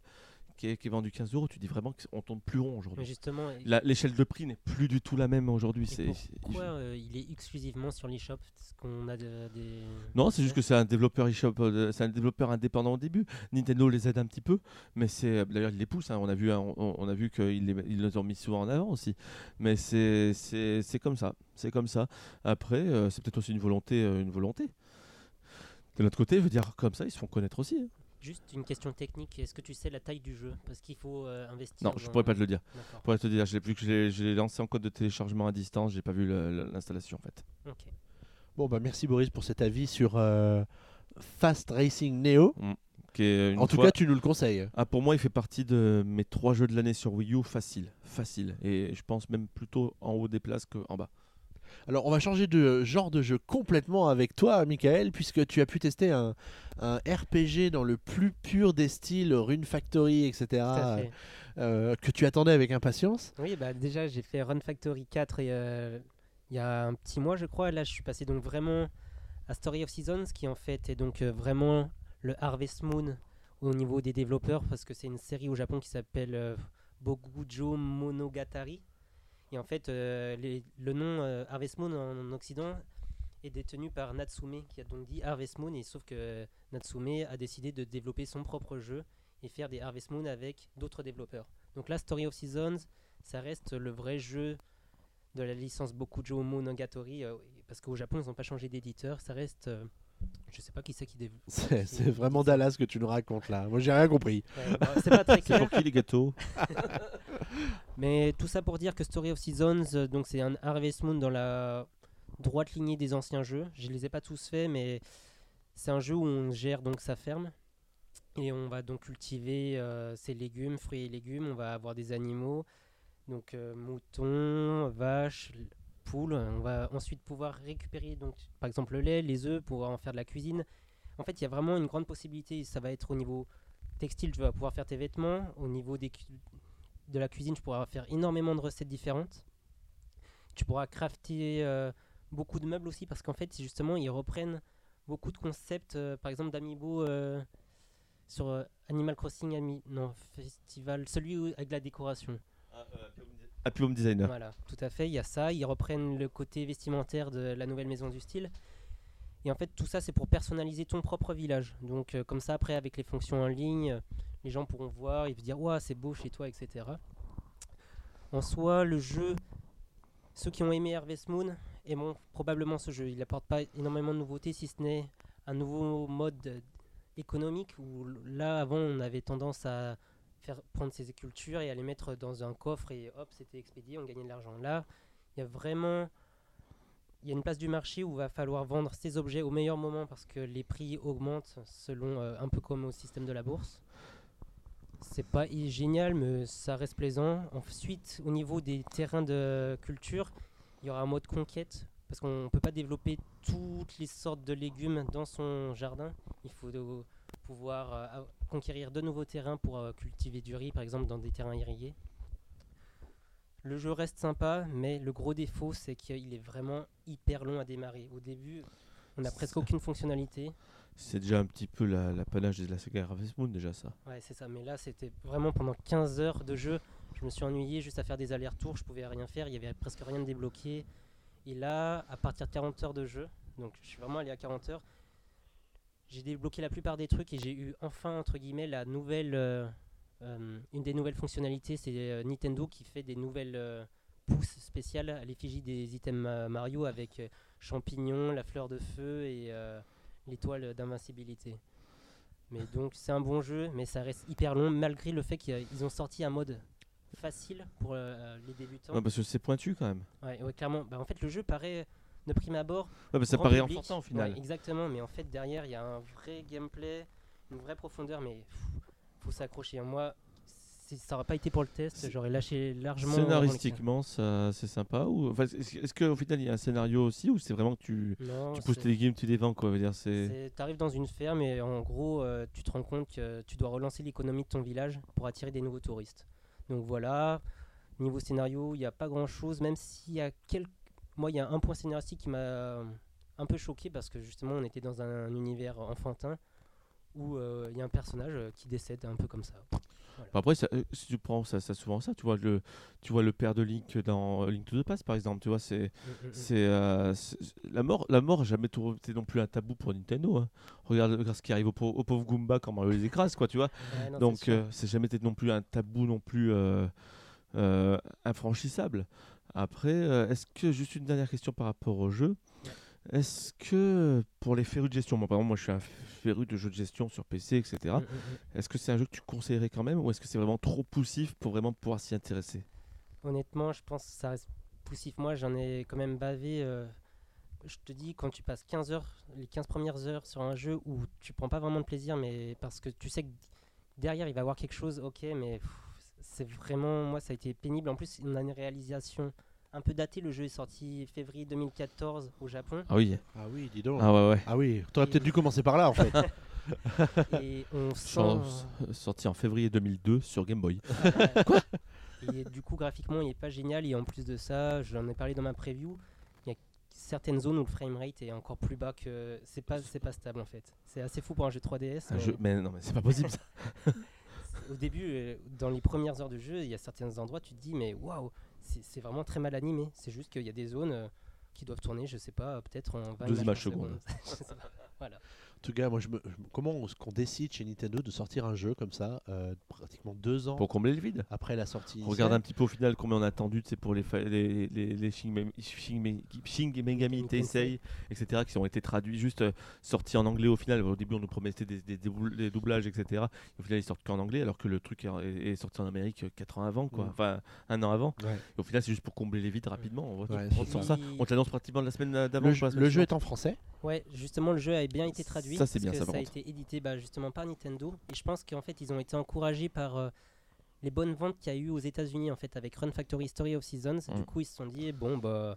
[SPEAKER 4] qui est, qui est vendu 15 euros, tu dis vraiment qu'on tourne plus rond aujourd'hui.
[SPEAKER 2] justement,
[SPEAKER 4] L'échelle de prix n'est plus du tout la même aujourd'hui. c'est-
[SPEAKER 2] pourquoi euh, il est exclusivement sur l'eShop qu'on a de- des.
[SPEAKER 4] Non, c'est juste que c'est un développeur eShop, euh, c'est un développeur indépendant au début. Nintendo les aide un petit peu, mais c'est d'ailleurs il les pousse. hein. On a vu, on, on a vu qu'ils les, ils les ont mis souvent en avant aussi. Mais c'est c'est comme ça, c'est comme ça. Après, euh, c'est peut-être aussi une volonté, une volonté. De notre côté, je veux dire comme ça, ils se font connaître aussi. hein.
[SPEAKER 2] Juste une question technique, est-ce que tu sais la taille du jeu? Parce qu'il faut euh, investir.
[SPEAKER 4] Non, je pourrais pas te le dire.
[SPEAKER 2] D'accord.
[SPEAKER 4] Pour te dire, j'ai vu que je l'ai- je l'ai lancé en code de téléchargement à distance, j'ai pas vu l'installation en fait.
[SPEAKER 2] Ok.
[SPEAKER 1] Bon, bah merci Boris pour cet avis sur euh, Fast Racing Neo.
[SPEAKER 4] Est une
[SPEAKER 1] En tout
[SPEAKER 4] fois-
[SPEAKER 1] cas, tu nous le conseilles.
[SPEAKER 4] Ah, pour moi, il fait partie de mes trois jeux de l'année sur Wii U, facile, facile. Et je pense même plutôt en haut des places qu'en bas.
[SPEAKER 1] Alors, on va changer de genre de jeu complètement avec toi, Michael, puisque tu as pu tester un, un RPG dans le plus pur des styles, Rune Factory, etc., euh, que tu attendais avec impatience.
[SPEAKER 2] Oui, bah déjà j'ai fait Run Factory 4 et, euh, il y a un petit mois je crois. Là je suis passé donc vraiment à Story of Seasons qui en fait est donc euh, vraiment le Harvest Moon au niveau des développeurs parce que c'est une série au Japon qui s'appelle euh, Bokujo Monogatari. Et en fait euh, le nom euh, Harvest Moon en, Occident est détenu par Natsume qui a donc dit Harvest Moon et sauf que Natsume a décidé de développer son propre jeu et faire des Harvest Moon avec d'autres développeurs. Donc là Story of Seasons ça reste le vrai jeu de la licence Bokujo Monogatari euh, parce qu'au Japon ils n'ont pas changé d'éditeur ça reste euh, je sais pas qui c'est qui développe
[SPEAKER 1] C'est vraiment Dallas que tu nous racontes là. Moi, j'ai rien compris.
[SPEAKER 2] Ouais, c'est pas très clair.
[SPEAKER 4] pour qui les gâteaux.
[SPEAKER 2] Mais tout ça pour dire que Story of Seasons euh, donc c'est un Harvest Moon dans la droite lignée des anciens jeux. Je les ai pas tous faits mais c'est un jeu où on gère donc sa ferme. Et on va donc cultiver euh, ses légumes fruits et légumes. On va avoir des animaux donc euh, moutons vaches on va ensuite pouvoir récupérer donc par exemple le lait les œufs pour en faire de la cuisine. En fait il y a vraiment une grande possibilité. Ça va être au niveau textile tu vas pouvoir faire tes vêtements. Au niveau des de la cuisine tu pourras faire énormément de recettes différentes. Tu pourras crafter euh, beaucoup de meubles aussi parce qu'en fait justement ils reprennent beaucoup de concepts euh, par exemple d'amiibo euh, sur Animal Crossing Ami non festival celui avec la décoration
[SPEAKER 4] Happy Designer.
[SPEAKER 2] voilà, tout à fait. Il y a ça. Ils reprennent le côté vestimentaire de la nouvelle maison du style. Et en fait, tout ça, c'est pour personnaliser ton propre village. Donc, euh, comme ça, après, avec les fonctions en ligne, euh, les gens pourront voir, ils vont dire, Ouah, c'est beau chez toi, etc. En soi, le jeu, ceux qui ont aimé Harvest Moon aimeront probablement ce jeu. Il n'apporte pas énormément de nouveautés, si ce n'est un nouveau mode euh, économique où là, avant, on avait tendance à prendre ses cultures et à les mettre dans un coffre et hop, c'était expédié, on gagnait de l'argent. Là, il y a vraiment il y a une place du marché où va falloir vendre ces objets au meilleur moment parce que les prix augmentent selon euh, un peu comme au système de la bourse. C'est pas génial, mais ça reste plaisant. Ensuite, au niveau des terrains de culture, il y aura un mode conquête parce qu'on peut pas développer toutes les sortes de légumes dans son jardin. Il faut de- pouvoir euh, conquérir de nouveaux terrains pour euh, cultiver du riz, par exemple, dans des terrains irrigués. Le jeu reste sympa, mais le gros défaut, c'est qu'il est vraiment hyper long à démarrer. Au début, on n'a presque aucune fonctionnalité.
[SPEAKER 4] C'est déjà un petit peu la, la de la saga Harvest Moon, déjà ça.
[SPEAKER 2] Ouais, c'est ça. Mais là, c'était vraiment pendant 15 heures de jeu. Je me suis ennuyé juste à faire des allers-retours. Je pouvais rien faire. Il y avait presque rien de débloqué. Et là, à partir de 40 heures de jeu, donc je suis vraiment allé à 40 heures, j'ai débloqué la plupart des trucs et j'ai eu enfin, entre guillemets, la nouvelle. euh, euh, une des nouvelles fonctionnalités, c'est euh, Nintendo qui fait des nouvelles pousses spéciales à l'effigie des items Mario avec champignons, la fleur de feu et l'étoile d'invincibilité. Mais donc c'est un bon jeu, mais ça reste hyper long malgré le fait qu'ils ont sorti un mode facile pour les débutants.
[SPEAKER 4] Ouais, parce que c'est pointu quand même.
[SPEAKER 2] Ouais, ouais, clairement. Bah, en fait, le jeu paraît de prime abord.
[SPEAKER 4] Ouais, bah, ça paraît
[SPEAKER 2] public.
[SPEAKER 4] enfantin au final.
[SPEAKER 2] Ouais, exactement, mais en fait derrière il y a un vrai gameplay, une vraie profondeur, mais pff, faut s'accrocher. Moi, si ça n'aurait pas été pour le test, j'aurais lâché largement.
[SPEAKER 4] Scénaristiquement, ça, c'est sympa ou enfin, est-ce qu'au final il y a un scénario aussi ou c'est vraiment que tu.
[SPEAKER 2] Non,
[SPEAKER 4] tu pousses tes légumes, tu les vends quoi veut dire c'est
[SPEAKER 2] c'est- T'arrives dans une ferme et en gros, euh, tu te rends compte que tu dois relancer l'économie de ton village pour attirer des nouveaux touristes. Donc voilà, niveau scénario, il n'y a pas grand chose, même s'il y a quelques. Moi, il y a un point scénaristique qui m'a un peu choqué parce que justement, on était dans un univers enfantin où euh, il y a un personnage euh, qui décède un peu comme ça. Voilà.
[SPEAKER 4] Enfin, après, ça, euh, si tu prends ça, ça souvent ça, tu vois le, tu vois le père de Link dans euh, Link to the Past par exemple, tu vois, c'est,
[SPEAKER 2] Mm, mm, mm.
[SPEAKER 4] c'est, euh, la mort, la mort jamais été non plus un tabou pour Nintendo. hein. Regarde, regarde ce qui arrive au, pauvre- au pauvre Goomba quand Mario les écrase, quoi, tu vois.
[SPEAKER 2] Ouais, non,
[SPEAKER 4] Donc
[SPEAKER 2] c'est
[SPEAKER 4] euh, jamais été non plus un tabou non plus euh, euh, infranchissable. Après, euh, est-ce que juste une dernière question par rapport au jeu Est-ce que pour les férus de gestion, moi par exemple, moi je suis un féru de jeux de gestion sur PC, etc.
[SPEAKER 2] Mm, mm, mm.
[SPEAKER 4] Est-ce que c'est un jeu que tu conseillerais quand même ou est-ce que c'est vraiment trop poussif pour vraiment pouvoir s'y intéresser?
[SPEAKER 2] Honnêtement, je pense que ça reste poussif. Moi, j'en ai quand même bavé. euh, je te dis, quand tu passes 15 heures, les 15 premières heures sur un jeu où tu prends pas vraiment de plaisir, mais parce que tu sais que derrière il va y avoir quelque chose, ok, mais c'est vraiment. Moi, ça a été pénible. En plus, on a une réalisation un peu datée. Le jeu est sorti février 2014 au Japon.
[SPEAKER 4] Ah oui,
[SPEAKER 1] Ah oui, dis donc.
[SPEAKER 4] ah ouais ouais.
[SPEAKER 1] Ah oui, t'aurais peut-être dû commencer par là en fait.
[SPEAKER 2] et on sent.
[SPEAKER 4] Sorti en février 2002 sur Game Boy.
[SPEAKER 2] Quoi? Et du coup, graphiquement, il est pas génial. Et en plus de ça, j'en ai parlé dans ma preview. Il y a certaines zones où le framerate est encore plus bas que. C'est pas, c'est pas stable en fait. C'est assez fou pour un jeu 3DS.
[SPEAKER 4] Un
[SPEAKER 2] mais
[SPEAKER 4] jeu... Mais non, mais c'est pas possible ça.
[SPEAKER 2] Au début, euh, dans les premières heures de jeu, il y a certains endroits, tu te dis, mais waouh, c'est vraiment très mal animé. C'est juste qu'il y a des zones euh, qui doivent tourner, je sais pas, peut-être en 20
[SPEAKER 4] Deux images
[SPEAKER 2] par
[SPEAKER 4] secondes.
[SPEAKER 2] Voilà.
[SPEAKER 1] En tout cas, moi, je me, je comment est-ce qu'on décide chez Nintendo de sortir un jeu comme ça, euh, pratiquement deux ans
[SPEAKER 4] Pour combler le vide.
[SPEAKER 1] après la sortie
[SPEAKER 4] Regarde
[SPEAKER 1] initiale
[SPEAKER 4] un petit peu au final combien on a attendu sais, pour les, fa- les, les, les Shin, Me- Shin Me- Shin Megami
[SPEAKER 2] Megami
[SPEAKER 4] Tensei, etc., qui ont été traduits, juste euh, sortis en anglais au final. Au début, on nous promettait des, des, doublages, etc. Au final, ils sortent qu'en anglais, alors que le truc est, sorti en Amérique euh, 4 ans avant, quoi. Enfin, un an avant.
[SPEAKER 1] Ouais.
[SPEAKER 4] Et au final, c'est juste pour combler les vides rapidement. On, va-
[SPEAKER 1] Ouais,
[SPEAKER 4] on
[SPEAKER 1] c'est
[SPEAKER 4] sort
[SPEAKER 2] ça.
[SPEAKER 4] On te l'annonce pratiquement la semaine d'avant.
[SPEAKER 1] Le,
[SPEAKER 4] je
[SPEAKER 1] jeu est en français
[SPEAKER 2] Ouais, justement, le jeu a bien été traduit.
[SPEAKER 4] Ça, c'est bien, ça,
[SPEAKER 2] ça a été édité bah, justement par Nintendo. Et je pense qu'en fait, ils ont été encouragés par euh, les bonnes ventes qu'il y a eu aux États-Unis en fait avec Run Factory Story of Seasons.
[SPEAKER 4] Mm.
[SPEAKER 2] Du coup, ils se sont dit bon bah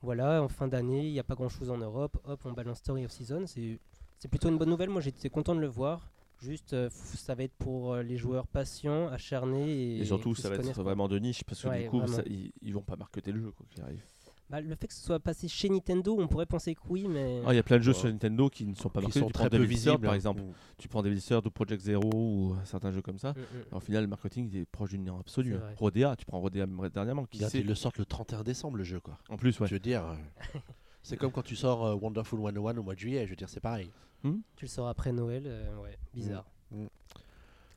[SPEAKER 2] voilà, en fin d'année, il n'y a pas grand-chose en Europe. Hop, on balance Story of Seasons. C'est plutôt une bonne nouvelle. Moi, j'étais content de le voir. Juste, euh, ça va être pour euh, les joueurs patients, acharnés et,
[SPEAKER 4] Et surtout, ça va être vraiment de niche parce que
[SPEAKER 2] Ouais,
[SPEAKER 4] du coup, ça- ils, ils vont pas marketer le jeu quoi qu'il arrive.
[SPEAKER 2] Bah, le fait que ce soit passé chez Nintendo, on pourrait penser que oui, mais
[SPEAKER 4] Ah, Il y a plein de jeux
[SPEAKER 1] Ouais.
[SPEAKER 4] sur Nintendo qui ne sont pas
[SPEAKER 1] qui
[SPEAKER 4] marketés.
[SPEAKER 1] sont
[SPEAKER 4] tu
[SPEAKER 1] très
[SPEAKER 4] prends Devil
[SPEAKER 1] visibles
[SPEAKER 4] par exemple.
[SPEAKER 1] Mm.
[SPEAKER 4] Tu prends Devil Third ou Project Zero ou certains jeux comme ça.
[SPEAKER 2] Mm, mm.
[SPEAKER 4] Au final, le marketing il est proche du néant absolu.
[SPEAKER 2] C'est
[SPEAKER 4] hein.
[SPEAKER 2] vrai.
[SPEAKER 4] Rodea, tu prends Rodea dernièrement. Qui
[SPEAKER 1] ils le sortent le 31 décembre le jeu quoi.
[SPEAKER 4] En plus, ouais.
[SPEAKER 1] Je veux dire, euh, c'est comme quand tu sors euh, Wonderful 101 au mois de juillet, je veux dire, c'est pareil.
[SPEAKER 2] Tu le sors après Noël, euh, ouais, bizarre.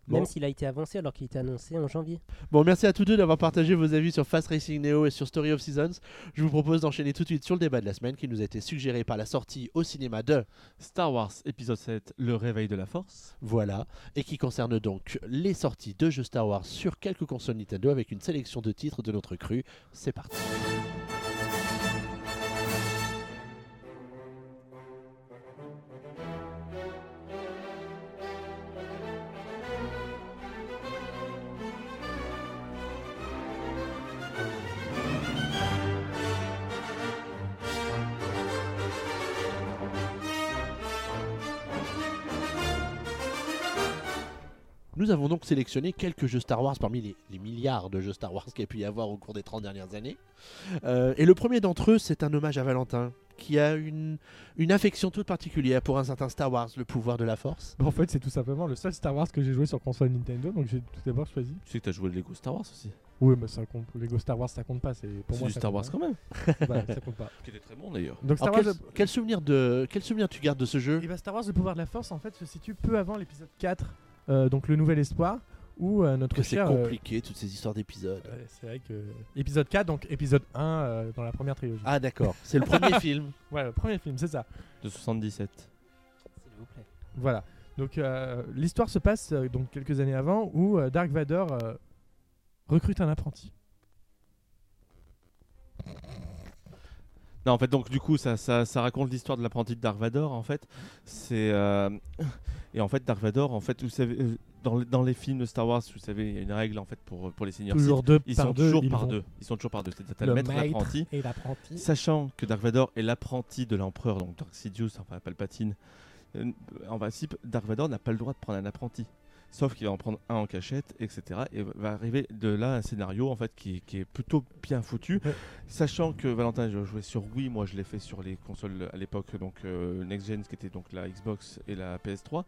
[SPEAKER 1] Mm.
[SPEAKER 2] Même
[SPEAKER 1] Bon.
[SPEAKER 2] s'il a été avancé alors qu'il était annoncé en janvier.
[SPEAKER 1] Bon, merci à tous deux d'avoir partagé vos avis sur Fast Racing Neo et sur Story of Seasons. Je vous propose d'enchaîner tout de suite sur le débat de la semaine qui nous a été suggéré par la sortie au cinéma de
[SPEAKER 4] Star Wars épisode 7, Le réveil de la force.
[SPEAKER 1] Voilà, et qui concerne donc les sorties de jeux Star Wars sur quelques consoles Nintendo avec une sélection de titres de notre cru. C'est parti. Nous avons donc sélectionné quelques jeux Star Wars parmi les, les milliards de jeux Star Wars qu'il y a pu y avoir au cours des 30 dernières années. Euh, et le premier d'entre eux, c'est un hommage à Valentin, qui a une, une affection toute particulière pour un certain Star Wars, le pouvoir de la force.
[SPEAKER 3] En fait, c'est tout simplement le seul Star Wars que j'ai joué sur console Nintendo, donc j'ai tout d'abord choisi.
[SPEAKER 4] Tu sais que tu as joué le Lego Star Wars aussi.
[SPEAKER 3] Oui, mais ça compte. Lego Star Wars, ça compte pas. C'est pour
[SPEAKER 4] C'est
[SPEAKER 3] moi
[SPEAKER 4] du
[SPEAKER 3] ça
[SPEAKER 4] Star
[SPEAKER 3] compte
[SPEAKER 4] Wars
[SPEAKER 3] pas.
[SPEAKER 4] quand même.
[SPEAKER 3] Voilà, ça compte pas.
[SPEAKER 4] Qui était très bon d'ailleurs.
[SPEAKER 3] Donc Star
[SPEAKER 1] Alors,
[SPEAKER 3] Wars.
[SPEAKER 1] quel, quel souvenir de, quel souvenir tu gardes de ce jeu?
[SPEAKER 3] Et bah Star Wars, le pouvoir de la force, en fait, se situe peu avant l'épisode 4, euh, donc le nouvel espoir, où euh, notre
[SPEAKER 1] Que c'est
[SPEAKER 3] euh,
[SPEAKER 1] compliqué, toutes ces histoires d'épisodes.
[SPEAKER 3] ouais, c'est vrai que. Épisode 4, donc épisode 1 euh, dans la première trilogie.
[SPEAKER 1] Ah d'accord, c'est le premier film.
[SPEAKER 3] Ouais, le premier film, c'est ça.
[SPEAKER 4] De 77.
[SPEAKER 2] S'il vous plaît.
[SPEAKER 3] Voilà. Donc euh, l'histoire se passe euh, donc quelques années avant où euh, Dark Vador euh, recrute un apprenti.
[SPEAKER 4] Non, en fait, donc du coup, ça, ça, ça raconte l'histoire de l'apprenti de Dark Vador. En fait, c'est euh, et en fait Dark Vador, en fait, vous savez, euh, dans, les- dans les films de Star Wars, vous savez, il y a une règle en fait pour pour les seigneurs.
[SPEAKER 3] Toujours deux
[SPEAKER 4] Ils
[SPEAKER 3] par
[SPEAKER 4] sont
[SPEAKER 3] deux.
[SPEAKER 4] toujours
[SPEAKER 3] ils
[SPEAKER 4] par
[SPEAKER 3] vont-
[SPEAKER 4] deux. Ils sont toujours par deux. C'est-à-dire
[SPEAKER 3] Le
[SPEAKER 4] maître et
[SPEAKER 3] maître
[SPEAKER 4] l'apprenti.
[SPEAKER 3] et l'apprenti.
[SPEAKER 4] Sachant que Dark Vador est l'apprenti de l'empereur, donc Dark Sidious, enfin Palpatine, euh, en principe, Dark Vador n'a pas le droit de prendre un apprenti. Sauf qu'il va en prendre un en cachette, etc. Et va arriver de là un scénario en fait qui, est- qui est plutôt bien foutu.
[SPEAKER 3] Ouais.
[SPEAKER 4] Sachant que Valentin, je jouais sur Wii, moi je l'ai fait sur les consoles à l'époque, donc euh, Next Gen, qui était donc la Xbox et la PS3.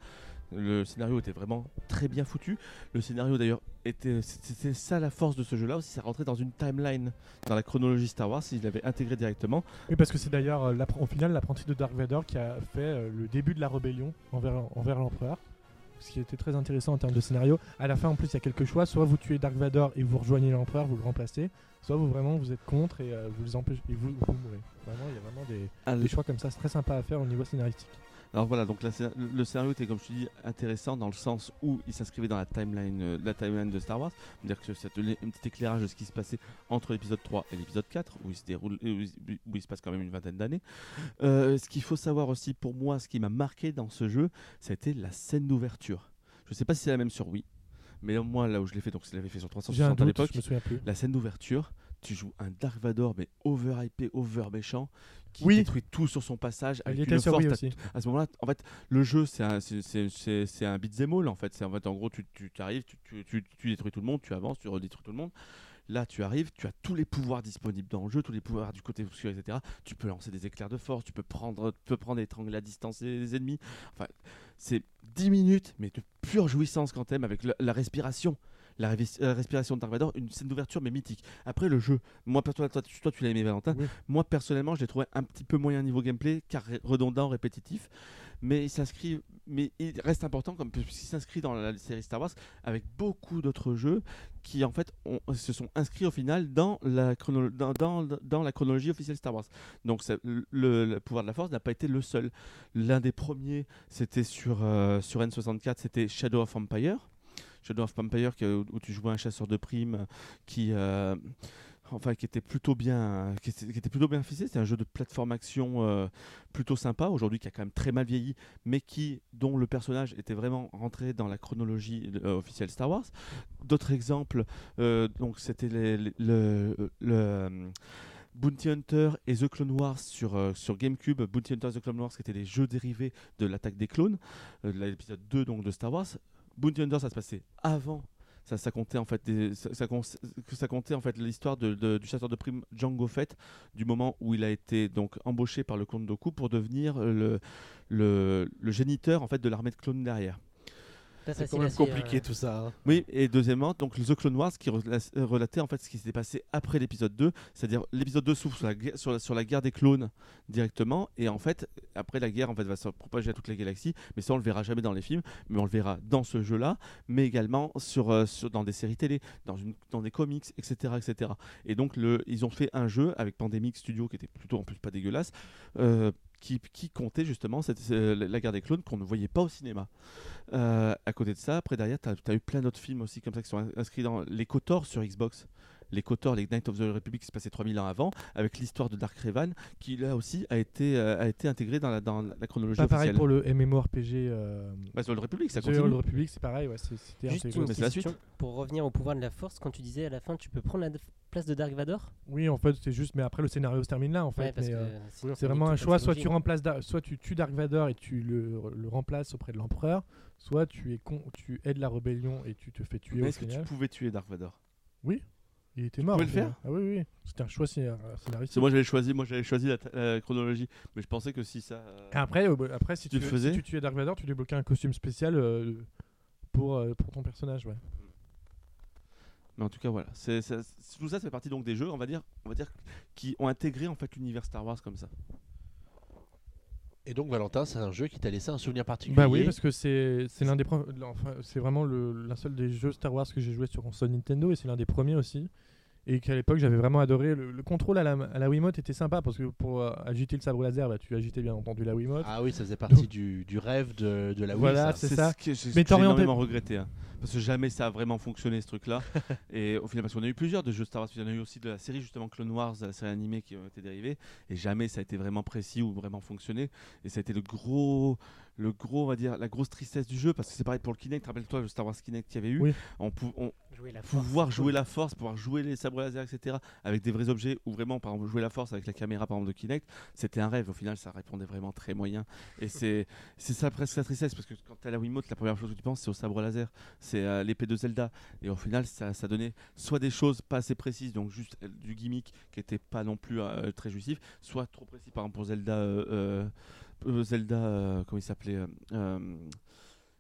[SPEAKER 4] Le scénario était vraiment très bien foutu. Le scénario d'ailleurs était, c'était ça la force de ce jeu-là aussi, ça rentrait dans une timeline, dans la chronologie Star Wars, s'il l'avait intégré directement.
[SPEAKER 3] Oui, parce que c'est d'ailleurs euh, au final l'apprenti de Dark Vador qui a fait euh, le début de la rébellion envers, envers l'empereur. Ce qui était très intéressant en termes de scénario. À la fin, en plus, il y a quelques choix. Soit vous tuez Dark Vador et vous rejoignez l'empereur, vous le remplacez. Soit vous vraiment vous êtes contre et euh, vous les empêchez et vous, vous mourrez. Vraiment, il y a vraiment des,
[SPEAKER 4] Ah,
[SPEAKER 3] des choix comme ça. C'est très sympa à faire au niveau scénaristique.
[SPEAKER 4] Alors voilà, donc la le scénario était, comme je te dis, intéressant dans le sens où il s'inscrivait dans la timeline, euh, la timeline de Star Wars. C'est-à-dire que ça donnait un petit éclairage de ce qui se passait entre l'épisode 3 et l'épisode 4, où il se déroule, où il, où il se passe quand même une vingtaine d'années. Euh, ce qu'il faut savoir aussi, pour moi, ce qui m'a marqué dans ce jeu, c'était la scène d'ouverture. Je sais pas si c'est la même sur Wii, mais moi, là où je l'ai fait, donc je l'avais fait sur
[SPEAKER 3] J'ai un
[SPEAKER 4] 360 à l'époque. La scène d'ouverture, tu joues un Dark Vador, mais over-hypé, over-méchant, qui
[SPEAKER 3] Oui.
[SPEAKER 4] détruit tout sur son passage.
[SPEAKER 3] Il
[SPEAKER 4] avec
[SPEAKER 3] était
[SPEAKER 4] une
[SPEAKER 3] sur
[SPEAKER 4] force,
[SPEAKER 3] aussi.
[SPEAKER 4] à ce moment-là, en fait, le jeu, c'est un, c'est, un beat'em all, en fait. C'est en fait, en gros, tu, tu arrives, tu, tu, détruis tout le monde, tu avances, tu redétruis tout le monde. Là, tu arrives, tu as tous les pouvoirs disponibles dans le jeu, tous les pouvoirs du côté obscur, etc. Tu peux lancer des éclairs de force, tu peux prendre, tu peux prendre et étrangler à distance les, les ennemis. Enfin, c'est 10 minutes, mais de pure jouissance quand t'aimes, avec la respiration. La, révis- la respiration de Dark Vador, une scène d'ouverture mais mythique. Après le jeu, moi toi, toi, tu- toi, tu l'as aimé Valentin,
[SPEAKER 3] Oui.
[SPEAKER 4] moi personnellement je l'ai trouvé un petit peu moyen niveau gameplay, car redondant, répétitif, mais il s'inscrit, mais il reste important comme puisqu'il s'inscrit dans la série Star Wars avec beaucoup d'autres jeux qui en fait ont- se sont inscrits au final dans la, chrono- dans, dans- dans la chronologie officielle Star Wars. Donc ça- le, le pouvoir de la Force n'a pas été le seul. L'un des premiers, c'était sur, euh, sur N64, c'était Shadow of Empire. Shadow of que- où tu jouais un chasseur de primes qui euh, enfin qui était plutôt bien qui était, plutôt bien ficelé c'est un jeu de plateforme action euh, plutôt sympa aujourd'hui qui a quand même très mal vieilli mais qui dont le personnage était vraiment rentré dans la chronologie euh, officielle Star Wars. D'autres exemples donc c'était le, Bounty Hunter et The Clone Wars sur, sur GameCube, Bounty Hunter et The Clone Wars qui étaient des jeux dérivés de l'attaque des clones, de l'épisode 2 donc de Star Wars. Bounty Hunter ça se passait avant, ça, ça comptait en fait ça, ça comptait en fait l'histoire de- du chasseur de primes Django Fett du moment où il a été donc embauché par le comte pour devenir le, le, le géniteur en fait de l'armée de clones derrière.
[SPEAKER 1] C'est
[SPEAKER 2] ça,
[SPEAKER 1] quand même compliqué
[SPEAKER 2] euh,
[SPEAKER 1] tout ça. hein.
[SPEAKER 4] Oui, et deuxièmement, donc The Clone Wars qui rela- euh, relatait en fait ce qui s'était passé après l'épisode 2, c'est-à-dire l'épisode 2 s'ouvre sur la, guerre- sur, la, sur la guerre des clones directement, et en fait, après la guerre en fait, va se propager à toute la galaxie, mais ça on le verra jamais dans les films, mais on le verra dans ce jeu-là, mais également sur, euh, sur- dans des séries télé, dans, une, dans des comics, etc. etc. Et donc le, ils ont fait un jeu avec Pandemic Studio qui était plutôt en plus pas dégueulasse, euh, qui, qui comptait justement cette, la guerre des clones qu'on ne voyait pas au cinéma. Euh, à côté de ça, après derrière, tu as, eu plein d'autres films aussi comme ça qui sont in- inscrits dans les KOTOR sur Xbox. Les KOTOR, les Knights of the Republic qui se passaient 3000 ans avant, avec l'histoire de Dark Revan, qui là aussi a été, euh, a été intégré dans la, dans la chronologie
[SPEAKER 3] Pas pareil pour le MMORPG. Euh,
[SPEAKER 4] Bah, sur le République, ça
[SPEAKER 3] The
[SPEAKER 4] continue.
[SPEAKER 3] Old Republic, c'est pareil, ouais, c'était
[SPEAKER 2] Juste
[SPEAKER 3] intégré.
[SPEAKER 2] une
[SPEAKER 4] Mais c'est la
[SPEAKER 2] question
[SPEAKER 4] suite.
[SPEAKER 2] pour revenir au pouvoir de la force. Quand tu disais à la fin, tu peux prendre la place de Dark Vador?
[SPEAKER 3] Oui, en fait, c'est juste, mais après le scénario se termine là, en fait.
[SPEAKER 2] Ouais, parce
[SPEAKER 3] mais,
[SPEAKER 2] que
[SPEAKER 3] euh,
[SPEAKER 2] sinon,
[SPEAKER 3] C'est vraiment un choix, soit tu remplaces, Dar- soit tu tues Dark Vador et tu le, le remplaces auprès de l'empereur, soit tu es con, tu aides la rébellion et tu te fais tuer
[SPEAKER 4] Mais
[SPEAKER 3] au
[SPEAKER 4] est-ce que tu pouvais tuer Dark Vador?
[SPEAKER 3] Il était mort.
[SPEAKER 4] pouvais le
[SPEAKER 3] déjà.
[SPEAKER 4] faire
[SPEAKER 3] Ah oui, oui, c'était un choix
[SPEAKER 4] Parce
[SPEAKER 3] scénaristique.
[SPEAKER 4] que moi j'avais choisi, moi j'avais choisi la, la chronologie, mais je pensais que si ça. euh,
[SPEAKER 3] Et après, euh, après si,
[SPEAKER 4] Tu
[SPEAKER 3] tu,
[SPEAKER 4] le
[SPEAKER 3] si
[SPEAKER 4] faisais
[SPEAKER 3] tu tuais Dark Vador, tu débloquais un costume spécial euh, pour, euh, pour ton personnage. Ouais.
[SPEAKER 4] Mais en tout cas, voilà. C'est, ça- c'est- tout ça, ça fait partie donc des jeux, on va dire, on va dire, qui ont intégré en fait l'univers Star Wars comme ça.
[SPEAKER 1] Et donc Valentin, c'est un jeu qui t'a laissé un souvenir particulier.
[SPEAKER 3] Bah oui, parce que c'est l'un des enfin, c'est vraiment le l'un seul des jeux Star Wars que j'ai joué sur console Nintendo et c'est l'un des premiers aussi. Et qu'à l'époque j'avais vraiment adoré. Le, le contrôle à la, à la Wiimote était sympa parce que pour euh, agiter le sabre laser, bah, tu agitais bien entendu la Wiimote.
[SPEAKER 1] Ah oui, ça faisait partie du, du rêve de, de la Wii.
[SPEAKER 3] Voilà,
[SPEAKER 1] ça.
[SPEAKER 3] c'est ça.
[SPEAKER 4] ce que j'ai, énormément regretté. hein. Parce que jamais ça a vraiment fonctionné ce truc-là. et au final, parce qu'on a eu plusieurs de jeux Star Wars. Il y en a eu aussi de la série justement Clone Wars, la série animée qui ont été dérivés. Et jamais ça a été vraiment précis ou vraiment fonctionné. Et ça a été le gros, le gros, on va dire, la grosse tristesse du jeu. Parce que c'est pareil pour le Kinect. Rappelle-toi le Star Wars Kinect qu'il y avait eu.
[SPEAKER 3] Oui.
[SPEAKER 4] On, pou- on,
[SPEAKER 2] Jouer la force.
[SPEAKER 4] pouvoir jouer la force, pouvoir jouer les sabres laser, etc. avec des vrais objets ou vraiment par exemple jouer la force avec la caméra par exemple de Kinect, c'était un rêve. Au final, ça répondait vraiment très moyen. Et c'est c'est ça presque la tristesse parce que quand tu as la Wiimote, la première chose que tu penses c'est au sabre laser, c'est à l'épée de Zelda. Et au final, ça, ça donnait soit des choses pas assez précises, donc juste euh, du gimmick qui était pas non plus euh, très jouissif, soit trop précis par exemple pour Zelda. euh, euh, euh, Zelda, euh, comment il s'appelait euh, euh,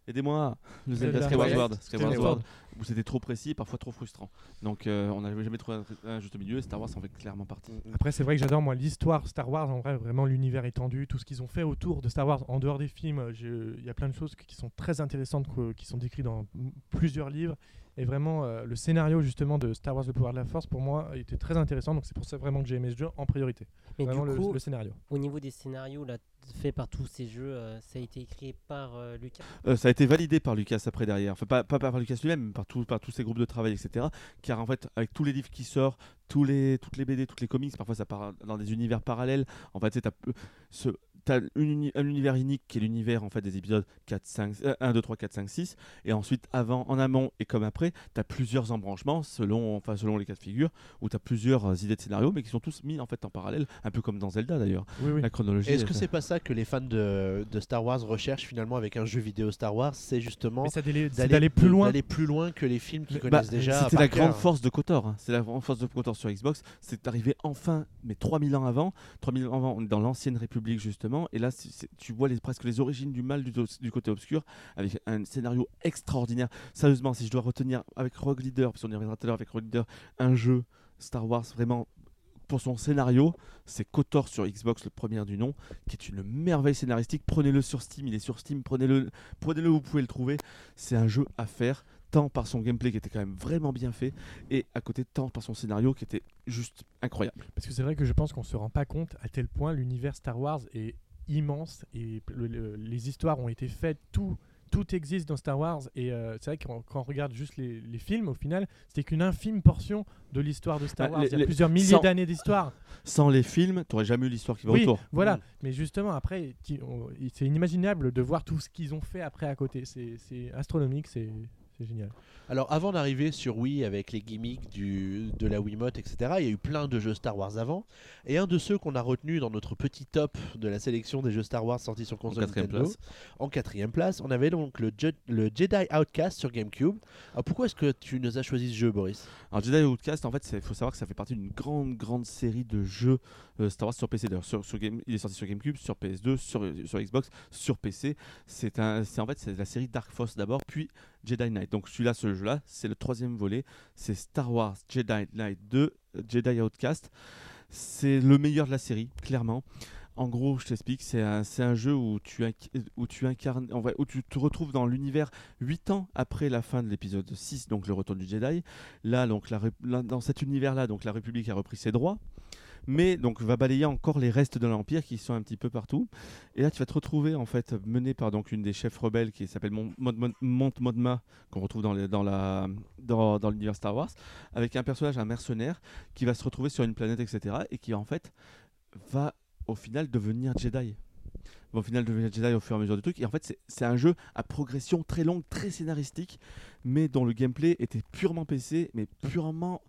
[SPEAKER 4] Aidez-moi Zelda
[SPEAKER 3] Zelda.
[SPEAKER 4] Skyward. Sword, Skyward
[SPEAKER 3] Skyward
[SPEAKER 4] Sword, où c'était trop précis et parfois trop frustrant. Donc euh, on n'avait jamais trouvé un, un juste milieu et Star Wars en fait clairement partie.
[SPEAKER 3] Après, c'est vrai que j'adore moi l'histoire Star Wars, en vrai, vraiment l'univers étendu, tout ce qu'ils ont fait autour de Star Wars, en dehors des films. euh, Il y a plein de choses qui sont très intéressantes, qui sont décrites dans plusieurs livres. Et vraiment, euh, le scénario justement de Star Wars Le pouvoir de la force, pour moi, était très intéressant. Donc c'est pour ça vraiment que j'ai aimé ce jeu en priorité.
[SPEAKER 2] Mais
[SPEAKER 3] vraiment
[SPEAKER 2] du
[SPEAKER 3] le,
[SPEAKER 2] coup,
[SPEAKER 3] le scénario.
[SPEAKER 2] au niveau des scénarios là, faits par tous ces jeux, euh, ça a été écrit par euh, Lucas?
[SPEAKER 4] Euh, ça a été validé par Lucas après derrière, enfin pas, pas par Lucas lui-même, mais par, tout- par tous ses groupes de travail, etc. Car en fait, avec tous les livres qui sortent, tous les, toutes les BD, toutes les comics, parfois ça part dans des univers parallèles. En fait, tu sais, t'as, euh, ce, t'as une uni- un univers unique qui est l'univers en fait des épisodes 4, 5, euh, 1, 2, 3, 4, 5, 6. Et ensuite, avant, en amont et comme après, tu as plusieurs embranchements selon, enfin, selon les cas de figure, où tu as plusieurs euh, idées de scénario, mais qui sont tous mis en fait en parallèle, un peu comme dans Zelda d'ailleurs.
[SPEAKER 3] Oui, oui.
[SPEAKER 4] La chronologie.
[SPEAKER 1] Est-ce
[SPEAKER 4] est-
[SPEAKER 1] que c'est pas ça que les fans de, de Star Wars recherchent finalement avec un jeu vidéo Star Wars C'est justement
[SPEAKER 3] d'aller plus
[SPEAKER 1] de-
[SPEAKER 3] loin.
[SPEAKER 1] d'aller plus loin que les films qu'ils connaissent
[SPEAKER 4] Bah,
[SPEAKER 1] déjà.
[SPEAKER 4] C'était la
[SPEAKER 1] cœur.
[SPEAKER 4] grande force de Kotor. hein. C'est la grande force de Kotor sur Xbox. C'est arrivé enfin, mais 3000 ans avant. 3000 ans avant, on est dans l'ancienne République justement. Et là, tu vois presque les origines du mal du, côté obscur avec un scénario extraordinaire. Sérieusement, si je dois retenir avec Rogue Leader, parce y reviendra tout à l'heure avec Rogue Leader, un jeu Star Wars vraiment pour son scénario, c'est Kotor sur Xbox, le premier du nom, qui est une merveille scénaristique. Prenez-le sur Steam, il est sur Steam, prenez-le, prenez-le, vous pouvez le trouver. C'est un jeu à faire, tant par son gameplay qui était quand même vraiment bien fait, et à côté tant par son scénario qui était juste incroyable.
[SPEAKER 3] Parce que c'est vrai que je pense qu'on se rend pas compte à tel point l'univers Star Wars est immense et le- le- les histoires ont été faites, tout, tout existe dans Star Wars. Et euh, c'est vrai que quand, on regarde juste les, les films, au final, c'était qu'une infime portion de l'histoire de Star
[SPEAKER 4] Bah,
[SPEAKER 3] Wars.
[SPEAKER 4] les-
[SPEAKER 3] Il y a
[SPEAKER 4] les-
[SPEAKER 3] plusieurs milliers d'années d'histoire.
[SPEAKER 4] Sans les films, t'aurais jamais eu l'histoire qui va
[SPEAKER 3] Oui,
[SPEAKER 4] autour.
[SPEAKER 3] voilà.
[SPEAKER 4] Mm.
[SPEAKER 3] Mais justement, après, c'est inimaginable de voir tout ce qu'ils ont fait après à côté. C'est c'est astronomique, c'est c'est génial.
[SPEAKER 1] Alors avant d'arriver sur Wii avec les gimmicks du, de la Wiimote, etc., il y a eu plein de jeux Star Wars avant. Et un de ceux qu'on a retenu dans notre petit top de la sélection des jeux Star Wars sortis sur console
[SPEAKER 4] quatrième
[SPEAKER 1] Nintendo,
[SPEAKER 4] place.
[SPEAKER 1] en quatrième place, on avait donc le, Je- le Jedi Outcast sur GameCube. Alors pourquoi est-ce que tu nous as choisi ce jeu, Boris?
[SPEAKER 4] Alors Jedi Outcast, en fait, il faut savoir que ça fait partie d'une grande, grande série de jeux euh, Star Wars sur PC. D'ailleurs, sur, sur Game, il est sorti sur GameCube, sur PS2, sur, sur Xbox, sur PC. C'est un, c'est en fait c'est la série Dark Force d'abord, puis Jedi Knight. Donc celui-là, ce jeu-là, c'est le troisième volet. C'est Star Wars Jedi Knight 2, euh, Jedi Outcast. C'est le meilleur de la série, clairement. En gros, je t'explique, c'est un, un jeu où tu, où tu incarnes, où tu te retrouves dans l'univers 8 ans après la fin de l'épisode 6, donc le retour du Jedi. Là, donc, dans cet univers-là, donc la République a repris ses droits, mais donc va balayer encore les restes de l'Empire qui sont un petit peu partout. Et là, tu vas te retrouver en fait mené par donc une des chefs rebelles qui s'appelle Mon- Mon- Mon- Mont Modma, qu'on retrouve dans, dans l'univers Star Wars, avec un personnage, un mercenaire, qui va se retrouver sur une planète, etc., et qui en fait va au final devenir Jedi. Va au final devenir Jedi au fur et à mesure du truc. Et en fait, c'est un jeu à progression très longue, très scénaristique, mais dont le gameplay était purement PC, mais purement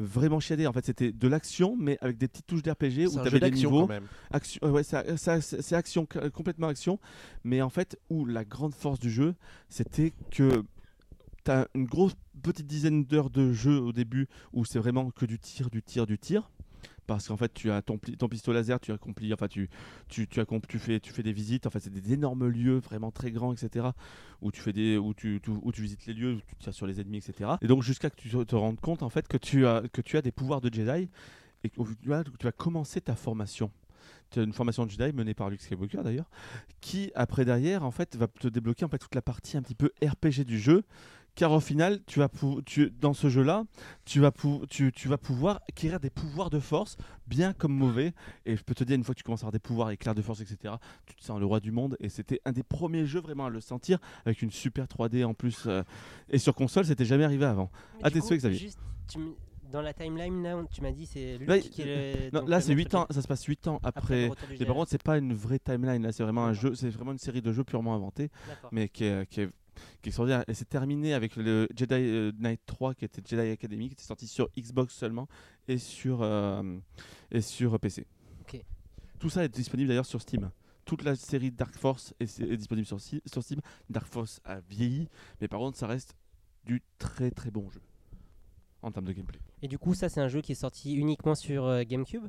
[SPEAKER 4] vraiment chiadé. En fait, c'était de l'action, mais avec des petites touches d'RPG où tu avais des niveaux.
[SPEAKER 1] quand même.
[SPEAKER 4] Action, ouais, ouais, c'est action, c- complètement action. Mais en fait, où la grande force du jeu, c'était que tu as une grosse petite dizaine d'heures de jeu au début où c'est vraiment que du tir, du tir, du tir. Parce qu'en fait, tu as ton, ton pistolet laser, tu accomplis, enfin, tu, tu, tu, tu, fais, tu fais des visites. En c'est des énormes lieux vraiment très grands, etc. Où tu, fais des, où tu, où tu visites les lieux, où tu tires sur les ennemis, etc. Et donc, jusqu'à que tu te, rendes compte, en fait, que tu as, que tu as des pouvoirs de Jedi et que tu vas, commencer ta formation. Une formation de Jedi menée par Luke Skywalker d'ailleurs, qui après derrière en fait va te débloquer en fait toute la partie un petit peu RPG du jeu, car au final tu vas tu, dans ce jeu-là, tu vas pou- tu, tu vas pouvoir acquérir des pouvoirs de force, bien comme mauvais. Et je peux te dire une fois que tu commences à avoir des pouvoirs éclairs de force, etc. Tu te sens le roi du monde. Et c'était un des premiers jeux vraiment à le sentir avec une super 3D en plus. euh, et sur console, c'était jamais arrivé avant.
[SPEAKER 2] Mais
[SPEAKER 4] Ah, t'es sûr, Xavier
[SPEAKER 2] juste, tu Dans la timeline, là, tu m'as dit c'est Luke
[SPEAKER 4] Là,
[SPEAKER 2] qui est le.
[SPEAKER 4] Non,
[SPEAKER 2] donc
[SPEAKER 4] là c'est
[SPEAKER 2] maître
[SPEAKER 4] 8 ans, ça se passe 8 ans
[SPEAKER 2] Après
[SPEAKER 4] après. Mais par contre, c'est pas une vraie timeline, là c'est vraiment un jeu, c'est vraiment une série de jeux purement inventés,
[SPEAKER 2] D'accord.
[SPEAKER 4] mais qui est, qui est, qui est extraordinaire. Et c'est terminé avec le Jedi euh, Knight 3 qui était Jedi Academy, qui était sorti sur Xbox seulement et sur, euh, et sur PC.
[SPEAKER 2] Ok.
[SPEAKER 4] Tout ça est disponible d'ailleurs sur Steam. Toute la série Dark Force est, est disponible sur, sur Steam. Dark Force a vieilli, mais par contre, ça reste du très très bon jeu en termes de gameplay.
[SPEAKER 2] Et du coup, ça, c'est un jeu qui est sorti uniquement sur euh, GameCube?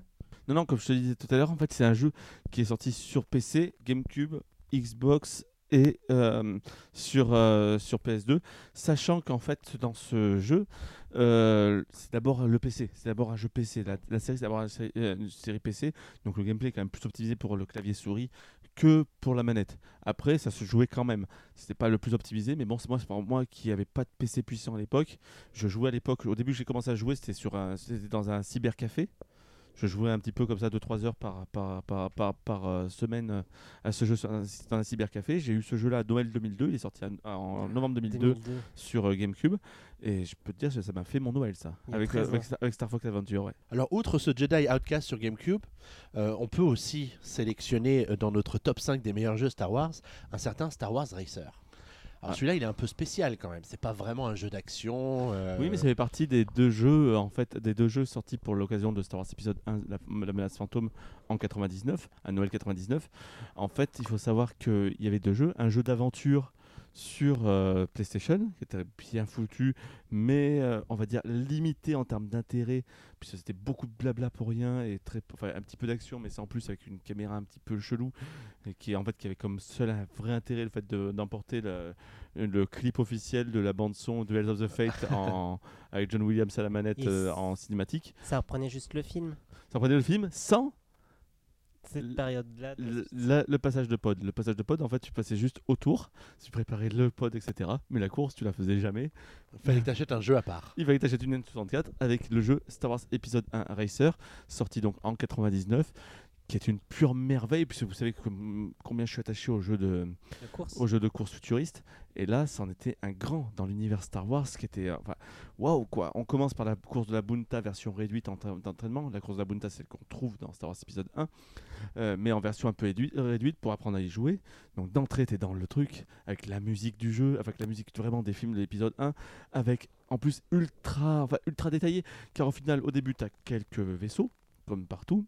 [SPEAKER 4] Non, non, comme je te disais tout à l'heure, en fait, c'est un jeu qui est sorti sur PC, GameCube, Xbox et euh, sur, euh, sur PS2, sachant qu'en fait dans ce jeu, euh, c'est d'abord le PC, c'est d'abord un jeu PC. La, série c'est d'abord une série, PC, donc le gameplay est quand même plus optimisé pour le clavier souris que pour la manette. Après, ça se jouait quand même. C'était pas le plus optimisé, mais bon, c'est moi, moi qui avait pas de PC puissant à l'époque. Je jouais à l'époque, au début que j'ai commencé à jouer, c'était c'était dans un cybercafé. Je jouais un petit peu comme ça 2-3 heures par, par, par, par, par, euh, semaine euh, à ce jeu dans un cybercafé. J'ai eu ce jeu-là à Noël 2002, il est sorti en, en novembre 2002
[SPEAKER 2] 2002.
[SPEAKER 4] sur euh, GameCube. Et je peux te dire que ça m'a fait mon Noël, ça. Avec,
[SPEAKER 2] 13
[SPEAKER 4] avec, avec Star Fox Adventure, ouais.
[SPEAKER 1] Alors, outre ce Jedi Outcast sur GameCube, euh, on peut aussi sélectionner dans notre top 5 des meilleurs jeux Star Wars un certain Star Wars Racer. Alors
[SPEAKER 4] Ah.
[SPEAKER 1] celui-là, il est un peu spécial quand même. C'est pas vraiment un jeu d'action. euh,
[SPEAKER 4] Oui, mais ça fait partie des deux jeux, euh, en fait, des deux jeux sortis pour l'occasion de Star Wars épisode 1, la, la menace fantôme, en 99, à Noël 99. En fait, il faut savoir qu'il y avait deux jeux, un jeu d'aventure sur euh, PlayStation, qui était bien foutu, mais euh, on va dire limité en termes d'intérêt, puisque c'était beaucoup de blabla pour rien et très, enfin, un petit peu d'action, mais c'est en plus avec une caméra un petit peu chelou, et qui en fait qui avait comme seul un vrai intérêt le fait de- d'emporter le, le clip officiel de la bande son de Hells of the Fate en, avec John Williams à la manette euh, en cinématique.
[SPEAKER 2] Ça reprenait juste le film,
[SPEAKER 4] Ça prenait le film sans
[SPEAKER 2] cette
[SPEAKER 4] Le-
[SPEAKER 2] période-là. de-
[SPEAKER 4] le, la- le passage de pod. Le passage de pod, en fait, tu passais juste autour, tu préparais le pod, etc. Mais la course, tu la faisais jamais.
[SPEAKER 1] Fallait que t'achètes un jeu à part.
[SPEAKER 4] Il fallait que tu achètes une N64 avec le jeu Star Wars Episode 1 Racer, sorti donc en 99, qui est une pure merveille, puisque vous savez com- combien je suis attaché au jeu de,
[SPEAKER 2] de course.
[SPEAKER 4] au jeu de course futuriste. Et là, c'en était un grand dans l'univers Star Wars, qui était. euh, Enfin, waouh, quoi. On commence par la course de la Bunta version réduite en d'entraînement. La course de la Bunta, c'est celle qu'on trouve dans Star Wars épisode 1, euh, mais en version un peu édu- réduite pour apprendre à y jouer. Donc, d'entrée, t'es dans le truc, avec la musique du jeu, avec la musique vraiment des films de l'épisode 1, avec en plus ultra, enfin, ultra détaillé, car au final, au début, t'as quelques vaisseaux, comme partout.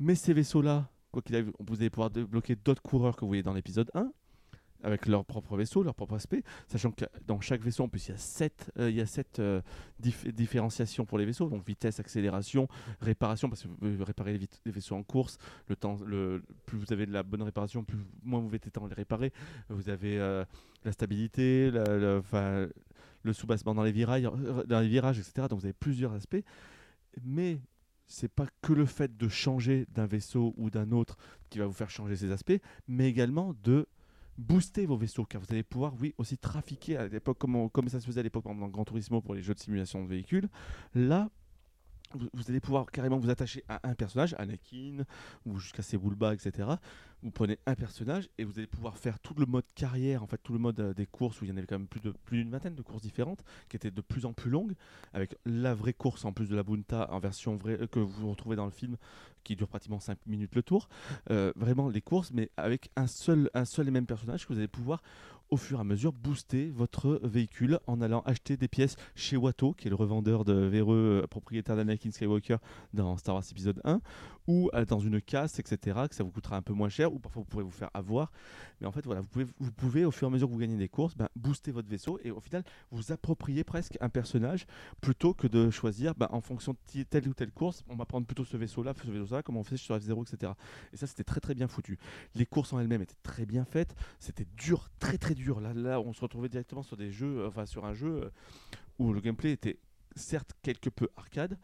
[SPEAKER 4] Mais ces vaisseaux-là, quoi qu'il arrive, vous allez pouvoir débloquer d'autres coureurs que vous voyez dans l'épisode 1, avec leur propre vaisseau, leur propre aspect, sachant que dans chaque vaisseau, en plus, il y a sept, euh, il y a sept euh, dif- différenciations pour les vaisseaux, donc vitesse, accélération, réparation, parce que vous pouvez réparer les, vaisseaux en course, le temps, plus vous avez de la bonne réparation, plus moins vous mettez de temps à les réparer. Vous avez euh, la stabilité, le soubassement dans les virages, dans les virages, etc. Donc vous avez plusieurs aspects, mais c'est pas que le fait de changer d'un vaisseau ou d'un autre qui va vous faire changer ces aspects, mais également de booster vos vaisseaux, car vous allez pouvoir, oui, aussi trafiquer à l'époque, comme, ça se faisait à l'époque dans Gran Turismo pour les jeux de simulation de véhicules. Là, vous, allez pouvoir carrément vous attacher à un personnage, Anakin, ou jusqu'à Sebulba, etc. Vous prenez un personnage et vous allez pouvoir faire tout le mode carrière, en fait, tout le mode euh, des courses où il y en avait quand même plus de plus d'une vingtaine de courses différentes, qui étaient de plus en plus longues, avec la vraie course en plus de la Bunta en version vraie euh, que vous retrouvez dans le film, qui dure pratiquement 5 minutes le tour. Euh, vraiment les courses, mais avec un seul, un seul et même personnage que vous allez pouvoir au fur et à mesure booster votre véhicule en allant acheter des pièces chez Watto, qui est le revendeur de véreux euh, propriétaire d'Anakin Skywalker dans Star Wars épisode 1, ou euh, dans une casse, etc., que ça vous coûtera un peu moins cher, ou parfois vous pourrez vous faire avoir. Mais en fait, voilà, vous pouvez, vous pouvez au fur et à mesure que vous gagnez des courses, ben, booster votre vaisseau et au final, vous approprier presque un personnage plutôt que de choisir ben, en fonction de telle ou telle course, on va prendre plutôt ce vaisseau-là, ce vaisseau-là, comme on fait sur F0, etc. Et ça, c'était très très bien foutu. Les courses en elles-mêmes étaient très bien faites, c'était dur, très très dur. Là, là, on se retrouvait directement sur des jeux, euh, enfin sur un jeu euh, où le gameplay était certes quelque peu arcade,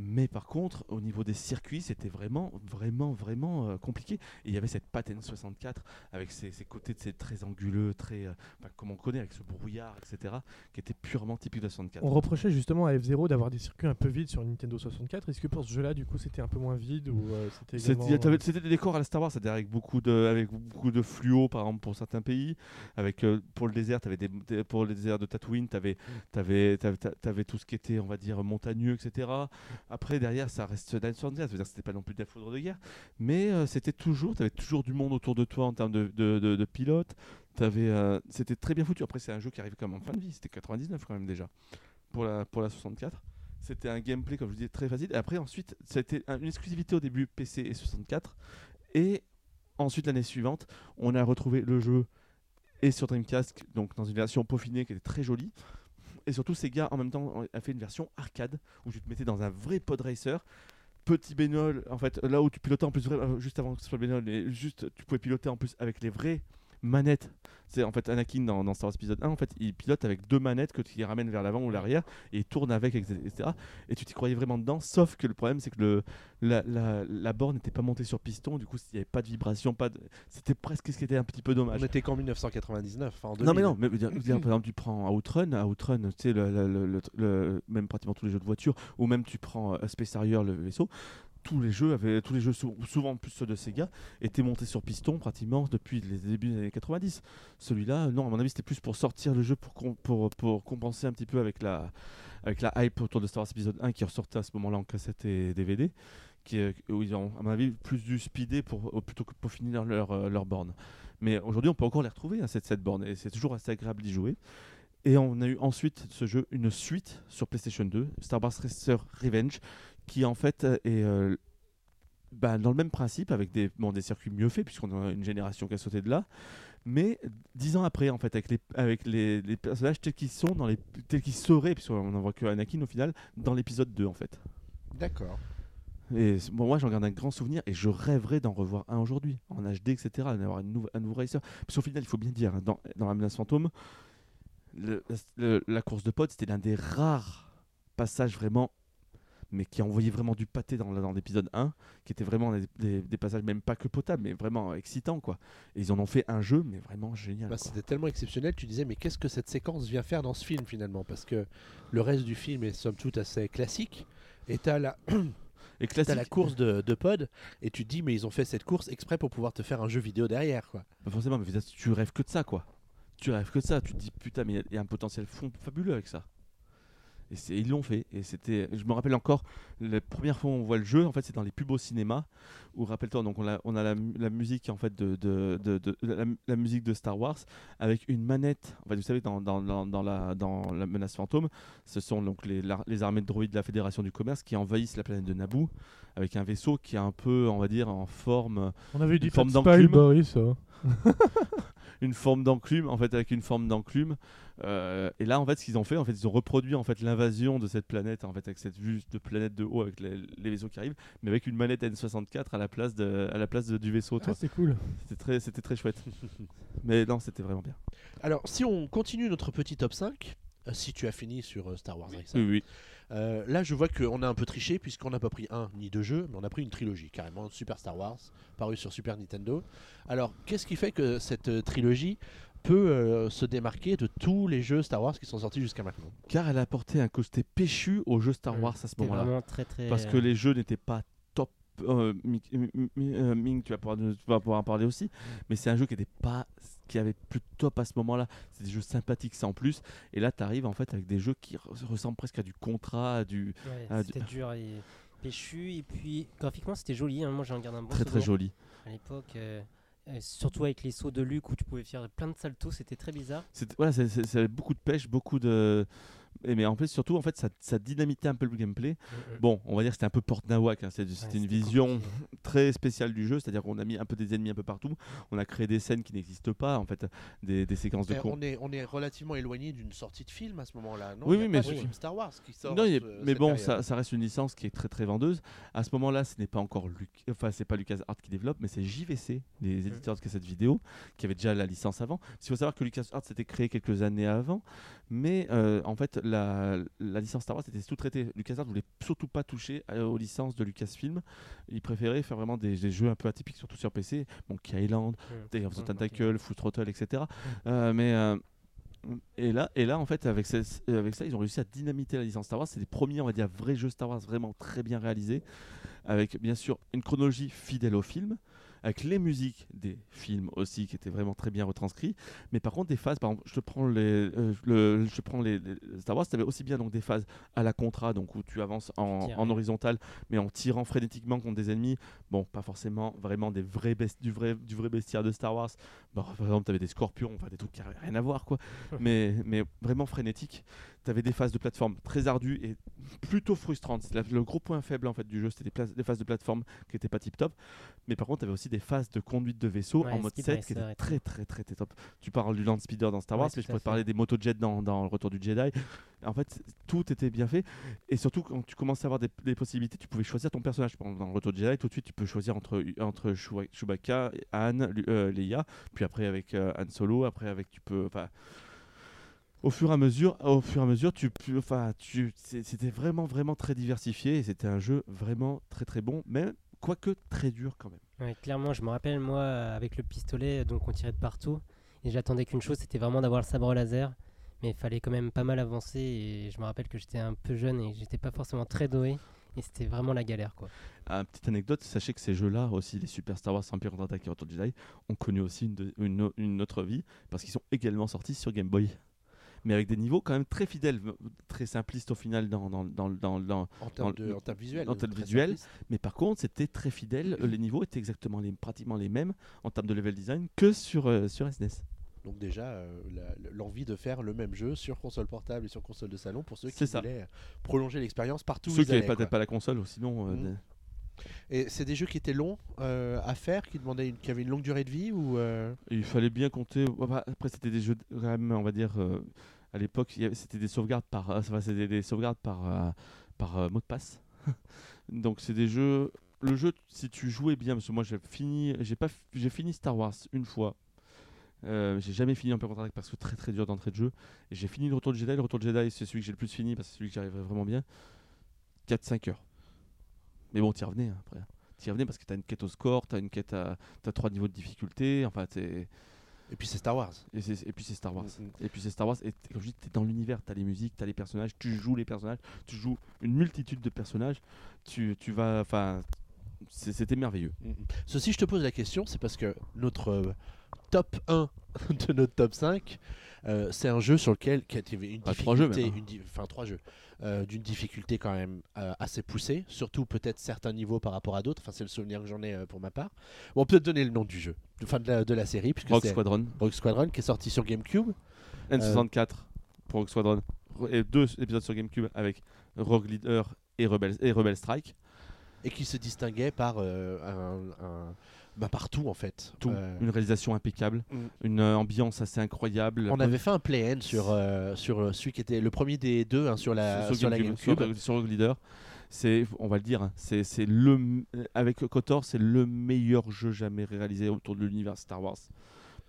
[SPEAKER 4] mais par contre, au niveau des circuits, c'était vraiment, vraiment, vraiment euh, compliqué. Et il y avait cette patte N64 avec ses, ses côtés de très anguleux, très, euh, comme on connaît, avec ce brouillard, etc., qui était purement typique de la 64.
[SPEAKER 3] On reprochait justement à F0 d'avoir des circuits un peu vides sur Nintendo 64. Est-ce que pour ce jeu-là, du coup, c'était un peu moins vide ou euh, c'était
[SPEAKER 4] C'était
[SPEAKER 3] également,
[SPEAKER 4] des décors à la Star Wars, c'est-à-dire avec beaucoup de, avec beaucoup de fluo, par exemple, pour certains pays. Avec, euh, pour le désert, avais des, des- pour le désert de Tatooine, tu avais, tout ce qui était, on va dire, montagneux, etc. Après, derrière, ça reste veut dire que c'était pas non plus des foudres de guerre, mais euh, c'était toujours, tu avais toujours du monde autour de toi en termes de, de, de, de euh, c'était très bien foutu. Après, c'est un jeu qui arrive même en fin de vie, c'était 99 quand même déjà, pour la, pour la 64. C'était un gameplay, comme je vous disais, très facile. Et après, ensuite, c'était un- une exclusivité au début PC et 64. Et ensuite, l'année suivante, on a retrouvé le jeu et sur Dreamcast, donc dans une version peaufinée qui était très jolie. Et surtout, Sega en même temps a fait une version arcade où tu te mettais dans un vrai pod racer. Petit bénol, en fait, là où tu pilotais en plus, euh, juste avant que ce soit le bénol, et juste tu pouvais piloter en plus avec les vrais manette. C'est en fait Anakin dans, dans Star Wars épisode 1, en fait, il pilote avec deux manettes que tu les ramènes vers l'avant ou l'arrière et il tourne avec, etc. Et tu t'y croyais vraiment dedans, sauf que le problème c'est que le, la, la, la borne n'était pas montée sur piston, du coup il n'y avait pas de vibration, pas de... c'était presque ce qui était un petit peu dommage.
[SPEAKER 1] On était qu'en 1999, enfin en
[SPEAKER 4] Non mais
[SPEAKER 1] 2000.
[SPEAKER 4] non, mais, veux dire, par exemple tu prends Outrun, Outrun, tu sais, le, le- le- le- le- même pratiquement tous les jeux de voiture, ou même tu prends euh, Space Harrier, le vaisseau, tous les jeux avaient, tous les jeux sou- souvent plus ceux de Sega étaient montés sur piston pratiquement depuis les débuts des années 90. Celui-là, non, à mon avis c'était plus pour sortir le jeu pour, pour, pour compenser un petit peu avec la, avec la hype autour de Star Wars épisode 1 qui ressortait à ce moment-là en cassette et DVD. Qui, est- où ils ont, à mon avis, plus dû speeder pour, euh, plutôt que pour finir leur, euh, leur borne. Mais aujourd'hui, on peut encore les retrouver, hein, cette, cette borne, et c'est toujours assez agréable d'y jouer. Et on a eu ensuite ce jeu, une suite sur PlayStation 2, Star Wars Revenge, qui en fait euh, est euh, bah, dans le même principe, avec des, bon, des circuits mieux faits, puisqu'on a une génération qui a sauté de là. Mais dix ans après, en fait, avec les, avec les, les personnages tels qu'ils sont, dans les, tels qu'ils seraient, puisqu'on n'en voit que Anakin au final, dans l'épisode 2 en fait.
[SPEAKER 1] D'accord.
[SPEAKER 4] Et bon, moi, j'en garde un grand souvenir et je rêverais d'en revoir un aujourd'hui, en HD, etc., d'avoir une nouveau- un nouveau racer. Parce qu'au final, il faut bien dire, hein, dans, dans la menace fantôme, le- la, le- la course de potes, c'était l'un des rares passages vraiment, mais qui envoyait vraiment du pâté dans, l'épisode 1, qui était vraiment des, des- des passages même pas que potables, mais vraiment excitants, quoi. Et ils en ont fait un jeu, mais vraiment génial.
[SPEAKER 1] Bah. C'était tellement exceptionnel, tu disais, mais qu'est-ce que cette séquence vient faire dans ce film finalement? Parce que le reste du film est somme toute assez classique. Et t'as la,
[SPEAKER 4] Et classique,
[SPEAKER 1] la course de, de pod, et tu te dis, mais ils ont fait cette course exprès pour pouvoir te faire un jeu vidéo derrière, quoi.
[SPEAKER 4] Forcément, mais tu rêves que de ça, quoi. Tu rêves que de ça. Tu te dis, putain, mais il y a- y, a un potentiel fond fabuleux avec ça. Et ils l'ont fait. Et c'était, je me rappelle encore, la première fois où on voit le jeu, en fait, c'est dans les pubs au cinéma. Où, rappelle-toi, donc on a, on a la, mu- la musique, en fait, de, de, de- de- la, la musique de Star Wars, avec une manette. En fait, vous savez, dans, dans, dans, dans la, dans la menace fantôme, ce sont donc les, armées de droïdes de la Fédération du Commerce qui envahissent la planète de Naboo, avec un vaisseau qui est un peu, on va dire, en forme
[SPEAKER 3] On avait dit
[SPEAKER 4] forme
[SPEAKER 3] pas de
[SPEAKER 4] une forme d'enclume en fait avec une forme d'enclume. Euh, et là en fait ce qu'ils ont fait en fait ils ont reproduit en fait l'invasion de cette planète en fait avec cette vue de planète de haut avec les, les vaisseaux qui arrivent mais avec une manette N64 à la place de à la place de- du vaisseau.
[SPEAKER 3] Ah, c'est cool.
[SPEAKER 4] c'était très c'était très chouette. Mais non c'était vraiment bien.
[SPEAKER 1] Alors, si on continue notre petit top 5, euh, si tu as fini sur euh, Star Wars Racer,
[SPEAKER 4] oui oui
[SPEAKER 1] euh, là je vois qu'on a un peu triché puisqu'on n'a pas pris un ni deux jeux, mais on a pris une trilogie carrément, Super Star Wars, paru sur Super Nintendo. Alors, qu'est-ce qui fait que cette euh, trilogie peut euh, se démarquer de tous les jeux Star Wars qui sont sortis jusqu'à maintenant?
[SPEAKER 4] Car elle a apporté un côté péchu au jeu Star
[SPEAKER 2] Mm.
[SPEAKER 4] Wars à ce moment-là
[SPEAKER 2] vraiment très très.
[SPEAKER 4] parce que les jeux n'étaient pas top. euh, Mi- Mi- Mi- Ming, tu vas, pouvoir, tu vas pouvoir en parler aussi, mais c'est un jeu qui était pas qui avait plus de top à ce moment-là. C'est des jeux sympathiques ça en plus, et là tu arrives en fait avec des jeux qui re- ressemblent presque à du contrat, à du
[SPEAKER 2] Ouais, c'était dur et péchu. Et puis graphiquement, c'était joli. hein. Moi, j'en garde un bon
[SPEAKER 4] très très
[SPEAKER 2] souvenir.
[SPEAKER 4] joli.
[SPEAKER 2] À l'époque, euh, euh, surtout avec les sauts de Luke où tu pouvais faire plein de saltos, c'était très bizarre.
[SPEAKER 4] C'est voilà, beaucoup de pêche, beaucoup de et mais en fait surtout en fait ça, ça dynamitait un peu le gameplay. Bon, on va dire que c'était un peu porte nawak, hein, c'était
[SPEAKER 2] Ouais,
[SPEAKER 4] une vision très spéciale du jeu, c'est-à-dire qu'on a mis un peu des ennemis un peu partout, on a créé des scènes qui n'existent pas en fait, des, des séquences de
[SPEAKER 1] Eh,
[SPEAKER 4] con-
[SPEAKER 1] on, est, on est relativement éloigné d'une sortie de film à ce moment-là. Non,
[SPEAKER 4] Oui,
[SPEAKER 1] Il y a
[SPEAKER 4] oui, mais
[SPEAKER 1] pas film Star Wars qui sort.
[SPEAKER 4] Non,
[SPEAKER 1] ce-
[SPEAKER 4] mais
[SPEAKER 1] cette
[SPEAKER 4] bon, ça, ça reste une licence qui est très très vendeuse. À ce moment-là, ce n'est pas encore Luc... enfin c'est pas LucasArts qui développe, mais c'est JVC, les éditeurs de cassettes vidéo, qui avaient déjà la licence avant. Il faut savoir que LucasArts s'était créé quelques années avant, mais euh, en fait la, la licence Star Wars était sous-traitée. LucasArts voulait surtout pas toucher euh, aux licences de Lucasfilm. Il préférait faire vraiment des, des jeux un peu atypiques, surtout sur PC. Monkey Island, Day of the Tentacle, Full Throttle, etc. Euh, mais euh, et là, et là, en fait, avec ça, ils ont réussi à dynamiter la licence Star Wars. C'est les premiers, on va dire, vrais jeux Star Wars vraiment très bien réalisés, avec bien sûr une chronologie fidèle au film, avec les musiques des films aussi qui étaient vraiment très bien retranscrits. Mais par contre, des phases, par exemple, je te prends les, euh, le, je prends les, les Star Wars, tu avais aussi bien donc des phases à la contrat, donc où tu avances en, en horizontal, mais en tirant frénétiquement contre des ennemis. Bon, pas forcément vraiment des vrais du vrai du vrai bestiaire de Star Wars. Bon, par exemple, tu avais des scorpions, enfin des trucs qui n'avaient rien à voir, quoi. mais, mais vraiment frénétique. Tu avais des phases de plateforme très ardues et plutôt frustrantes. C'est la- le gros point faible en fait du jeu, c'était des, phases de plateforme qui n'étaient pas tip top. Mais par contre, tu avais aussi des phases de conduite de vaisseau
[SPEAKER 2] Ouais,
[SPEAKER 4] en mode
[SPEAKER 2] Speed
[SPEAKER 4] 7 qui étaient très très très très top. Tu parles du Land Speeder dans Star
[SPEAKER 2] Ouais,
[SPEAKER 4] Wars,
[SPEAKER 2] tout
[SPEAKER 4] mais je pourrais te parler des motojets dans, dans le Retour du Jedi. En fait, tout était bien fait. Et surtout, quand tu commençais à avoir des, des possibilités, tu pouvais choisir ton personnage. Dans le Retour du Jedi, tout de suite, tu peux choisir entre, entre Chewbacca, Lu- euh, Leia, puis après avec euh, Han Solo, après avec tu peux. Au fur et à mesure, au fur et à mesure, tu, peux- enfin, tu, c'était vraiment vraiment très diversifié et c'était un jeu vraiment très très bon, mais quoique très dur quand même.
[SPEAKER 2] Ouais, clairement, je me rappelle, moi, avec le pistolet, donc on tirait de partout. Et j'attendais qu'une chose, c'était vraiment d'avoir le sabre laser. Mais il fallait quand même pas mal avancer. Et je me rappelle que j'étais un peu jeune et j'étais pas forcément très doué. Et c'était vraiment la galère, quoi.
[SPEAKER 4] Ah, petite anecdote, sachez que ces jeux-là, aussi les Super Star Wars Empire contre-attaque et Retour du Jedi, ont connu aussi une, de- une, o- une autre vie parce qu'ils sont également sortis sur Game Boy. Mais avec des niveaux quand même très fidèles, très simplistes au final dans, dans, dans, dans- dans-
[SPEAKER 1] En termes,
[SPEAKER 4] Dans
[SPEAKER 1] de,
[SPEAKER 4] le-
[SPEAKER 1] en termes visuels.
[SPEAKER 4] en termes visuels. Mais par contre, c'était très fidèle. Les niveaux étaient exactement les, pratiquement les mêmes en termes de level design que sur, euh, sur SNES.
[SPEAKER 1] Donc déjà, euh, l'envie de faire le même jeu sur console portable et sur console de salon pour ceux qui voulaient prolonger l'expérience partout
[SPEAKER 4] Ceux qui n'avaient peut-être pas la console, ou sinon. euh,
[SPEAKER 1] Mhm. Et c'est des jeux qui étaient longs euh, à faire, qui demandaient qui avaient une longue durée de vie ou euh,
[SPEAKER 4] Il fallait bien compter. enfin, Après, c'était des jeux on va dire. euh, à l'époque, c'était des sauvegardes par, enfin, des sauvegardes par, par mot de passe. Donc, c'est des jeux. Le jeu, si tu jouais bien, parce que moi, j'ai fini, j'ai pas, j'ai fini Star Wars une fois. J'ai jamais fini Empire contre-attaque parce que très très dur d'entrée de jeu. J'ai fini le Retour de Jedi. Le Retour de Jedi, c'est celui que j'ai le plus fini parce que c'est celui que j'arrive vraiment bien. 4-5 heures. Mais bon, t'y revenais hein, après. T'y revenais parce que t'as une quête au score, t'as une quête à. T'as trois niveaux de difficulté. Enfin, t'es.
[SPEAKER 1] et puis c'est Star Wars.
[SPEAKER 4] Et, c'est- et puis c'est Star Wars.
[SPEAKER 1] Mhm.
[SPEAKER 4] Et puis c'est Star Wars. Et comme je dis, t'es dans l'univers, t'as les musiques, t'as les personnages, tu joues les personnages, tu joues une multitude de personnages. Tu, tu vas. Enfin. C'était merveilleux.
[SPEAKER 1] Mhm. Ceci, je te pose la question, c'est parce que notre euh, top 1 de notre top 5, euh, c'est un jeu sur lequel qui a été une
[SPEAKER 4] trois jeux,
[SPEAKER 1] difficulté,
[SPEAKER 4] même, hein.
[SPEAKER 1] une di- enfin trois jeux, euh, d'une difficulté quand même euh, assez poussée, surtout peut-être certains niveaux par rapport à d'autres. Enfin, c'est le souvenir que j'en ai pour ma part. Bon, on peut donner le nom du jeu, enfin de la, de la série, puisque
[SPEAKER 4] Rogue Squadron.
[SPEAKER 1] Rogue Squadron qui est sorti sur GameCube.
[SPEAKER 4] N64 pour Rogue Squadron. Et deux épisodes sur GameCube avec Rogue Leader et Rebel, et Rebel Strike.
[SPEAKER 1] et qui se distinguait par un, un- bah, partout en fait.
[SPEAKER 4] Tout.
[SPEAKER 1] Euh,
[SPEAKER 4] Une réalisation impeccable.
[SPEAKER 1] Mm.
[SPEAKER 4] Une euh, ambiance assez incroyable.
[SPEAKER 1] on avait fait un play-in sur, euh, sur celui qui était le premier des deux hein, sur la, sur, la GameCube.
[SPEAKER 4] sur- sur Rogue Leader. C'est, on va le dire, hein, c'est, c'est le, avec Kotor, c'est le meilleur jeu jamais réalisé autour de l'univers Star Wars.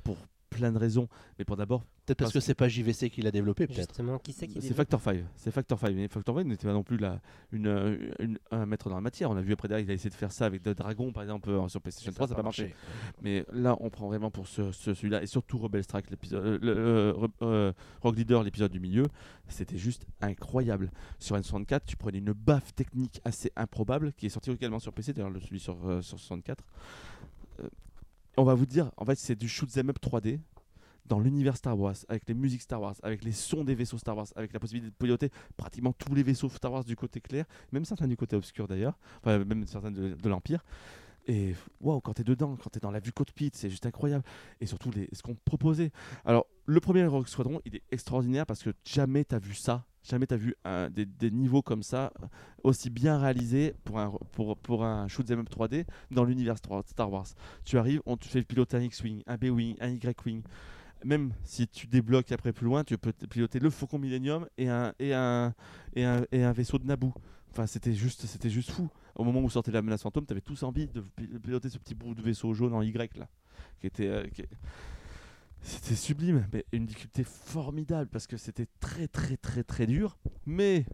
[SPEAKER 4] Pour plein de raisons. Mais pour d'abord,
[SPEAKER 1] Peut-être parce
[SPEAKER 4] Parce
[SPEAKER 1] que
[SPEAKER 4] que-
[SPEAKER 1] c'est pas JVC qui l'a développé, peut-être.
[SPEAKER 2] Justement, qui c'est qui
[SPEAKER 4] c'est Factor 5. C'est Factor 5. Mais Factor 5 n'était pas non plus la, une, euh, une- un maître dans la matière. On a vu après derrière, il a essayé de faire ça avec The Dragon, par exemple, euh, sur PlayStation 3, ça n'a pas marché. Mais là, on prend vraiment pour ce, ce- celui-là, et surtout Rebel Strike, l'épisode, euh, le- euh, euh, Rogue Leader, l'épisode du milieu, c'était juste incroyable. Sur N64, tu prenais une baffe technique assez improbable, qui est sortie également sur PC, d'ailleurs le- celui sur, euh, sur 64. On va vous dire, en fait, c'est du shoot 'em up 3D dans l'univers Star Wars, avec les musiques Star Wars, avec les sons des vaisseaux Star Wars, avec la possibilité de piloter pratiquement tous les vaisseaux Star Wars du côté clair, même certains du côté obscur d'ailleurs, enfin même certains de, l'Empire. Et waouh, quand t'es dedans, quand t'es dans la vue cockpit, c'est juste incroyable. Et surtout les, ce qu'on proposait. Alors, le premier Rogue Squadron, il est extraordinaire parce que jamais t'as vu ça, jamais t'as vu des, niveaux comme ça, aussi bien réalisés pour un, pour, pour un shoot 'em up 3D dans l'univers Star Wars. Tu arrives, on te fait piloter un X-Wing, un B-Wing, un Y-Wing. Même si tu débloques après plus loin, tu peux piloter le Faucon Millennium et un, et un, et un, et un vaisseau de Naboo. Enfin, c'était juste, c'était juste fou. Au moment où sortait la menace fantôme, tu avais tous envie de pi- piloter ce petit bout de vaisseau jaune en Y là, qui était, euh, c'était sublime, mais une difficulté formidable parce que c'était très très très très dur. Mais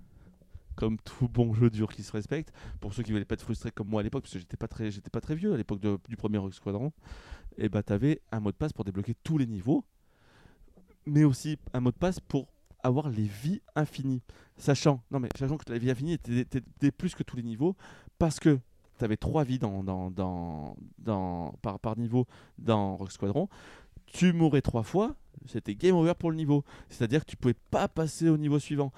[SPEAKER 4] comme tout bon jeu dur qui se respecte, pour ceux qui voulaient pas être frustrés comme moi à l'époque, parce que j'étais pas très, j'étais pas très vieux à l'époque du premier Rogue Squadron, et bah t'avais un mot de passe pour débloquer tous les niveaux, mais aussi un mot de passe pour avoir les vies infinies. Sachant, non mais sachant que la vie infinie était, plus que tous les niveaux, parce que tu avais trois vies dans, par, par niveau dans Rogue Squadron. Tu mourais trois fois, c'était game over pour le niveau. C'est-à-dire que tu pouvais pas passer au niveau suivant.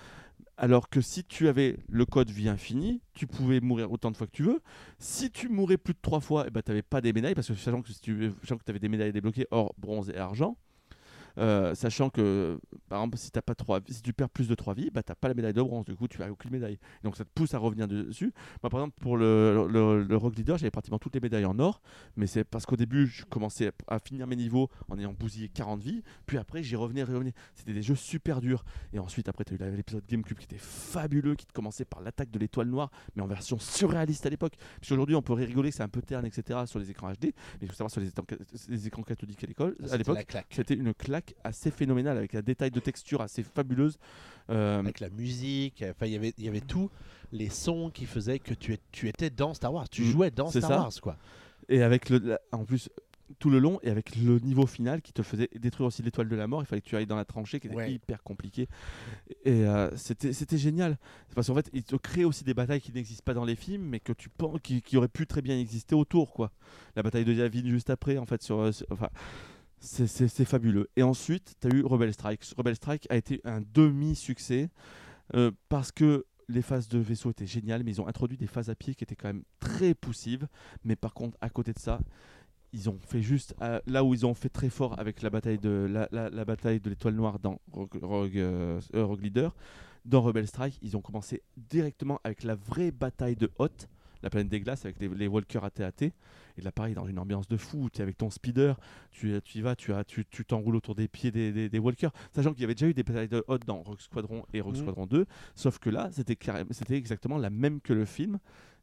[SPEAKER 4] Alors que si tu avais le code vie infinie, tu pouvais mourir autant de fois que tu veux. Si tu mourais plus de trois fois, eh ben, tu n'avais pas des médailles, parce que sachant que, si tu, sachant que tu avais des médailles débloquées, or, bronze et argent, Euh, sachant que, par exemple, si, pas si tu perds plus de 3 vies, bah, tu n'as pas la médaille de bronze. Du coup, tu n'as aucune médaille. Donc, ça te pousse à revenir dessus. Moi, par exemple, pour le, le, le Rogue Leader, j'avais pratiquement toutes les médailles en or. Mais c'est parce qu'au début, je commençais à finir mes niveaux en ayant bousillé 40 vies. Puis après, j'y revenais, revenais. C'était des jeux super durs. Et ensuite, après, tu as eu l'épisode GameCube qui était fabuleux, qui commençait par l'attaque de l'étoile noire, mais en version surréaliste à l'époque. Parce qu'aujourd'hui, on peut rigoler c'est un peu terne, etc. sur les écrans HD. Mais il faut savoir, sur les, écrans- les écrans cathodiques à l'école, à l'époque, c'était une claque assez phénoménale avec un détail de texture assez fabuleuse. Euh,
[SPEAKER 1] Avec la musique, enfin, il y avait- il y avait tous les sons qui faisaient que tu, tu étais dans Star Wars. Tu
[SPEAKER 4] Mm,
[SPEAKER 1] jouais dans Star
[SPEAKER 4] ça.
[SPEAKER 1] Wars, quoi.
[SPEAKER 4] et avec le, la- en plus tout le long et avec le niveau final qui te faisait détruire aussi l'étoile de la mort, il fallait que tu ailles dans la tranchée qui était
[SPEAKER 1] Ouais.
[SPEAKER 4] hyper compliqué. Et euh, c'était génial. Parce qu'en fait, il te crée aussi des batailles qui n'existent pas dans les films, mais que tu penses qui, qui auraient pu très bien exister autour, quoi. La bataille de Yavin juste après, en fait, sur, sur- enfin. C'est fabuleux. Et ensuite, tu as eu Rebel Strike. Rebel Strike a été un demi-succès euh, parce que les phases de vaisseau étaient géniales, mais ils ont introduit des phases à pied qui étaient quand même très poussives. Mais par contre, à côté de ça, ils ont fait juste euh, là où ils ont fait très fort avec la bataille de l'étoile noire dans euh, Rogue Leader. Dans Rebel Strike, ils ont commencé directement avec la vraie bataille de Hoth, la planète des glaces, avec les, les walkers AT-AT. Et là, pareil, dans une ambiance de fou, tu es avec ton speeder, tu, tu y vas, tu as- tu tu t'enroules autour des pieds des, des, des walkers. Sachant qu'il y avait déjà eu des batailles de Hoth dans Rogue Squadron et Rogue
[SPEAKER 1] Mhm.
[SPEAKER 4] Squadron 2, sauf que là, c'était exactement la même que le film.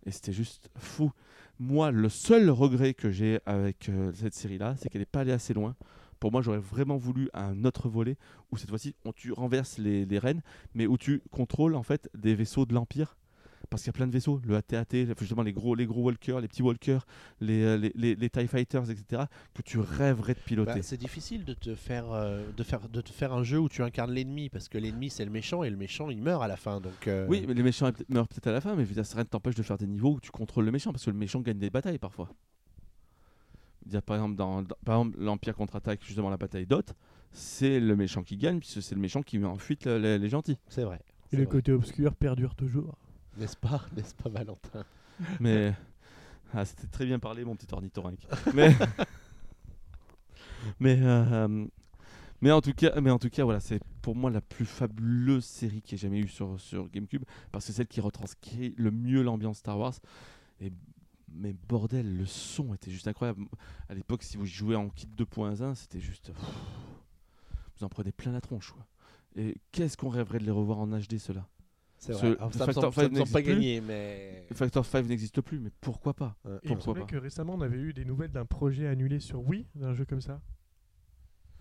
[SPEAKER 4] Et c'était juste fou. Moi, le seul regret que j'ai avec euh, cette série-là, c'est qu'elle n'est pas allée assez loin. Pour moi, j'aurais vraiment voulu un autre volet où cette fois-ci, on, tu renverses les, les rênes, mais où tu contrôles en fait des vaisseaux de l'Empire. Parce qu'il y a plein de vaisseaux, le AT-AT, justement les gros, les gros walkers, les petits walkers, les, euh, les, les- les TIE Fighters, etc., que tu rêverais de piloter.
[SPEAKER 1] Bah, c'est difficile de te faire euh, de faire de te faire un jeu où tu incarnes l'ennemi parce que l'ennemi c'est le méchant et le méchant il meurt à la fin donc euh,
[SPEAKER 4] Oui, mais les méchants meurent peut-être à la fin, mais ça rien ne t'empêche de faire des niveaux où tu contrôles le méchant, parce que le méchant gagne des batailles parfois. Je veux dire, par exemple, dans, dans- par exemple, l'Empire contre-attaque, justement la bataille d'Hoth, c'est le méchant qui gagne, puisque c'est le méchant qui met en fuite le- les, les gentils.
[SPEAKER 1] c'est vrai.
[SPEAKER 3] Et le
[SPEAKER 1] vrai.
[SPEAKER 3] côté obscur perdure toujours.
[SPEAKER 1] N'est-ce pas, n'est-ce pas Valentin?
[SPEAKER 4] Mais ah, c'était très bien parlé, mon petit ornithorynque. mais mais euh, mais en tout cas, mais en tout cas, voilà, c'est pour moi la plus fabuleuse série qui ait jamais eu sur sur GameCube, parce que c'est celle qui retranscrit le mieux l'ambiance Star Wars. Et mais bordel, le son était juste incroyable. À l'époque, si vous jouez en kit 2.1, c'était juste vous en prenez plein la tronche, quoi. Et qu'est-ce qu'on rêverait de les revoir en HD, ceux-là?
[SPEAKER 1] C'est
[SPEAKER 4] Ce-
[SPEAKER 1] vrai. Alors, ça me
[SPEAKER 4] Factor
[SPEAKER 1] semble, ça
[SPEAKER 4] Five
[SPEAKER 1] me semble pas
[SPEAKER 4] n'existe plus.
[SPEAKER 1] gagné mais
[SPEAKER 4] Factor 5 n'existe plus, mais pourquoi pas?
[SPEAKER 1] Ouais.
[SPEAKER 3] Et il me
[SPEAKER 4] Pourquoi pas?
[SPEAKER 3] que récemment on avait eu des nouvelles d'un projet annulé sur Wii, d'un jeu comme ça.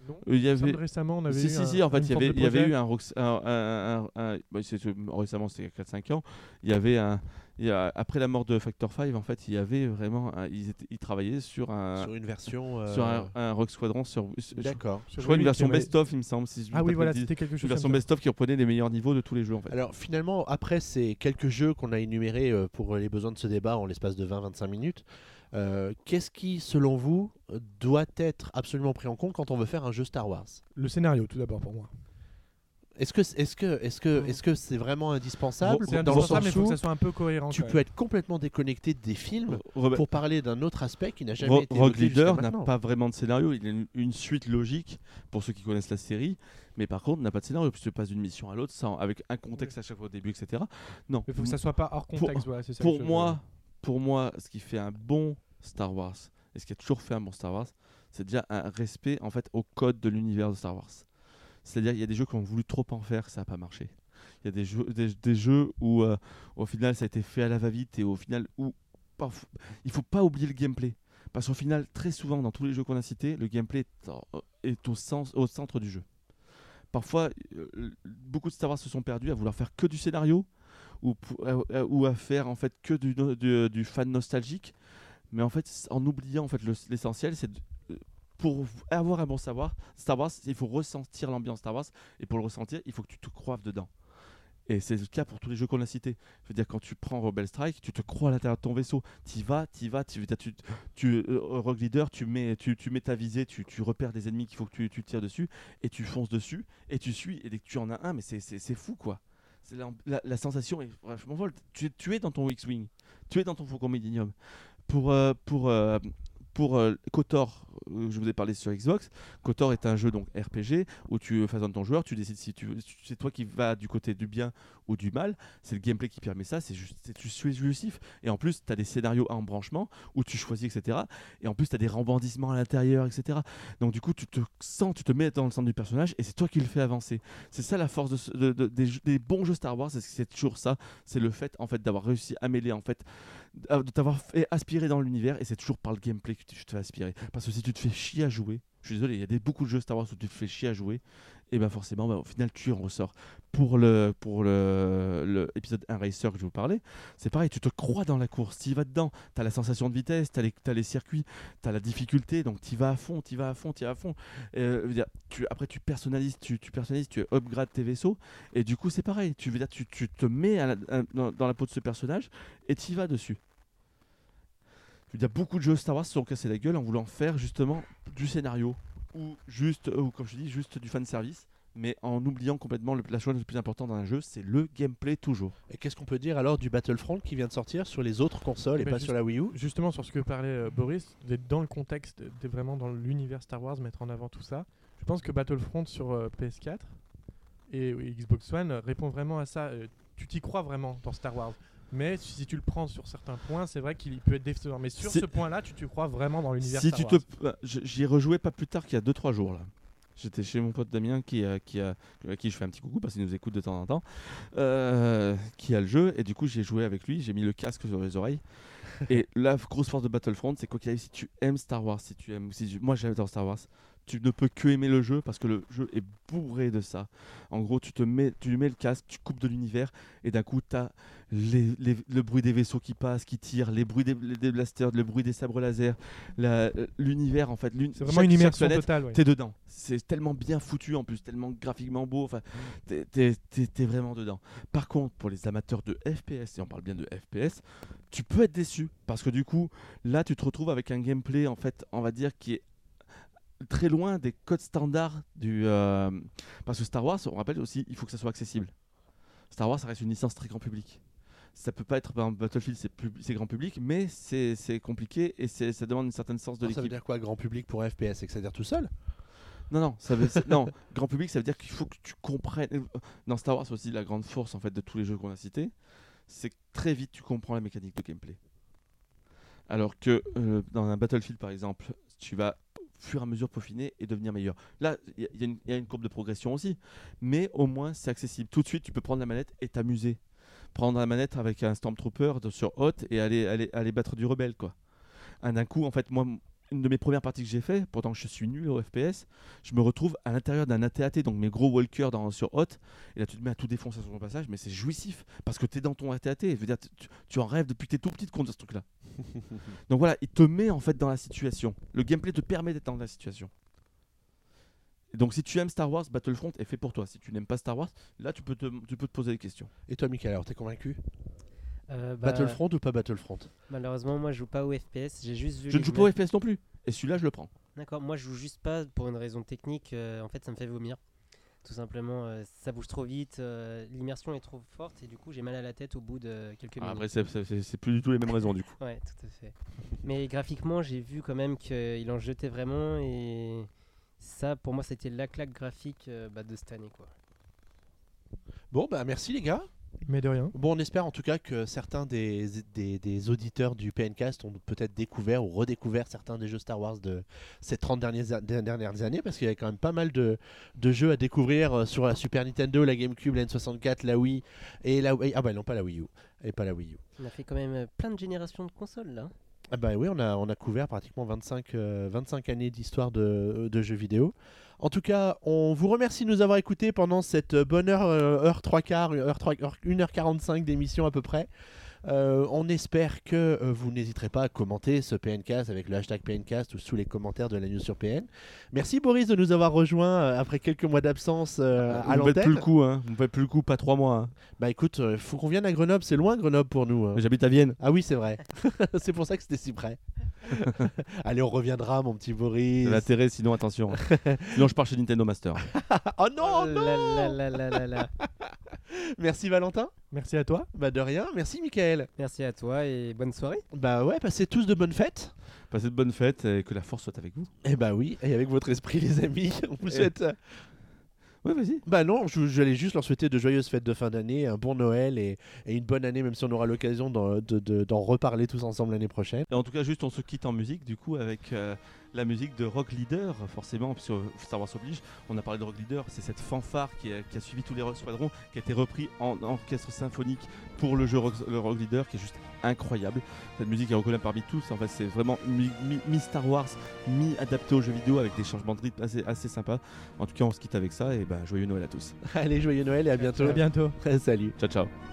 [SPEAKER 3] Non
[SPEAKER 4] Euh, Il y avait
[SPEAKER 3] récemment on avait
[SPEAKER 4] si,
[SPEAKER 3] eu
[SPEAKER 4] si,
[SPEAKER 3] un-
[SPEAKER 4] si, en fait,
[SPEAKER 3] une
[SPEAKER 4] il y avait,
[SPEAKER 3] de
[SPEAKER 4] il y avait
[SPEAKER 3] projet.
[SPEAKER 4] eu un, Rox- un, un- un- un- bah, récemment, c'était il y a 4-5 ans, il y avait un, il y a- après la mort de Factor 5, en fait, il y avait vraiment, un- ils, étaient- ils travaillaient sur un,
[SPEAKER 1] sur une version euh,
[SPEAKER 4] sur un, un Rogue Squadron, sur, sur- je
[SPEAKER 1] D'accord.
[SPEAKER 3] Sur
[SPEAKER 4] crois une version best-of, il me semble, si je
[SPEAKER 3] Ah oui, voilà, c'était quelque
[SPEAKER 4] une
[SPEAKER 3] chose
[SPEAKER 4] version
[SPEAKER 3] comme ça.
[SPEAKER 4] best-of qui reprenait les meilleurs niveaux de tous les jeux, en fait.
[SPEAKER 1] Alors finalement, après ces quelques jeux qu'on a énumérés euh, pour les besoins de ce débat en l'espace de 20-25 minutes, euh, qu'est-ce qui, selon vous, doit être absolument pris en compte quand on veut faire un jeu Star Wars?
[SPEAKER 3] Le scénario tout d'abord pour moi.
[SPEAKER 1] Est-ce que est-ce que est-ce que est-ce que c'est vraiment indispensable
[SPEAKER 3] C'est
[SPEAKER 1] dans le
[SPEAKER 3] indispensable, mais il
[SPEAKER 1] sens
[SPEAKER 3] faut que ça soit un peu cohérent.
[SPEAKER 1] tu peux être complètement déconnecté des films pour parler d'un autre aspect qui n'a jamais
[SPEAKER 4] Ro-
[SPEAKER 1] été
[SPEAKER 4] Rogue Leader n'a pas vraiment de scénario, il a une, une suite logique pour ceux qui connaissent la série, mais par contre n'a pas de scénario puisque tu passes d'une mission à l'autre sans avec un contexte à chaque fois au début, etc. Non.
[SPEAKER 3] Il faut que ça soit pas hors
[SPEAKER 4] Pour-
[SPEAKER 3] contexte. ça
[SPEAKER 4] pour moi, pour moi, ce qui fait un bon Star Wars et ce qui a toujours fait un bon Star Wars, c'est déjà un respect en fait au code de l'univers de Star Wars. C'est-à-dire il y a des jeux qui ont voulu trop en faire, ça n'a pas marché. Il y a des jeux, des, jeux où euh, au final ça a été fait à la va-vite et au final où parf- il faut pas oublier le gameplay. Parce qu'au final, très souvent dans tous les jeux qu'on a cités, le gameplay est, au centre du jeu. Parfois, euh, beaucoup de Star Wars se sont perdus à vouloir faire que du scénario ou, euh, euh, ou à faire en fait que du, fan nostalgique. Mais en fait, en oubliant en fait le- l'essentiel, c'est euh, pour avoir un bon savoir, Star Wars, il faut ressentir l'ambiance Star Wars et pour le ressentir, il faut que tu te croives dedans. Et c'est le cas pour tous les jeux qu'on a cités. Je veux dire, quand tu prends Rebel Strike, tu te crois à l'intérieur de ton vaisseau. Tu y vas, tu y vas, tu, tu, tu, euh, Rogue Leader, tu mets, tu, tu mets ta visée, tu, tu repères des ennemis qu'il faut que tu, tu tires dessus, et tu fonces dessus, et tu suis, et dès que tu en as un, mais c'est fou quoi. La, la- la sensation est vachement folle. Tu, es- tu es dans ton X-Wing, tu es dans ton Faucon Millennium. Pour, euh, pour, euh, pour euh, KOTOR, euh, je vous ai parlé sur Xbox. KOTOR est un jeu donc RPG où tu façonnes ton joueur, tu décides si c'est toi qui vas du côté du bien ou du mal. C'est le gameplay qui permet ça, c'est juste tu suis jouissif. Et en plus, tu as des scénarios à embranchement où tu choisis, etc. Et en plus, tu as des rebondissements à l'intérieur, etc. Donc du coup, tu te sens, tu te mets dans le centre du personnage et c'est toi qui le fais avancer. C'est ça la force de ce- de- de- des, des bons jeux Star Wars, c'est toujours ça. C'est le fait en fait d'avoir réussi à mêler en fait euh, de t'avoir fait aspirer dans l'univers et c'est toujours par le gameplay que tu te fais aspirer. Parce que si tu te fais chier à jouer, je suis désolé, il y a beaucoup de jeux Star Wars où tu te fais chier à jouer, et ben forcément, bah, au final, tu en ressors. Pour le pour le, épisode 1 Racer que je vous parlais, c'est pareil, tu te crois dans la course, tu y vas dedans, tu as la sensation de vitesse, tu as, les circuits, tu as la difficulté, donc tu vas à fond, tu vas à fond, tu vas à fond. Euh, après, tu personnalises, tu, personnalises, tu upgrades tes vaisseaux, et du coup, c'est pareil, tu, veux dire, tu, te mets dans la peau de ce personnage, et tu y vas dessus. Il y a beaucoup de jeux Star Wars qui se sont cassés la gueule en voulant faire justement du scénario ou juste, ou comme je dis, juste du fan service, mais en oubliant complètement le, la chose la plus importante dans un jeu, c'est le gameplay toujours.
[SPEAKER 1] Et qu'est-ce qu'on peut dire alors du Battlefront qui vient de sortir sur les autres consoles et
[SPEAKER 3] Bah,
[SPEAKER 1] pas
[SPEAKER 3] juste-
[SPEAKER 1] sur la Wii U?
[SPEAKER 3] Justement, sur ce que parlait euh, Boris, d'être dans le contexte, d'être vraiment dans l'univers Star Wars, mettre en avant tout ça. Je pense que Battlefront sur euh, PS4 et oui, Xbox One répond vraiment à ça. Euh, tu t'y crois vraiment dans Star Wars? Mais si tu le prends sur certains points, c'est vrai qu'il peut être décevant. Mais sur ce point-là, tu te crois vraiment dans l'univers
[SPEAKER 4] Si
[SPEAKER 3] Star
[SPEAKER 4] tu
[SPEAKER 3] Wars.
[SPEAKER 4] te, euh, j- j'y ai rejoué pas plus tard qu'il y a 2-3 jours là. J'étais chez mon pote Damien qui a, qui a, à qui je fais un petit coucou parce qu'il nous écoute de temps en temps, euh, qui a le jeu et du coup j'ai joué avec lui, j'ai mis le casque sur les oreilles. et la grosse force de Battlefront, c'est quoi qu'il arrive, si tu aimes Star Wars, si tu aimes, si tu- moi j'adore Star Wars, tu ne peux que aimer le jeu parce que le jeu est bourré de ça. En gros, tu te mets, tu mets le casque, tu coupes de l'univers et d'un coup tu as les- les- le bruit des vaisseaux qui passent, qui tirent, les bruits des, des blasters, le bruit des sabres laser, la- l'univers en fait.
[SPEAKER 3] C'est vraiment
[SPEAKER 4] chaque-
[SPEAKER 3] une immersion
[SPEAKER 4] planète,
[SPEAKER 3] totale. ouais.
[SPEAKER 4] T'es dedans. C'est tellement bien foutu en plus, tellement graphiquement beau. Enfin, t'es- t'es t'es- t'es vraiment dedans. Par contre, pour les amateurs de FPS, et on parle bien de FPS, tu peux être déçu parce que du coup, là, tu te retrouves avec un gameplay en fait, on va dire qui est très loin des codes standards du. euh, Parce que Star Wars, on rappelle aussi, il faut que ça soit accessible. Star Wars, ça reste une licence très grand public. Ça peut pas être, par exemple, Battlefield, c'est pub- c'est grand public, mais c'est c'est compliqué et c'est- ça demande une certaine sens de
[SPEAKER 1] Alors, Ça veut
[SPEAKER 4] l'équipe.
[SPEAKER 1] dire quoi grand public pour un FPS C'est que ça veut dire tout seul?
[SPEAKER 4] Non, non, ça veut, c'est- non, grand public, ça veut dire qu'il faut que tu comprennes. Dans Star Wars, c'est aussi la grande force en fait de tous les jeux qu'on a cités, c'est que très vite tu comprends la mécanique de gameplay. Alors que euh, dans un Battlefield par exemple, tu vas fur et à mesure peaufiner et devenir meilleur. Là, il y, a- une- courbe de progression aussi, mais au moins c'est accessible. Tout de suite, tu peux prendre la manette et t'amuser. Prendre la manette avec un Stormtrooper sur Hot et aller, aller, aller battre du rebelle quoi. Un d'un coup, en fait, moi, une de mes premières parties que j'ai fait, pourtant que je suis nul au FPS, je me retrouve à l'intérieur d'un AT-AT, donc mes gros walkers dans, sur Hot, et là tu te mets à tout défoncer sur ton passage, mais c'est jouissif, parce que tu es dans ton AT-AT, je veux dire, tu, tu en rêves depuis que tu es tout petit de conduire ce truc-là. donc voilà, il te met en fait dans la situation. Le gameplay te permet d'être dans la situation. Et donc si tu aimes Star Wars, Battlefront est fait pour toi. Si tu n'aimes pas Star Wars, là tu peux te, tu peux te poser des questions.
[SPEAKER 1] Et toi, Michael, alors t'es convaincu?
[SPEAKER 2] Euh, bah,
[SPEAKER 1] Battlefront ou pas Battlefront?
[SPEAKER 2] Malheureusement, moi je joue pas au FPS. J'ai juste vu.
[SPEAKER 4] Je ne joue pas au. FPS non plus, et celui-là je le prends.
[SPEAKER 2] D'accord, moi je joue juste pas pour une raison technique. euh, en fait, ça me fait vomir. Tout simplement, euh, ça bouge trop vite, l'immersion est trop forte et du coup j'ai mal à la tête au bout de quelques
[SPEAKER 4] Ah,
[SPEAKER 2] minutes.
[SPEAKER 4] après c'est- plus du tout les mêmes raisons du coup.
[SPEAKER 2] Ouais, tout à fait. Mais graphiquement, j'ai vu quand même qu'il en jetait vraiment et ça, pour moi, c'était la claque graphique bah, de cette année, quoi.
[SPEAKER 1] Bon, bah merci les gars.
[SPEAKER 3] Mais de rien.
[SPEAKER 1] Bon, on espère en tout cas que certains des, des, des auditeurs du PNcast ont peut-être découvert ou redécouvert certains des jeux Star Wars de ces 30 dernières, dernières années, parce qu'il y a quand même pas mal de, de jeux à découvrir euh, sur la Super Nintendo, la GameCube, la N64, la Wii et la Wii. Ah bah non, pas la Wii U. Et pas la Wii U.
[SPEAKER 2] On a fait quand même euh, plein de générations de consoles là.
[SPEAKER 1] Ah bah oui, on a, on a couvert pratiquement 25, euh, 25 années d'histoire de, de jeux vidéo. En tout cas, on vous remercie de nous avoir écoutés pendant cette bonne heure, euh, heure 3 quarts, heure 3, heure- 1h45 d'émission à peu près. Euh, on espère que euh, vous n'hésiterez pas à commenter ce PNcast avec le hashtag PNcast ou sous les commentaires de la news sur PN. Merci Boris de nous avoir rejoints euh, après quelques mois d'absence euh, à
[SPEAKER 4] Vous ne plus
[SPEAKER 1] l'antenne.
[SPEAKER 4] le coup, hein. Vous ne faites plus le coup, pas trois mois. hein.
[SPEAKER 1] Bah écoute, euh, faut qu'on vienne à Grenoble, c'est loin Grenoble pour nous. hein.
[SPEAKER 4] J'habite à Vienne.
[SPEAKER 1] Ah oui, c'est vrai. c'est pour ça que c'était si près. Allez, on reviendra, mon petit Boris.
[SPEAKER 4] L'intérêt, sinon attention. sinon je pars chez Nintendo Master.
[SPEAKER 1] oh non,
[SPEAKER 2] Oh
[SPEAKER 1] non
[SPEAKER 2] là là là là là là.
[SPEAKER 1] Merci Valentin.
[SPEAKER 3] Merci à toi.
[SPEAKER 1] Bah de rien. Merci Michael.
[SPEAKER 2] Merci à toi et bonne soirée.
[SPEAKER 1] Bah ouais, passez tous de bonnes fêtes.
[SPEAKER 4] Passez de bonnes fêtes et que la force soit avec vous.
[SPEAKER 1] Eh bah oui, et avec votre esprit, les amis, on vous
[SPEAKER 4] Et-
[SPEAKER 1] souhaite. euh,
[SPEAKER 4] Ouais, vas-y.
[SPEAKER 1] Bah non, je- j'allais juste leur souhaiter de joyeuses fêtes de fin d'année, un bon Noël et, et une bonne année, même si on aura l'occasion d'en de- de- d'en reparler tous ensemble l'année prochaine.
[SPEAKER 4] Et en tout cas, juste on se quitte en musique, du coup, avec euh, la musique de Rock Leader, forcément, puisque Star Wars oblige. On a parlé de Rock Leader, c'est cette fanfare qui a, qui a suivi tous les Rock Squadrons, qui a été repris en orchestre symphonique pour le jeu Rock, le Rock Leader, qui est juste incroyable. Cette musique est reconnue parmi tous. En fait, c'est vraiment mi- mi- mi-Star Wars, mi-adapté aux jeux vidéo avec des changements de rythme assez, assez sympas. En tout cas, on se quitte avec ça et ben, joyeux Noël à tous.
[SPEAKER 1] Allez, joyeux Noël et à bientôt.
[SPEAKER 3] À bientôt.
[SPEAKER 1] Salut.
[SPEAKER 4] Ciao, ciao.